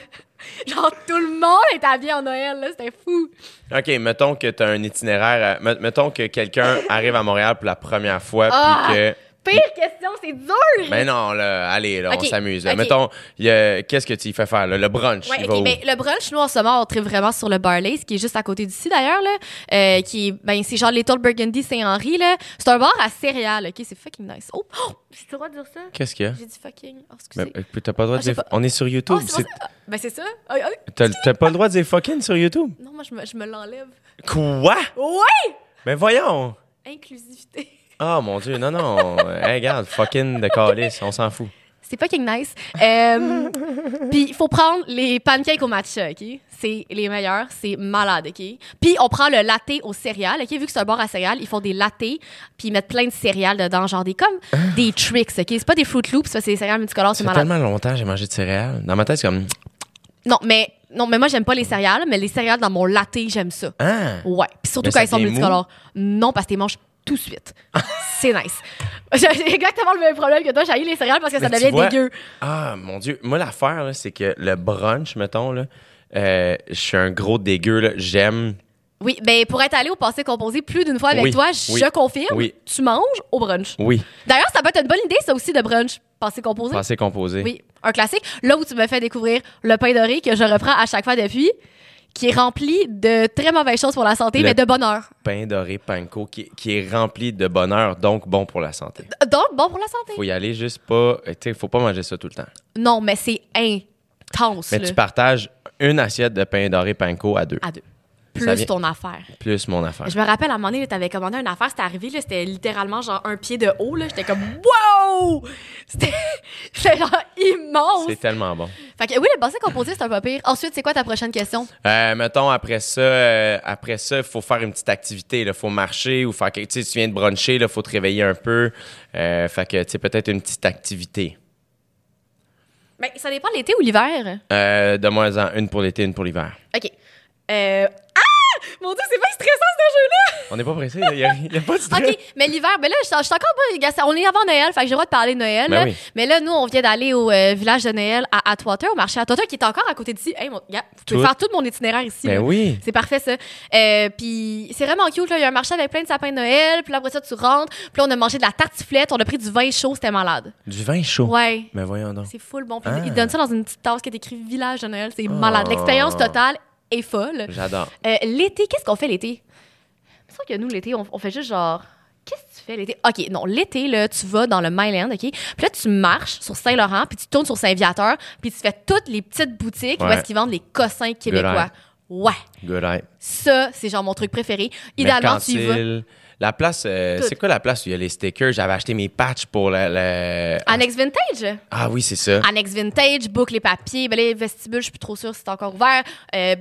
Genre, tout le monde était habillé en Noël, là. C'était fou. OK, mettons que tu as un itinéraire. à- mettons que quelqu'un arrive à Montréal pour la première fois, Ah! puis que. Pire question, c'est dur! Ben non, là, allez, là, on s'amuse. Mettons, qu'est-ce que tu y fais faire, là? Le brunch, Ouais, il ok, va où? ben, le brunch, nous, en ce moment, on tripe vraiment sur le Barley's, qui est juste à côté d'ici, d'ailleurs, là. Euh, qui est, ben, c'est genre Little Burgundy Saint-Henri, là. C'est un bar à céréales, OK? C'est fucking nice. Oh! oh j'ai le droit de dire ça? Qu'est-ce qu'il y a? J'ai dit fucking. Oh, Ben, excusez. euh, t'as pas le droit de Ah, j'ai dire. pas- On est sur YouTube. Oh, c'est ça. Ben, c'est ça. T'as pas le droit de dire fucking sur YouTube? Non, moi, je me, je me l'enlève. Quoi? Ouais! Ben voyons! Inclusivité. Oh mon dieu, non, non. hey, regarde, fucking de calice, on s'en fout. C'est fucking nice. Euh, Puis il faut prendre les pancakes au matcha, OK? C'est les meilleurs, c'est malade, OK? Puis on prend le latte aux céréales, OK? Vu que c'est un bar à céréales, ils font des lattés, puis ils mettent plein de céréales dedans, genre des comme des tricks, OK? C'est pas des Fruit Loops, c'est des céréales multicolores, c'est malade. tellement longtemps que j'ai mangé de céréales. Dans ma tête, c'est comme. Non, mais non, mais moi j'aime pas les céréales, mais les céréales dans mon latte, j'aime ça. Ah! Ouais. Puis surtout quand ils sont multicolores. Non, parce que tu les manges tout de suite. c'est nice. J'ai exactement le même problème que toi, j'ai les céréales parce que ça Mais devient vois- dégueu. Ah, mon Dieu. Moi, l'affaire, c'est que le brunch, mettons, là, euh, je suis un gros dégueu. J'aime. Oui, ben pour être allé au passé composé plus d'une fois avec Oui, toi, je oui, confirme, oui. tu manges au brunch. Oui, D'ailleurs, ça peut être une bonne idée, ça aussi, de brunch. Passé composé. passé composé. Oui, un classique. Là où tu me fais découvrir le pain doré que je reprends à chaque fois depuis, qui est rempli de très mauvaises choses pour la santé, Le- mais de bonheur. Pain doré panko qui, qui est rempli de bonheur, donc bon pour la santé. Donc, bon pour la santé. Faut y aller juste pas. Tu sais, faut pas manger ça tout le temps. Non, mais c'est intense. Mais là. tu partages une assiette de pain doré panko à deux. À deux. Plus vient- ton affaire. Plus mon affaire. Je me rappelle, à un moment donné, tu avais commandé une affaire, c'était arrivé, là, c'était littéralement genre un pied de haut. là. J'étais comme wow! C'était c'était genre immense. C'est tellement bon. Fait que oui, le bassin composé, c'est un peu pire. Ensuite, c'est quoi ta prochaine question? Euh, mettons, après ça, euh, après ça, il faut faire une petite activité. Il faut marcher ou faire quelque Tu sais, tu viens de bruncher, il faut te réveiller un peu. Euh, fait que, tu sais, peut-être une petite activité. Ben, ça dépend l'été ou l'hiver? Euh, Donne-moi-en une pour l'été, une pour l'hiver. OK. Euh... Ah! Mon Dieu, c'est pas stressant, ce jeu-là! On n'est pas pressé, il n'y a, pas de stress. OK, mais l'hiver, ben là, je suis encore pas... On est avant Noël, fait que j'ai le droit de parler de Noël. Ben là. oui. Mais là, nous, on vient d'aller au euh, village de Noël à Atwater, au marché Atwater, qui est encore à côté d'ici. Hey, mon... gars, vous pouvez Tout. faire tout mon itinéraire ici. Ben là. oui. C'est parfait, ça. Euh, puis c'est vraiment cute, là. Il y a un marché avec plein de sapins de Noël. Puis là, après ça, tu rentres. Puis là, on a mangé de la tartiflette. On a pris du vin chaud. C'était malade. Du vin chaud? Ouais. Mais voyons donc. C'est full bon. Puis Ah. ils donnent ça dans une petite tasse qui est écrit village de Noël. C'est malade. Oh. L'expérience totale est folle. J'adore. Euh, l'été, qu'est-ce qu'on fait l'été? C'est sûr que nous, l'été, on, on fait juste genre. Qu'est-ce que tu fais l'été? OK, non, l'été, là, tu vas dans le Myland, OK? Puis là, tu marches sur Saint-Laurent, puis tu tournes sur Saint-Viateur, puis tu fais toutes les petites boutiques où Ouais. est-ce qu'ils vendent les cossins québécois. eye. Ouais. Good eye. Ça, c'est genre mon truc préféré. Idéalement, tu y vas. La place, euh, c'est quoi la place où il y a les stickers? J'avais acheté mes patchs pour le. le- Annex Vintage? Ah oui, c'est ça. Annex Vintage, boucle les papiers, ben les vestibules, je suis plus trop sûre si c'est encore ouvert, euh,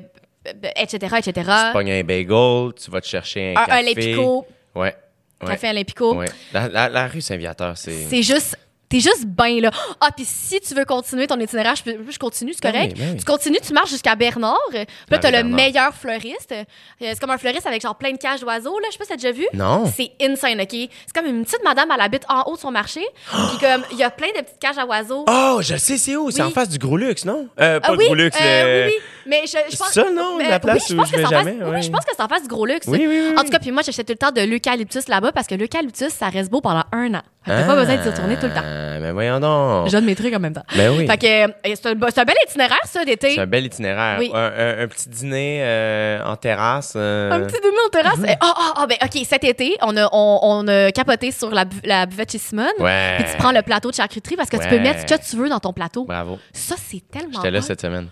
etc., etc. Tu pognes un bagel, tu vas te chercher un, Un, café. un Olympico, Ouais. ouais. café Olympico. Ouais. La, la- la rue Saint-Viateur, c'est. C'est juste. T'es juste bien là. Ah, puis si tu veux continuer ton itinéraire, je, peux- je continue, c'est Ben correct. oui, oui. Tu continues, tu marches jusqu'à Bernard. Puis là, t'as le Bernard. meilleur fleuriste. Euh, C'est comme un fleuriste avec genre plein de cages d'oiseaux, là. Je sais pas si t'as déjà vu. Non. C'est insane, OK? C'est comme une petite madame, elle habite en haut de son marché. Puis comme, il y a plein de petites cages à oiseaux. Oh, je sais c'est où? C'est Oui. en face du Gros Luxe, non? Euh, pas Ah le oui, Gros Luxe, euh, le- oui, oui. Mais je, je pense, Ça, non, mais- la place oui, je où pense je que vais c'est en face- jamais, Oui, oui. je pense que c'est en face du gros luxe. Oui, oui, oui, En oui. tout cas, puis moi, j'achète tout le temps de l'eucalyptus là-bas parce que l'eucalyptus, ça reste beau pendant un an. T'as pas besoin d'y retourner tout le temps. Ah, Mais voyons donc. Je donne mes trucs en même temps. Ben oui. Fait que euh, c'est un, un bel itinéraire, ça, d'été. C'est un bel itinéraire. Oui. Un, un- un petit dîner euh, en terrasse. euh, Un petit dîner en terrasse? Eh, Ah, ah, ah, ben, OK, cet été, on a, on, on a capoté sur la, bu- la buvette chez Simone. Ouais. Puis tu prends le plateau de charcuterie parce que tu peux mettre ce que tu veux dans ton plateau. Bravo. Ça, c'est tellement J'étais là cette semaine.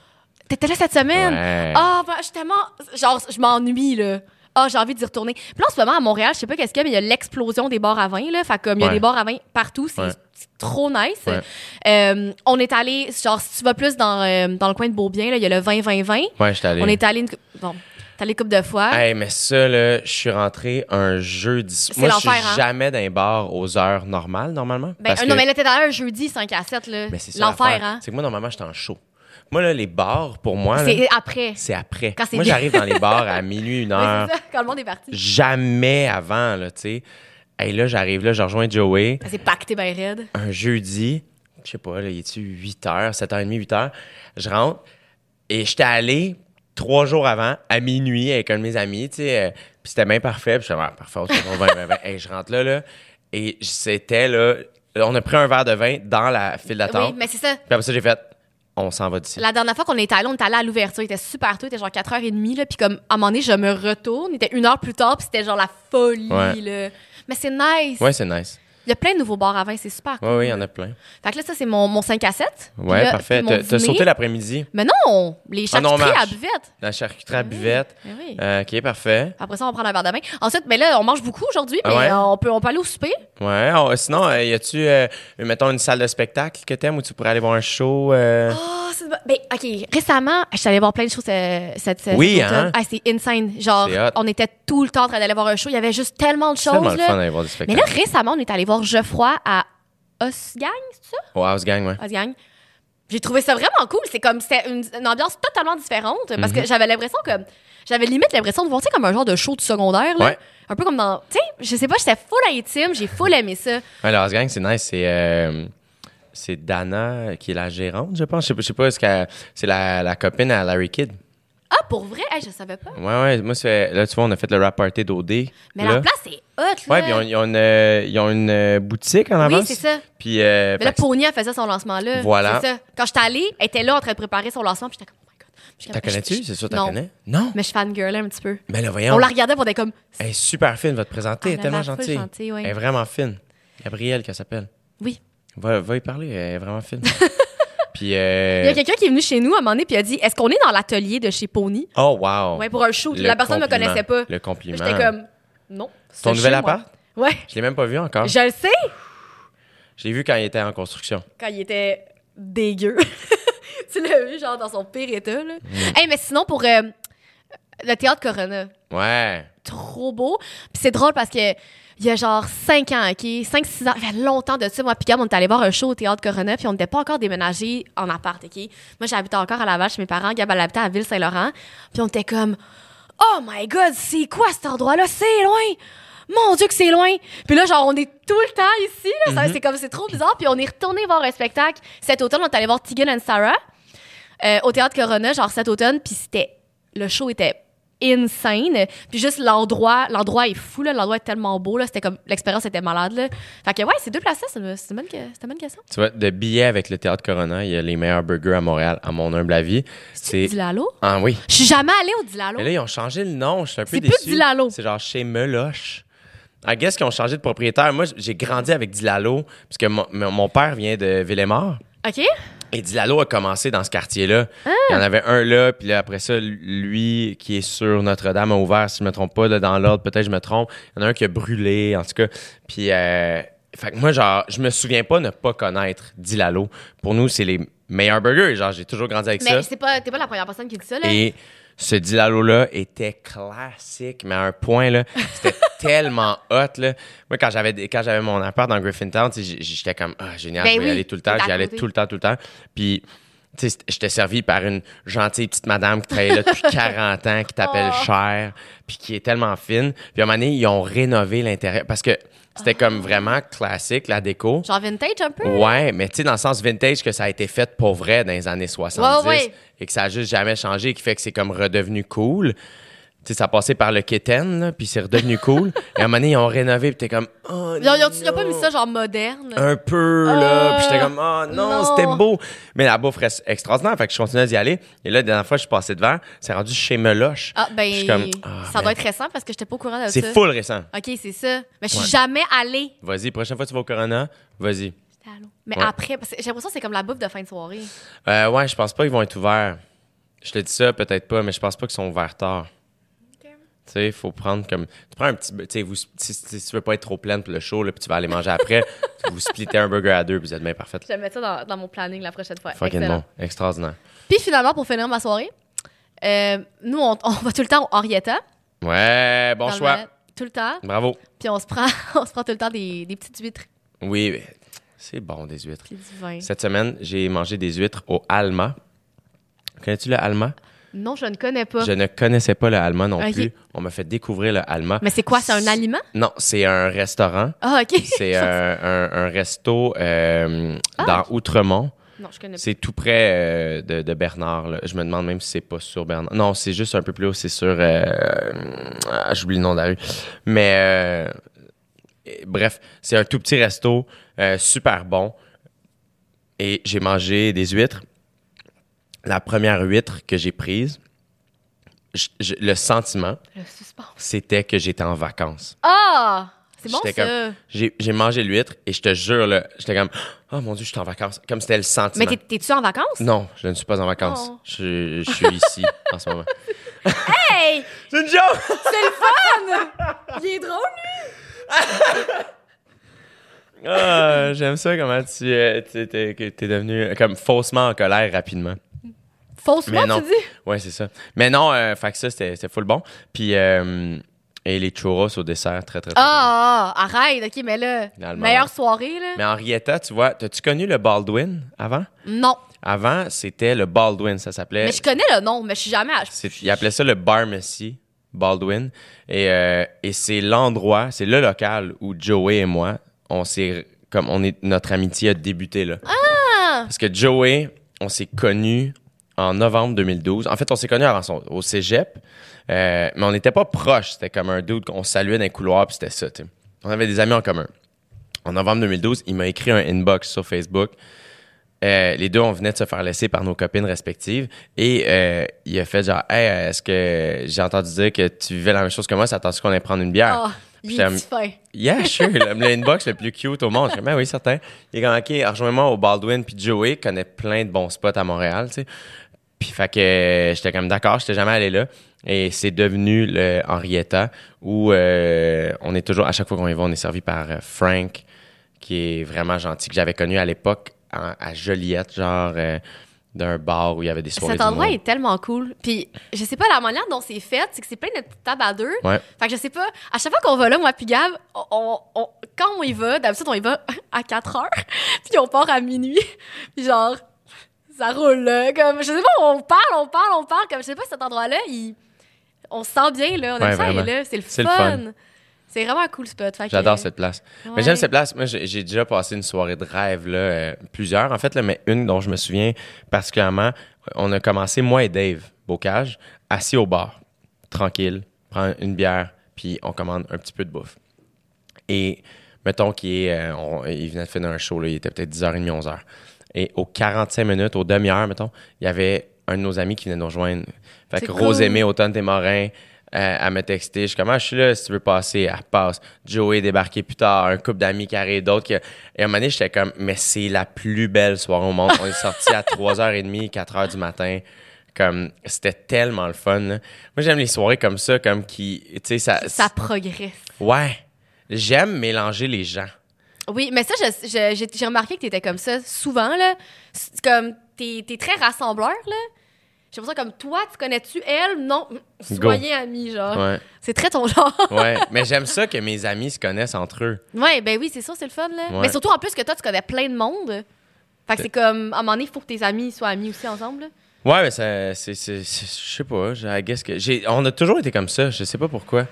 T'étais là cette semaine? Ouais. Ah, ben, je suis tellement. Genre, je m'ennuie, là. Ah, j'ai envie d'y retourner. Puis là, en ce moment, à Montréal, je sais pas qu'est-ce qu'il y a, mais il y a l'explosion des bars à vin, là. Fait comme, il y a Ouais. des bars à vin partout. C'est Ouais. trop nice. Ouais. Euh, on est allé, genre, si tu vas plus dans, euh, dans le coin de Beaubien, là, il y a le 20-20-20. Ouais, j'étais allé. On est allé une. Bon, allé une couple de fois. Hey, mais ça, là, je suis rentré un jeudi. Moi, je suis hein? jamais dans les bars aux heures normales, normalement. ben, parce euh, non, que- mais là, t'es allé un jeudi 5 à 7, là. Mais c'est ça L'enfer, hein? C'est que moi, normalement, j'étais en show. Moi, là, les bars, pour moi, C'est après. c'est après. Quand c'est Moi, j'arrive dans les bars à minuit, une heure. ça, quand le monde est parti. Jamais avant, là, tu sais. Hey, là, j'arrive là, je rejoins Joey. C'est pacté ben raide. un jeudi, je sais pas, là, il est-tu 8 h, 7h30, 8 h. Je rentre et j'étais allé trois jours avant, à minuit, avec un de mes amis, tu sais. euh, puis c'était bien parfait. Puis je suis ah, parfait, 20, 20, 20. Hey, je rentre là, là. Et c'était, là, on a pris un verre de vin dans la file d'attente. Oui, mais c'est ça. Puis après ça, j'ai fait, on s'en va d'ici. La dernière fois qu'on était allé, on était allé à l'ouverture. Il était super tôt, il était genre 4h30. Là, puis comme, à un moment donné, je me retourne. Il était une heure plus tard, puis c'était genre la folie. Ouais. Là. Mais c'est nice. Ouais, c'est nice. Il y a plein de nouveaux bars à vin, c'est super cool. Ouais, oui, il y en a plein. Fait que là, ça, c'est mon, mon 5 à 7. Puis Ouais, là, parfait. T'as sauté l'après-midi, Mais non! Les Ah non, charcuteries à buvette. la charcuterie à buvette. Eh oui. Euh, ok, parfait. Après ça, on va prendre un verre de vin. Ensuite, ben là, on mange beaucoup aujourd'hui, mais Ah ouais? euh, on, peut, on peut aller au souper. Ouais. on- sinon, euh, y a-tu, euh, mettons, une salle de spectacle que t'aimes où tu pourrais aller voir un show? euh? Oh, c'est bon. Ben, OK. Récemment, je suis allée voir plein de choses cette, cette Oui, hein? Ah, c'est insane. Genre, on était tout le temps en train d'aller voir un show. Il y avait juste tellement de C'est tellement choses. le là. fun d'aller voir des Mais spectacles. là, récemment, on est allé voir Geoffroy à Osgang, c'est ça? Au House Gang, ouais. Osgang. J'ai trouvé ça vraiment cool. C'est comme, c'était une, une ambiance totalement différente parce Mhm. que j'avais l'impression que, j'avais limite l'impression de voir, tu sais, comme un genre de show de secondaire, là. Ouais. Un peu comme dans, tu sais, je sais pas, j'étais full intime, j'ai full aimé ça. Ouais, le House Gang, c'est nice. C'est, euh, c'est Dana qui est la gérante, je pense. Je sais pas, je sais pas est-ce qu'elle- c'est la, la copine à Larry Kidd? Ah, pour vrai? Hey, je savais pas. Ouais, ouais. Moi, c'est, là, tu vois, on a fait le rap party d'OD. Mais là. la place est hot, là. Ouais, puis ils ont, une, euh, ils ont une euh, boutique en avance. Oui, c'est ça. Puis, euh, Mais là, Pony, elle faisait son lancement là. Voilà. C'est ça. Quand j'étais allée, elle était là en train de préparer son lancement, puis j'étais comme, oh my god. Puis T'as connais-tu? je- C'est sûr, t'as connais? Non. Mais je fangirlais un petit peu. Mais là, voyons. On la regardait pour des comme, Elle est super fine, va te présenter. Elle est tellement gentille. gentille, ouais. Elle est vraiment fine. Gabrielle, qu'elle s'appelle. oui. Va, va y parler, elle est vraiment fine. puis, Il y euh... a quelqu'un qui est venu chez nous à un moment donné, puis a dit, est-ce qu'on est dans l'atelier de chez Pony? Oh, wow. Ouais, pour un shoot. Le la personne ne me connaissait pas. Le compliment. J'étais comme, non. Ton chez nouvel moi. appart? Ouais. Je l'ai même pas vu encore. Je le sais, Je l'ai vu quand il était en construction. quand il était dégueu. tu l'as vu, genre, dans son pire état, là. Mm. Hey, mais sinon, pour. euh, Le théâtre Corona. Ouais. Trop beau. Puis c'est drôle parce que il y a genre 5 ans, OK? 5-6 ans. Il y a longtemps de ça. Moi, puis Gab, on est allé voir un show au théâtre Corona, puis on n'était pas encore déménagé en appart, OK? Moi, j'habitais encore à Laval chez mes parents. Gab, elle habitait à Ville-Saint-Laurent. Puis on était comme, oh my God, c'est quoi cet endroit-là? C'est loin! Mon Dieu, que c'est loin! Puis là, genre, on est tout le temps ici. là. Ça, C'est comme, c'est trop bizarre. Puis on est retourné voir un spectacle cet automne. On est allé voir Tegan and Sarah euh, au théâtre Corona, genre cet automne. Puis c'était, le show était insane. Puis juste l'endroit, l'endroit est fou, là. L'endroit est tellement beau, là. C'était comme, l'expérience était malade, là. Fait que ouais, c'est deux places, c'est une, c'est bonne, que- c'est une bonne question. Tu vois, de billets avec le Théâtre Corona, il y a les meilleurs burgers à Montréal, à mon humble avis. C'est. Dilalo? Ah oui. Je suis jamais allée au Dilalo. Mais là, ils ont changé le nom. Je suis un peu C'est déçu. plus Dilalo. C'est genre chez Meloche. I guess qu'ils ont changé de propriétaire. Moi, j'ai grandi avec Dilalo, parce que mon, mon- mon père vient de Villemort. OK? Et Dilalo a commencé dans ce quartier-là. Ah! Il y en avait un là, puis là, après ça, lui qui est sur Notre-Dame a ouvert, si je me trompe pas, là, dans l'ordre, peut-être je me trompe. Il y en a un qui a brûlé, en tout cas. Puis, euh, fait que moi, genre, je me souviens pas ne pas connaître Dilalo. Pour nous, c'est les meilleurs burgers. Genre, j'ai toujours grandi avec ça. Mais c'est pas, t'es pas la première personne qui dit ça, là. Et ce Dilalo-là était classique, mais à un point, là, c'était tellement hot, là. Moi, quand j'avais, quand j'avais mon appart dans Griffintown, j'étais comme, ah, génial, Ben je vais y aller tout le temps. J'y allais tout le temps, tout le temps. Puis, tu sais, j'étais servi par une gentille petite madame qui travaillait là depuis 40 ans, qui t'appelle Oh. Cher, puis qui est tellement fine. Puis, à un moment donné, ils ont rénové l'intérieur, parce que c'était Ah. comme vraiment classique, la déco. Genre vintage un peu? Ouais, mais tu sais, dans le sens vintage que ça a été fait pour vrai dans les années 70 Ouais, ouais. et que ça a juste jamais changé, qui fait que c'est comme redevenu cool. Tu sais, ça a passé par le kitten, là, puis c'est redevenu cool. et à un moment donné, ils ont rénové, puis t'es comme, oh Ils ont, ils ont- ils ont pas mis ça genre moderne? Un peu, là. Ah, Puis j'étais comme, oh non, non. c'était beau. Mais la bouffe reste extraordinaire. Fait que je continuais d'y aller. Et là, la dernière fois, je suis passé devant. C'est rendu chez Meloche. Ah, ben, Je suis comme, ah, ça ben, doit être récent parce que j'étais pas au courant de ça. C'est full récent. OK, c'est ça. Mais je suis Ouais. jamais allée. Vas-y, prochaine fois que tu vas au Corona, vas-y. Mais Ouais. après, parce que j'ai l'impression que c'est comme la bouffe de fin de soirée. Euh, ouais, je pense pas qu'ils vont être ouverts. Je te dis ça, peut-être pas, mais je pense pas qu'ils sont ouverts tard. Tu sais, il faut prendre comme. Tu prends un petit. Tu sais, vous- si, si- si tu veux pas être trop pleine pour le show, là, puis tu vas aller manger après, vous splittez un burger à deux, puis vous êtes bien parfaite. Je vais mettre ça dans, dans mon planning la prochaine fois. Fucking bon. Extraordinaire. Puis finalement, pour finir ma soirée, euh, nous, on, on va tout le temps au Henrietta. Ouais, bon choix. Tout le temps. Bravo. Puis on se prend, on se prend tout le temps des, des petites huîtres. Oui, mais c'est bon, des huîtres. Puis du vin. Cette semaine, j'ai mangé des huîtres au Alma. Connais-tu le Alma? Non, je ne connais pas. Je ne connaissais pas le Alma non plus. On m'a fait découvrir le Alma. Mais c'est quoi? C'est un aliment? Non, c'est un restaurant. Ah, OK. C'est un, un resto euh, Ah. dans Outremont. Non, je connais pas. C'est tout près euh, de, de Bernard. là. Je me demande même si c'est pas sur Bernard. Non, c'est juste un peu plus haut. C'est sur. euh, ah, J'oublie le nom de la rue. Mais bref, c'est un tout petit resto, super bon. Et j'ai mangé des huîtres. La première huître que j'ai prise, je- je- le sentiment, Le c'était que j'étais en vacances. Ah! C'est bon, ça. J'ai mangé l'huître et je te jure, j'étais comme, oh mon Dieu, je suis en vacances. Comme c'était le sentiment. Mais t'es- t'es-tu en vacances? Non, je ne suis pas en vacances. Oh. Je, je suis ici en ce moment. Hey! C'est une joke! C'est le fun! Il est drôle, lui! Ah, J'aime ça comment tu euh, t'es, t'es devenu comme faussement en colère rapidement. Faussement, tu dis? Ouais, c'est ça. Mais non, euh, fait que ça, c'était full bon. Puis, euh, et les churros au dessert, très, très, très bon. Ah, ah, arrête, OK, mais là, Finalement, meilleure ouais. soirée, là? Mais Henrietta, tu vois, t'as-tu connu le Baldwin avant? Non. Avant, c'était le Baldwin, ça s'appelait. Mais je connais le nom, mais je suis jamais... C'est- Ils appelaient ça le Bar Messi, Baldwin. Et, euh, et c'est l'endroit, c'est le local où Joey et moi, on s'est, comme on est, notre amitié a débuté là. Ah! Parce que Joey, on s'est connus en novembre 2012. En fait, on s'est connus avant son, au cégep, euh, mais on n'était pas proches. C'était comme un dude qu'on saluait dans les couloirs, puis c'était ça. On avait des amis en commun. En novembre 2012, il m'a écrit un inbox sur Facebook. Euh, les deux, on venait de se faire laisser par nos copines respectives. Et euh, il a fait genre, hey, est-ce que j'ai entendu dire que tu vivais la même chose que moi? Ça attendu qu'on allait prendre une bière? Ah, il est. Yeah, sure. le, le inbox le plus cute au monde. Je dis, ben oui, certain. Il est comme, OK, rejoins-moi au Baldwin. Puis Joey connaît plein de bons spots à Montréal, tu sais. Puis fait que euh, j'étais comme, d'accord, j'étais jamais allé là. Et c'est devenu le Henrietta où euh, on est toujours, à chaque fois qu'on y va, on est servi par euh, Frank, qui est vraiment gentil, que j'avais connu à l'époque à Joliette, genre euh, d'un bar où il y avait des soirées Cet endroit est tellement cool. Puis, je sais pas, la manière dont c'est fait, c'est que c'est plein de petites tables à deux. Ouais. Fait que je sais pas, à chaque fois qu'on va là, moi puis Gab, on- quand on y va, d'habitude, on y va à 4 heures, puis on part à minuit. Puis genre, ça roule là. Comme, je sais pas, on parle, on parle, on parle. Comme, je sais pas, cet endroit-là, il... on se sent bien, là. On aime Ouais, ça, là. C'est le fun. C'est vraiment un cool spot. Que- J'adore cette place. Ouais. Mais j'aime cette place. Moi, j'ai déjà passé une soirée de rêve, là, euh, plusieurs. En fait, là, mais une dont je me souviens particulièrement, on a commencé, moi et Dave Bocage, assis au bar, tranquille, prend une bière, puis on commande un petit peu de bouffe. Et mettons qu'il est, euh, on- il venait de finir un show, là, il était peut-être 10h30, 11h. Et aux 45 minutes, aux demi-heures, mettons, il y avait un de nos amis qui venait nous rejoindre. Fait que cool. Rosemée, Automne Desmarins, euh, elle m'a texté. Je suis comme, Ah, je suis là, si tu veux passer, elle passe. Joey est débarqué plus tard, un couple d'amis qui arrivent, d'autres. qui- Et à un moment donné, j'étais comme, mais c'est la plus belle soirée au monde. On est sorti à 3h30, 4h du matin. Comme, c'était tellement le fun. là. Moi, j'aime les soirées comme ça, comme qui, tu sais, ça. Ça progresse. Ouais. J'aime mélanger les gens. Oui, mais ça, j'ai remarqué que t'étais comme ça souvent, là. C'est comme, t'es es très rassembleur, là. J'ai l'impression comme, toi, tu connais-tu elle? Non. Soyez amis, genre. Ouais. C'est très ton genre. Ouais. mais j'aime ça que mes amis se connaissent entre eux. ouais, ben oui, c'est ça, c'est le fun, là. Ouais. Mais surtout, en plus que toi, tu connais plein de monde. Fait que c'est comme, à un moment donné, il faut que tes amis soient amis aussi ensemble, là. Ouais, mais ça, c'est, je sais pas, I guess que on a toujours été comme ça, je sais pas pourquoi.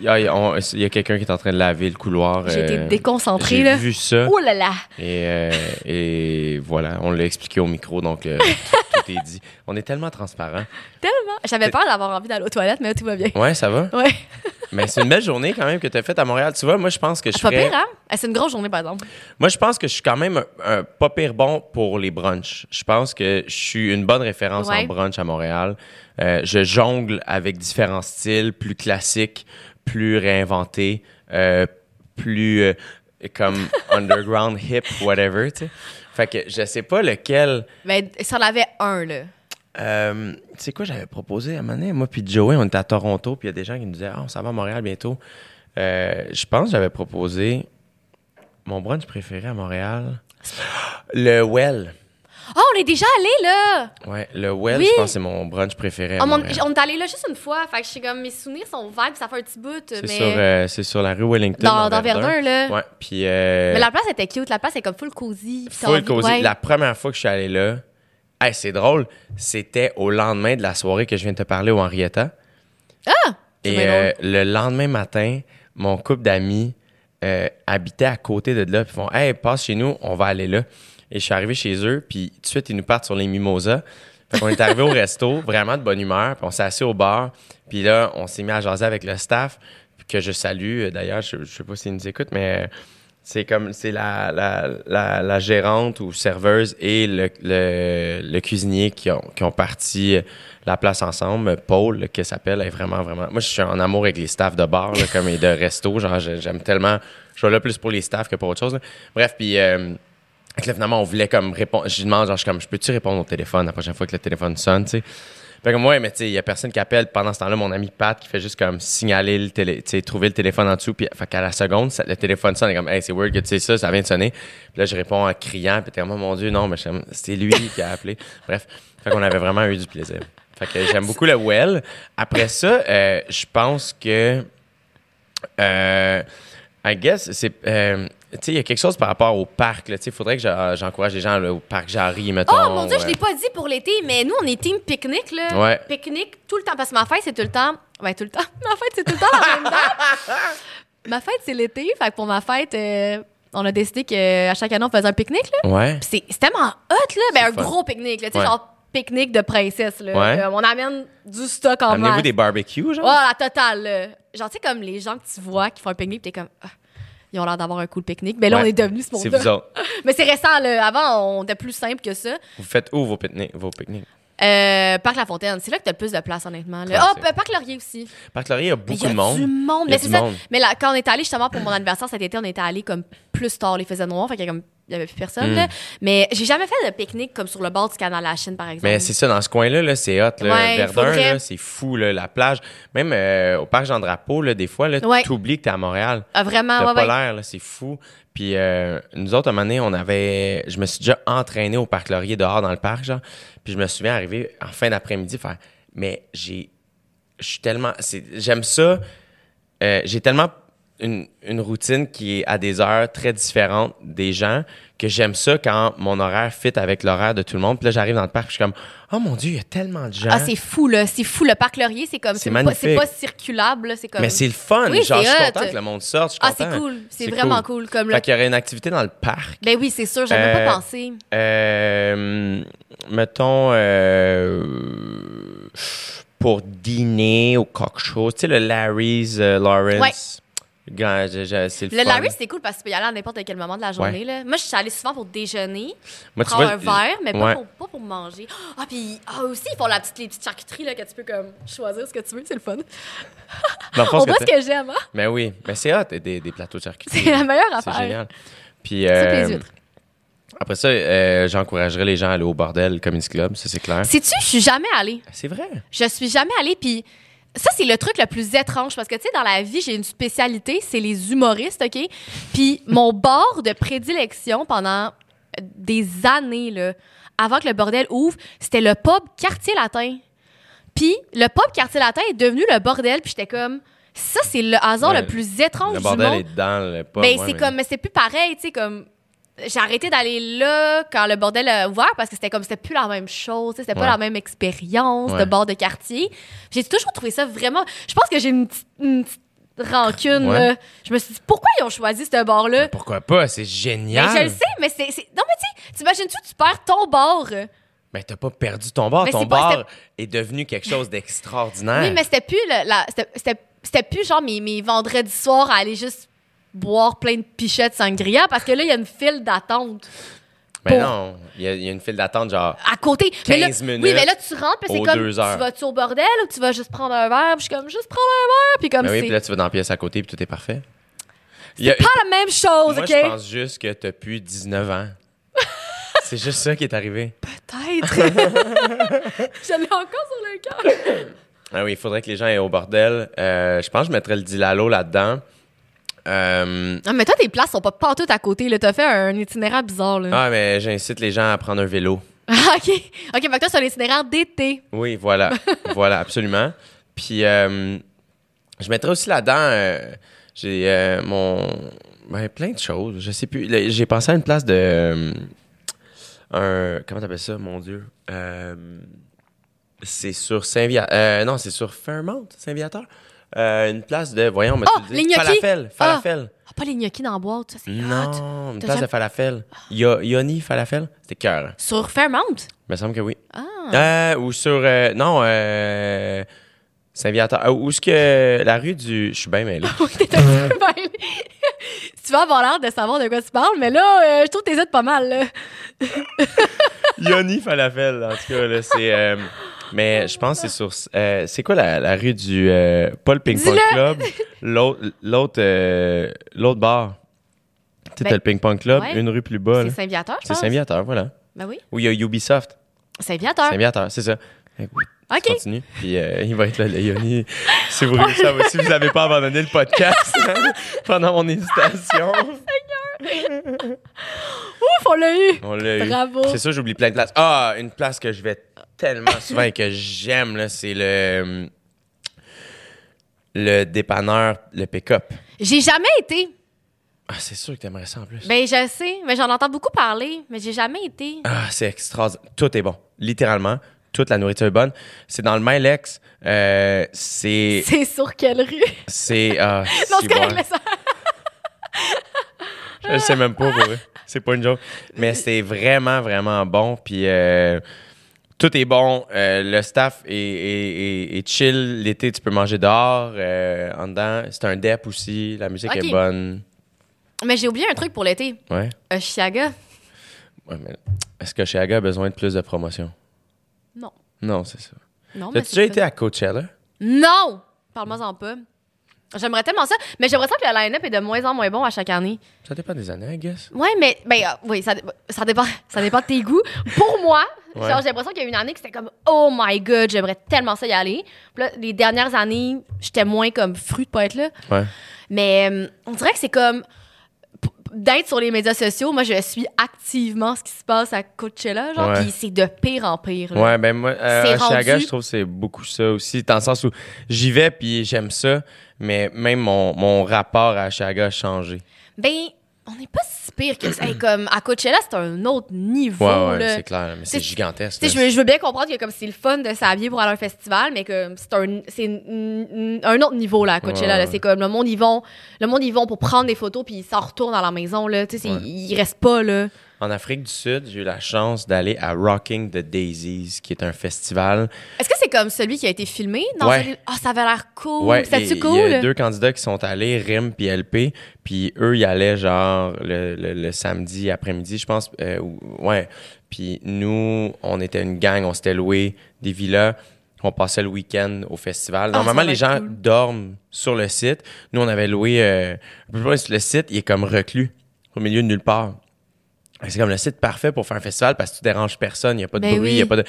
Il y a, il y quelqu'un qui est en train de laver le couloir. J'ai été euh, déconcentrée, J'ai là. vu ça. Oh là là! Et, euh, et voilà, on l'a expliqué au micro, donc euh, tout, tout est dit. On est tellement transparent. Tellement! J'avais peur d'avoir envie d'aller aux toilettes, mais tout va bien. Ouais, ça va. Ouais. Mais c'est une belle journée quand même que tu as faite à Montréal. Tu vois, moi, je pense que je C'est pas ferais- pire, hein? Eh, C'est une grosse journée, par exemple. Moi, je pense que je suis quand même un, un pas pire bon pour les brunchs. Je pense que je suis une bonne référence Ouais. en brunch à Montréal. Euh, je jongle avec différents styles, plus classiques, plus réinventés, euh, plus euh, comme underground, hip, whatever, tu sais. Fait que je sais pas lequel. Mais ça en avait un, là. Euh, tu sais quoi, j'avais proposé à un moment donné, moi puis Joey, on était à Toronto, puis il y a des gens qui nous disaient Ah, on s'en va à Montréal bientôt. Je pense que j'avais proposé mon brunch préféré à Montréal. Le Well. Oh, on est déjà allé là! Ouais, le Well, Oui. je pense que c'est mon brunch préféré à Oh, mon- Montréal. on est allé là juste une fois. Fait que je sais comme mes souvenirs sont vagues, ça fait un petit bout. C'est mais sur, euh, c'est sur la rue Wellington. dans, dans Verdun, là. Ouais, puis. euh, Mais la place était cute, la place est comme full cozy. full envie- ouais. La première fois que je suis allé là, hey, c'est drôle, c'était au lendemain de la soirée que je viens de te parler au Henrietta. C'est Et euh, le lendemain matin, mon couple d'amis habitait à côté de là. Puis ils font Hey, passe chez nous, on va aller là. Et je suis arrivé chez eux, puis tout de suite, ils nous partent sur les mimosas. Fait qu'on est arrivé au resto, vraiment de bonne humeur, puis on s'est assis au bar. Puis là, on s'est mis à jaser avec le staff, que je salue. euh, D'ailleurs, je, je sais pas s'ils nous écoutent, mais euh, c'est comme c'est la, la, gérante ou serveuse et le, cuisinier qui ont, parti euh, la place ensemble. Paul, qui s'appelle, est vraiment, vraiment. Moi, je suis en amour avec les staffs de bar, là, comme et de resto. Genre, j'aime tellement. Je vais là plus pour les staffs que pour autre chose. Bref, puis. Fait que là, finalement, on voulait comme répondre. Je lui demande, genre, je suis comme, je peux-tu répondre au téléphone la prochaine fois que le téléphone sonne, tu sais? Fait que ouais, mais tu sais, il y a personne qui appelle. Pendant ce temps-là, mon ami Pat qui fait juste comme signaler le télé, tu sais, trouver le téléphone en dessous. Puis, fait qu'à la seconde, le téléphone sonne. Est comme, hey, c'est weird que tu sais ça, ça vient de sonner. Puis là, je réponds en criant. Puis t'es comme, oh, mon Dieu, non, mais comme, c'est lui qui a appelé. Bref. Fait qu'on avait vraiment eu du plaisir. Fait que j'aime beaucoup le well. Après ça, euh, je pense que, euh, I guess, c'est, euh, tu sais, il y a quelque chose par rapport au parc, là. Tu sais, il faudrait que j'encourage les gens là, au parc Jarry, mettons. Oh mon dieu, je euh, l'ai pas dit pour l'été, mais nous, on est team pique-nique, là. Ouais. Pique-nique tout le temps. Parce que ma fête, c'est tout le temps. Ouais, tout le temps. Ma fête, c'est tout le temps la même date. ma fête, c'est l'été. Fait que pour ma fête, euh, on a décidé qu'à chaque année, on faisait un pique-nique, là. Ouais. C'est tellement hot, là. Ben, un fun. gros pique-nique, là. Tu sais, Ouais. genre pique-nique de princesse, là. Ouais. Euh, on amène du stock en Amenez-vous masse. des barbecues, genre? Oh, la totale, là. Genre, tu sais, comme les gens que tu vois qui font un pique-nique, t'es comme. Ah, ils ont l'air d'avoir un cool pique-nique. Mais là, Ouais. on est devenu ce C'est monde-là. vous autres. Mais c'est récent, là. Avant, on était plus simple que ça. Vous faites où vos pique-niques? Vos pique-niques? Euh, Parc La Fontaine, c'est là que t'as le plus de place, honnêtement. Là. Oh, c'est- Parc Laurier aussi. Parc Laurier, il y a beaucoup il y a de monde. du monde. Il y a Mais c'est du ça. monde. Mais là, quand on est allé justement pour mon anniversaire cet été, on était allé comme plus tard, les faisait noir. Fait qu'il y a comme il y avait plus personne. Mm. là. Mais j'ai jamais fait de pique-nique comme sur le bord du canal à la Chine, par exemple. Mais c'est ça, dans ce coin-là, là, c'est hot. Là. Ouais, Verdun, c'est fou. Là, la plage, même euh, au parc Jean-Drapeau, des fois, Ouais. tu oublies que t'es à Montréal. Ah, vraiment, ouais, pas ouais. l'air, là, c'est fou. Puis euh, nous autres, à un moment donné, on avait... Je me suis déjà entraîné au Parc Laurier dehors dans le parc, genre. Puis je me souviens arriver en fin d'après-midi faire... Mais j'ai... Je suis tellement... J'aime ça. Euh, j'ai tellement une, une routine qui est à des heures très différentes des gens que j'aime ça quand mon horaire fit avec l'horaire de tout le monde. Puis là, j'arrive dans le parc, puis je suis comme... Oh mon Dieu, il y a tellement de gens. Ah, c'est fou, là. C'est fou. Le parc Laurier, c'est comme. C'est pas, pas circulable, là. C'est comme. Mais c'est le fun. Oui, genre, je suis content que le monde sorte. Je suis Ah, c'est cool. C'est vraiment cool. Comme. Fait qu'il y aurait une activité dans le parc. Ben oui, c'est sûr. J'avais Euh, pas pensé. Euh, mettons, euh, pour dîner au coq show, tu sais, le Larry's euh, Lawrence. C'est le. Larry, c'est cool parce que tu peux y aller à n'importe quel moment de la journée. Là. Moi, je suis allée souvent pour déjeuner, Moi, tu prendre vois, un verre, mais pas, ouais. pour, pas pour manger. Ah, puis ah, aussi, ils font la petite, les petites charcuteries là, que tu peux comme choisir ce que tu veux. C'est le fun. Dans On voit ce que j'aime. Hein? Mais oui, mais c'est hot, des, des plateaux de charcuterie. C'est la meilleure C'est affaire. génial. Puis, euh, les huîtres. après ça, euh, j'encouragerais les gens à aller au bordel Comedy Club, ça c'est clair. Sais-tu, je suis jamais allée. C'est vrai? Je suis jamais allée, puis ça, c'est le truc le plus étrange parce que, tu sais, dans la vie, j'ai une spécialité, c'est les humoristes, OK? Puis mon bar de prédilection pendant des années, là, avant que le bordel ouvre, c'était le pub Quartier Latin. Puis le pub Quartier Latin est devenu le bordel, puis j'étais comme, ça, c'est le hasard Ouais, le plus étrange Le du bordel monde. est dans le pub. Ben, ouais, c'est mais- comme, mais c'est plus pareil, tu sais, comme. J'ai arrêté d'aller là quand le bordel a ouvert parce que c'était comme, c'était plus la même chose, c'était pas Ouais. la même expérience de bord de quartier. J'ai toujours trouvé ça vraiment. Je pense que j'ai une petite, une petite rancune, Ouais. là. Je me suis dit, pourquoi ils ont choisi ce bar-là? Pourquoi pas? C'est Ben, génial. je le sais, mais c'est. Non, mais tu t'imagines-tu, tu perds ton bar? Ben, t'as pas perdu ton. Mais ton pas- bar est devenu quelque chose d'extraordinaire. Oui, mais c'était plus c'était plus genre mes, mes vendredis soirs à aller juste boire plein de pichettes sangria parce que là, il y a une file d'attente. Ben pour- non, il y, a- il y a une file d'attente, genre. à côté. Mais là- 15 minutes Oui, mais là, tu rentres, puis c'est comme, tu vas-tu au bordel ou tu vas juste prendre un verre? Puis je suis comme, juste prendre un verre, puis comme Ben oui, c'est puis là, tu vas dans la pièce à côté, puis tout est parfait. A- pas la même chose, Moi, OK? je pense juste que t'as plus 19 ans. C'est juste ça qui est arrivé. Peut-être. je l'ai encore sur le cœur. Ah oui, il faudrait que les gens aient au bordel. Euh, je pense que je mettrais le Dilalo là-dedans. Euh, Non, mais toi, tes places sont pas partout à côté. T'as fait un itinéraire bizarre, là. ah, mais j'incite les gens à prendre un vélo. Ah, OK. OK, fait que toi, c'est un itinéraire d'été. Oui, voilà. voilà, absolument. Puis, euh, je mettrais aussi là-dedans, euh, j'ai mon. Ben, plein de choses. Je sais plus. J'ai pensé à une place de. un. Comment t'appelles ça, mon Dieu? C'est sur Saint-Viateur. non, c'est sur Fairmount, Saint-Viateur. Euh, une place de. Voyons, mais Oh, les! Falafel. Falafel. Ah, pas les gnocchis dans la boîte, ça, c'est hot. Non, une place jamais- de falafel. Yo- Yoni falafel. C'était cœur. Sur Fairmount? Il me semble que oui. Ah. Euh, ou sur. euh, non, euh, Saint-Viateur. Euh, où est-ce que. La rue du. Je suis bien mêlé. Oui, t'es un peu mêlé. tu vas avoir l'air de savoir de quoi tu parles, mais là, euh, je trouve que t'hésites pas mal, là. Yoni falafel, en tout cas. Là, c'est. euh, mais je pense que c'est sur. euh, c'est quoi la, la rue du. euh, pas le Ping Pong. Club? L'autre. L'autre. euh, l'autre bar. Tu Ben, le Ping Pong Club, ouais. une rue plus bas. C'est. Saint-Viateur, je C'est. Saint-Viateur, voilà. Ben oui. Où il y a Ubisoft. Saint-Viateur. Saint-Viateur, c'est ça. OK. Continue. Puis euh, il va être là, le Yoni. Si vous si n'avez pas abandonné le podcast pendant mon hésitation, Ouf, on l'a eu. on l'a eu. Bravo. C'est ça, j'oublie plein de places. Ah, une place que je vais tellement souvent et que j'aime, là, c'est le. Le dépanneur, le pick-up. J'ai jamais été. Ah, c'est sûr que t'aimerais ça en plus. Ben, je sais, mais j'en entends beaucoup parler, mais j'ai jamais été. Ah, c'est extraordinaire. Tout est bon. Littéralement. Toute la nourriture est bonne. C'est dans le Milex. Euh, c'est. C'est sur quelle rue? C'est. Ah, Non, c'est correct. Je sais même pas pour. C'est pas une joke. Mais c'est vraiment, vraiment bon. Puis euh, tout est bon. Euh, le staff est, est- est- est chill. L'été, tu peux manger dehors. euh, en dedans, c'est un dep aussi. La musique est bonne. Mais j'ai oublié un truc pour l'été. Ouais. Euh, Chiaga? Ouais, mais est-ce que Chiaga a besoin de plus de promotion? Non. Non, c'est ça. Non, As-tu déjà été à Coachella? Non! Parle-moi-en pas. J'aimerais tellement ça, mais j'ai l'impression que le line-up est de moins en moins bon à chaque année. Ça dépend des années, I guess. Ouais, mais ben euh, oui, ça, ça dépend ça dépend de tes goûts. Pour moi, Ouais. genre j'ai l'impression qu'il y a une année que c'était comme oh my god, j'aimerais tellement ça y aller. Puis là, les dernières années, j'étais moins comme fruit de pas être là. Ouais. Mais euh, on dirait que c'est comme d'être sur les médias sociaux, moi je suis activement ce qui se passe à Coachella, genre Ouais. puis c'est de pire en pire. là. Ouais, ben moi, euh, Chicago, rendu- je trouve que c'est beaucoup ça aussi, dans le sens où j'y vais puis j'aime ça, mais même mon, mon rapport à Chicago a changé. Ben on n'est pas si pire que ça. Hey, comme à Coachella, c'est un autre niveau Ouais, ouais, c'est clair, mais c'est gigantesque. Tu sais, là. je veux, je veux bien comprendre que comme c'est le fun de s'habiller pour aller à un festival, mais que c'est un, c'est un autre niveau là, à Coachella. Ouais, là. ouais. C'est comme le monde, ils vont, le monde, ils vont pour prendre des photos puis ils s'en retournent à la maison. Là. Tu sais, Ouais. ils restent pas là. En Afrique du Sud, j'ai eu la chance d'aller à Rocking the Daisies, qui est un festival. Est-ce que c'est comme celui qui a été filmé? dans Ouais. Ah, ça avait l'air cool. Ouais, C'était-tu cool? Il y a deux candidats qui sont allés, Rim puis LP, puis eux, ils allaient genre le, le- le samedi après-midi, je pense. euh, ou- ouais. Puis nous, on était une gang, on s'était loué des villas. On passait le week-end au festival. Ah, Normalement, les gens cool. dorment sur le site. Nous, on avait loué. euh, le site, il est comme reclus, au milieu de nulle part. C'est comme le site parfait pour faire un festival parce que tu déranges personne, il n'y a pas de Ben bruit, il oui. n'y a pas de.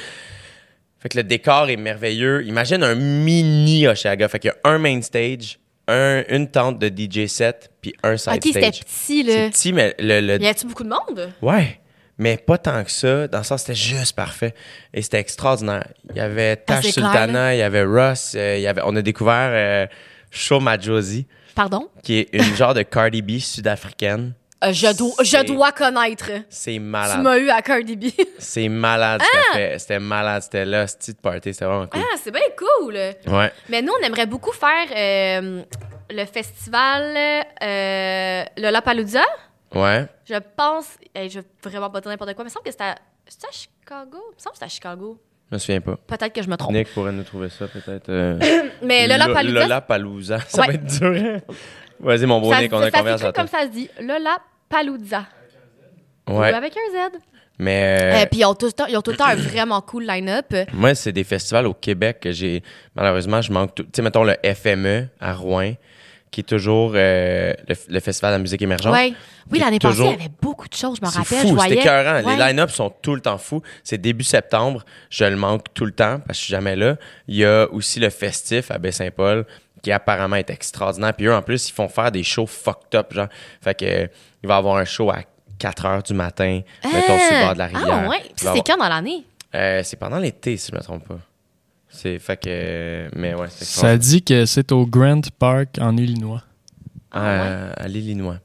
Fait que le décor est merveilleux. Imagine un mini Oshaga. Fait qu'il y a un main stage, un, une tente de DJ set, puis un side Ok, c'était stage. petit, C'est là. petit, mais le. le- Y a-tu beaucoup de monde? Ouais. Mais pas tant que ça. Dans le sens, c'était juste parfait. Et c'était extraordinaire. Il y avait Ah, Tash c'est clair, Sultana, il y avait Russ, euh, il y avait, on a découvert euh, Shoma Josie, Pardon? qui est une genre de Cardi B sud-africaine. Euh, je, dois, je C'est- dois connaître. C'est Tu malade. m'as eu à Cardi B. C'est malade fait. C'était malade. C'était là, ce petite party. C'était vraiment cool. ah, c'est bien cool. Ouais. Mais nous, on aimerait beaucoup faire euh, le festival euh, Lollapalooza. Ouais. Je pense, hey, je vais vraiment pas dire n'importe quoi, mais il me semble que c'était à, Chicago? Il me semble que c'était à Chicago. Je me souviens pas. Peut-être que je me trompe. Nick pourrait nous trouver ça peut-être. Euh... Mais Lollapalooza, Lollapalooza. Ça Ouais. va être dur. Vas-y, mon beau ça, Nick, on a en toi. comme ça se dit. Lollapalooza. Ou Ouais. avec un Z. Mais Euh, euh, puis ils ont, tout le temps, ils ont tout le temps un vraiment cool line-up. moi, c'est des festivals au Québec que j'ai. Malheureusement, je manque tout. Tu sais, mettons le FME à Rouen, qui est toujours euh, le, le Festival de la musique émergente. Ouais. Oui, l'année passée, il y avait beaucoup de choses, je me C'est rappelle. fou, voyais. écœurant. Ouais. Les line-ups sont tout le temps fous. C'est début septembre. Je le manque tout le temps parce que je suis jamais là. Il y a aussi le festif à Baie-Saint-Paul qui apparemment est extraordinaire. Puis eux, en plus, ils font faire des shows fucked up. Genre. Fait que, euh, il va y avoir un show à 4 heures du matin, mettons, sur le bord de la rivière. Ah, ouais. C'est quand dans l'année? Euh, c'est pendant l'été, si je me trompe pas. C'est fait que. euh, Mais ouais, c'est Ça dit que c'est au Grant Park en Illinois. À, à l'Illinois.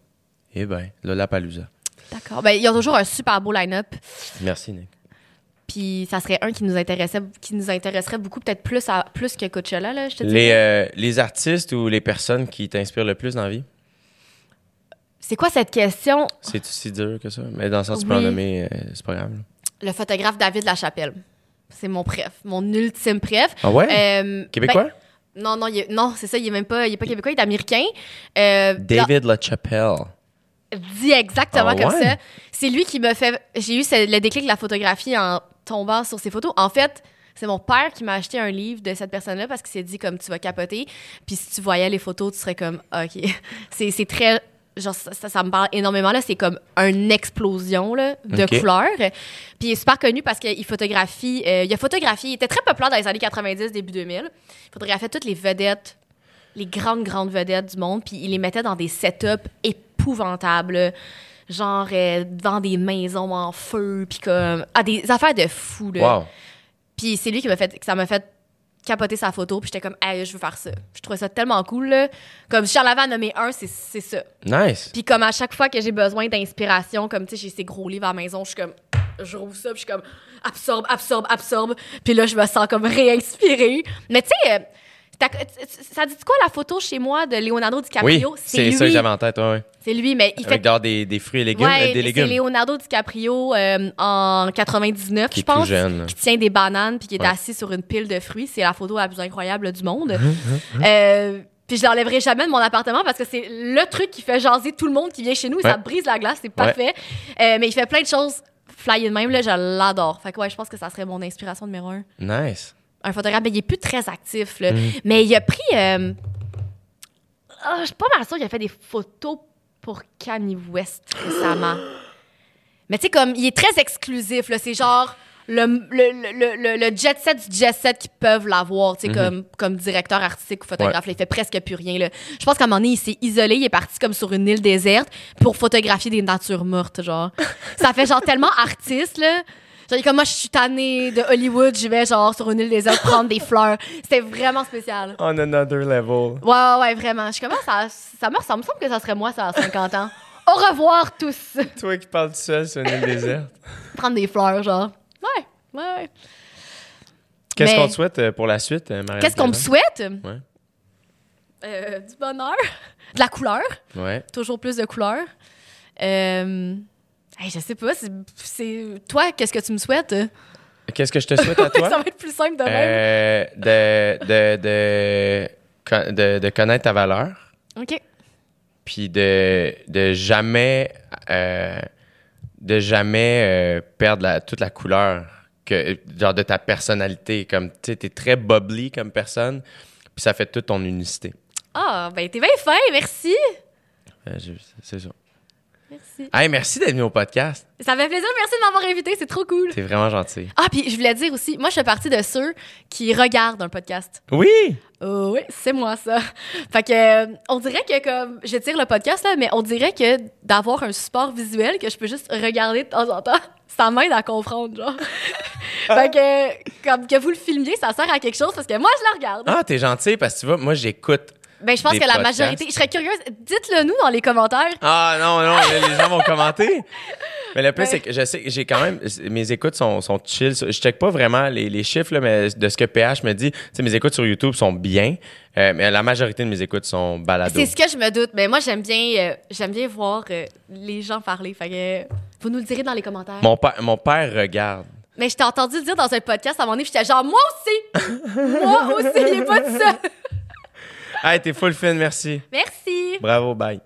Eh ben, Lollapalooza. D'accord. Ben, ils ont toujours un super beau line-up. Merci, Nick. Puis ça serait un qui nous intéressait, qui nous intéresserait beaucoup, peut-être plus, à, plus que Coachella, là, je te dis. Les, euh, les artistes ou les personnes qui t'inspirent le plus dans la vie? C'est quoi cette question? C'est si dur que ça. Mais dans le sens, tu peux en nommer, euh, c'est pas grave. là. Le photographe David Lachapelle. C'est mon préf, mon ultime préf. Ah ouais? Euh, Québécois? ben, non, non, il est- non, c'est ça, il est même pas, il est pas québécois, il est américain. Euh, David LaChapelle. dit exactement Ah comme ouais? ça. C'est lui qui me fait. J'ai eu le déclic de la photographie en tombant sur ses photos. En fait, c'est mon père qui m'a acheté un livre de cette personne-là parce qu'il s'est dit comme tu vas capoter. Puis si tu voyais les photos, tu serais comme ok. c'est très. Genre, ça, ça- ça me parle énormément. là. C'est comme une explosion là, de Ok. couleurs. Puis il est super connu parce qu'il photographie. euh, il a photographié. Il était très populaire dans les années 90, début 2000. Il photographiait toutes les vedettes les grandes, grandes vedettes du monde, puis il les mettait dans des setups épouvantables, genre euh, devant des maisons en feu, puis comme... Ah, des affaires de fou, là. Wow. Puis c'est lui qui m'a fait... ça m'a fait capoter sa photo, puis j'étais comme, hey, je veux faire ça. Je trouvais ça tellement cool, là. Comme si j'en avais à nommer un, c'est c'est ça. Nice. Puis comme à chaque fois que j'ai besoin d'inspiration, comme, tu sais, j'ai ces gros livres à la maison, je suis comme... Je rouvre ça, puis je suis comme... Absorbe, absorbe, absorbe. Puis là, je me sens comme réinspirée. Mais tu sais... ça dit quoi la photo chez moi de Leonardo Oui, DiCaprio? c'est ça que j'avais en tête. ouais. C'est lui, mais il Avec fait. genre des, des fruits et légumes. Ouais, euh, des c'est. Leonardo DiCaprio euh, en 99, Qui je tout pense. jeune. Qui tient des bananes puis qui est Ouais. assis sur une pile de fruits. C'est la photo la plus incroyable du monde. Euh, puis je l'enlèverai jamais de mon appartement parce que c'est le truc qui fait jaser tout le monde qui vient chez nous. et Ça brise la glace, c'est parfait. Euh, mais il fait plein de choses flyées de même. Là, je l'adore. Fait que ouais, je pense que ça serait mon inspiration numéro un. Nice. Un photographe, mais il est plus très actif. Là. Mm. Mais il a pris. euh, je suis pas mal sûre qu'il a fait des photos pour Kanye West récemment. Mais tu sais, comme, il est très exclusif, là. C'est genre le, le, le, le, le jet set du jet set qui peuvent l'avoir, tu sais, comme, comme directeur artistique ou photographe. là. il fait presque plus rien, là. Je pense qu'à un moment donné, il s'est isolé, il est parti comme sur une île déserte pour photographier des natures mortes, genre. Ça fait genre tellement artiste, là. Genre, comme moi, je suis tannée de Hollywood, je vais genre sur une île déserte prendre des fleurs. C'était vraiment spécial. On another level. Ouais, ouais, ouais, vraiment. Je suis comme, ah, ça, ça me ressemble. Il me semble que ça serait moi, ça, à 50 ans. Au revoir, tous. Toi qui parles tout seul sur une île déserte. Prendre des fleurs, genre. Ouais, ouais, ouais. Qu'est-ce Mais- qu'on te souhaite euh, pour la suite, euh, Marianne Qu'est-ce qu'on me souhaite? Ouais. Euh, du bonheur. De la couleur. Ouais. Toujours plus de couleur. Euh... hey, je sais pas. c'est-. Toi, qu'est-ce que tu me souhaites? Qu'est-ce que je te souhaite à toi? ça va être plus simple de même. Euh, de, de, de, de, de connaître ta valeur, OK. puis de, de jamais, euh, de jamais euh, perdre la- toute la couleur que, genre de ta personnalité. Comme, tu sais, t'es très bubbly comme personne, puis ça fait toute ton unicité. Ah, ben t'es bien fin, merci. C'est ça. Merci. Hey, merci d'être venu au podcast. Ça fait plaisir, merci de m'avoir invité, c'est trop cool. T'es vraiment gentil. Ah, puis je voulais dire aussi, moi je fais partie de ceux qui regardent un podcast. Oui! Oh oui, c'est moi ça. Fait que euh, on dirait que comme je tire le podcast là, mais on dirait que d'avoir un support visuel que je peux juste regarder de temps en temps, ça m'aide à comprendre genre. fait que comme que vous le filmiez, ça sert à quelque chose parce que moi je la regarde. Ah, t'es gentil parce que tu vois, moi, j'écoute. Ben je pense que la podcasts. majorité, je serais curieuse, dites-le nous dans les commentaires. Ah non, non, les gens vont commenter. Mais le plus, Ouais. c'est que je sais que j'ai quand même. Mes écoutes sont, sont chill. Je check pas vraiment les, les chiffres, là, mais de ce que PH me dit, tu sais, mes écoutes sur YouTube sont bien, euh, mais la majorité de mes écoutes sont balado. C'est ce que je me doute, mais moi j'aime bien euh, j'aime bien voir euh, les gens parler. Fait que vous nous le direz dans les commentaires. Mon, père, mon père regarde. Mais je t'ai entendu dire dans un podcast à un moment donné, j'étais genre moi aussi. moi aussi, il est pas tout seul. Hey, t'es full fin, merci. Merci. Bravo, bye.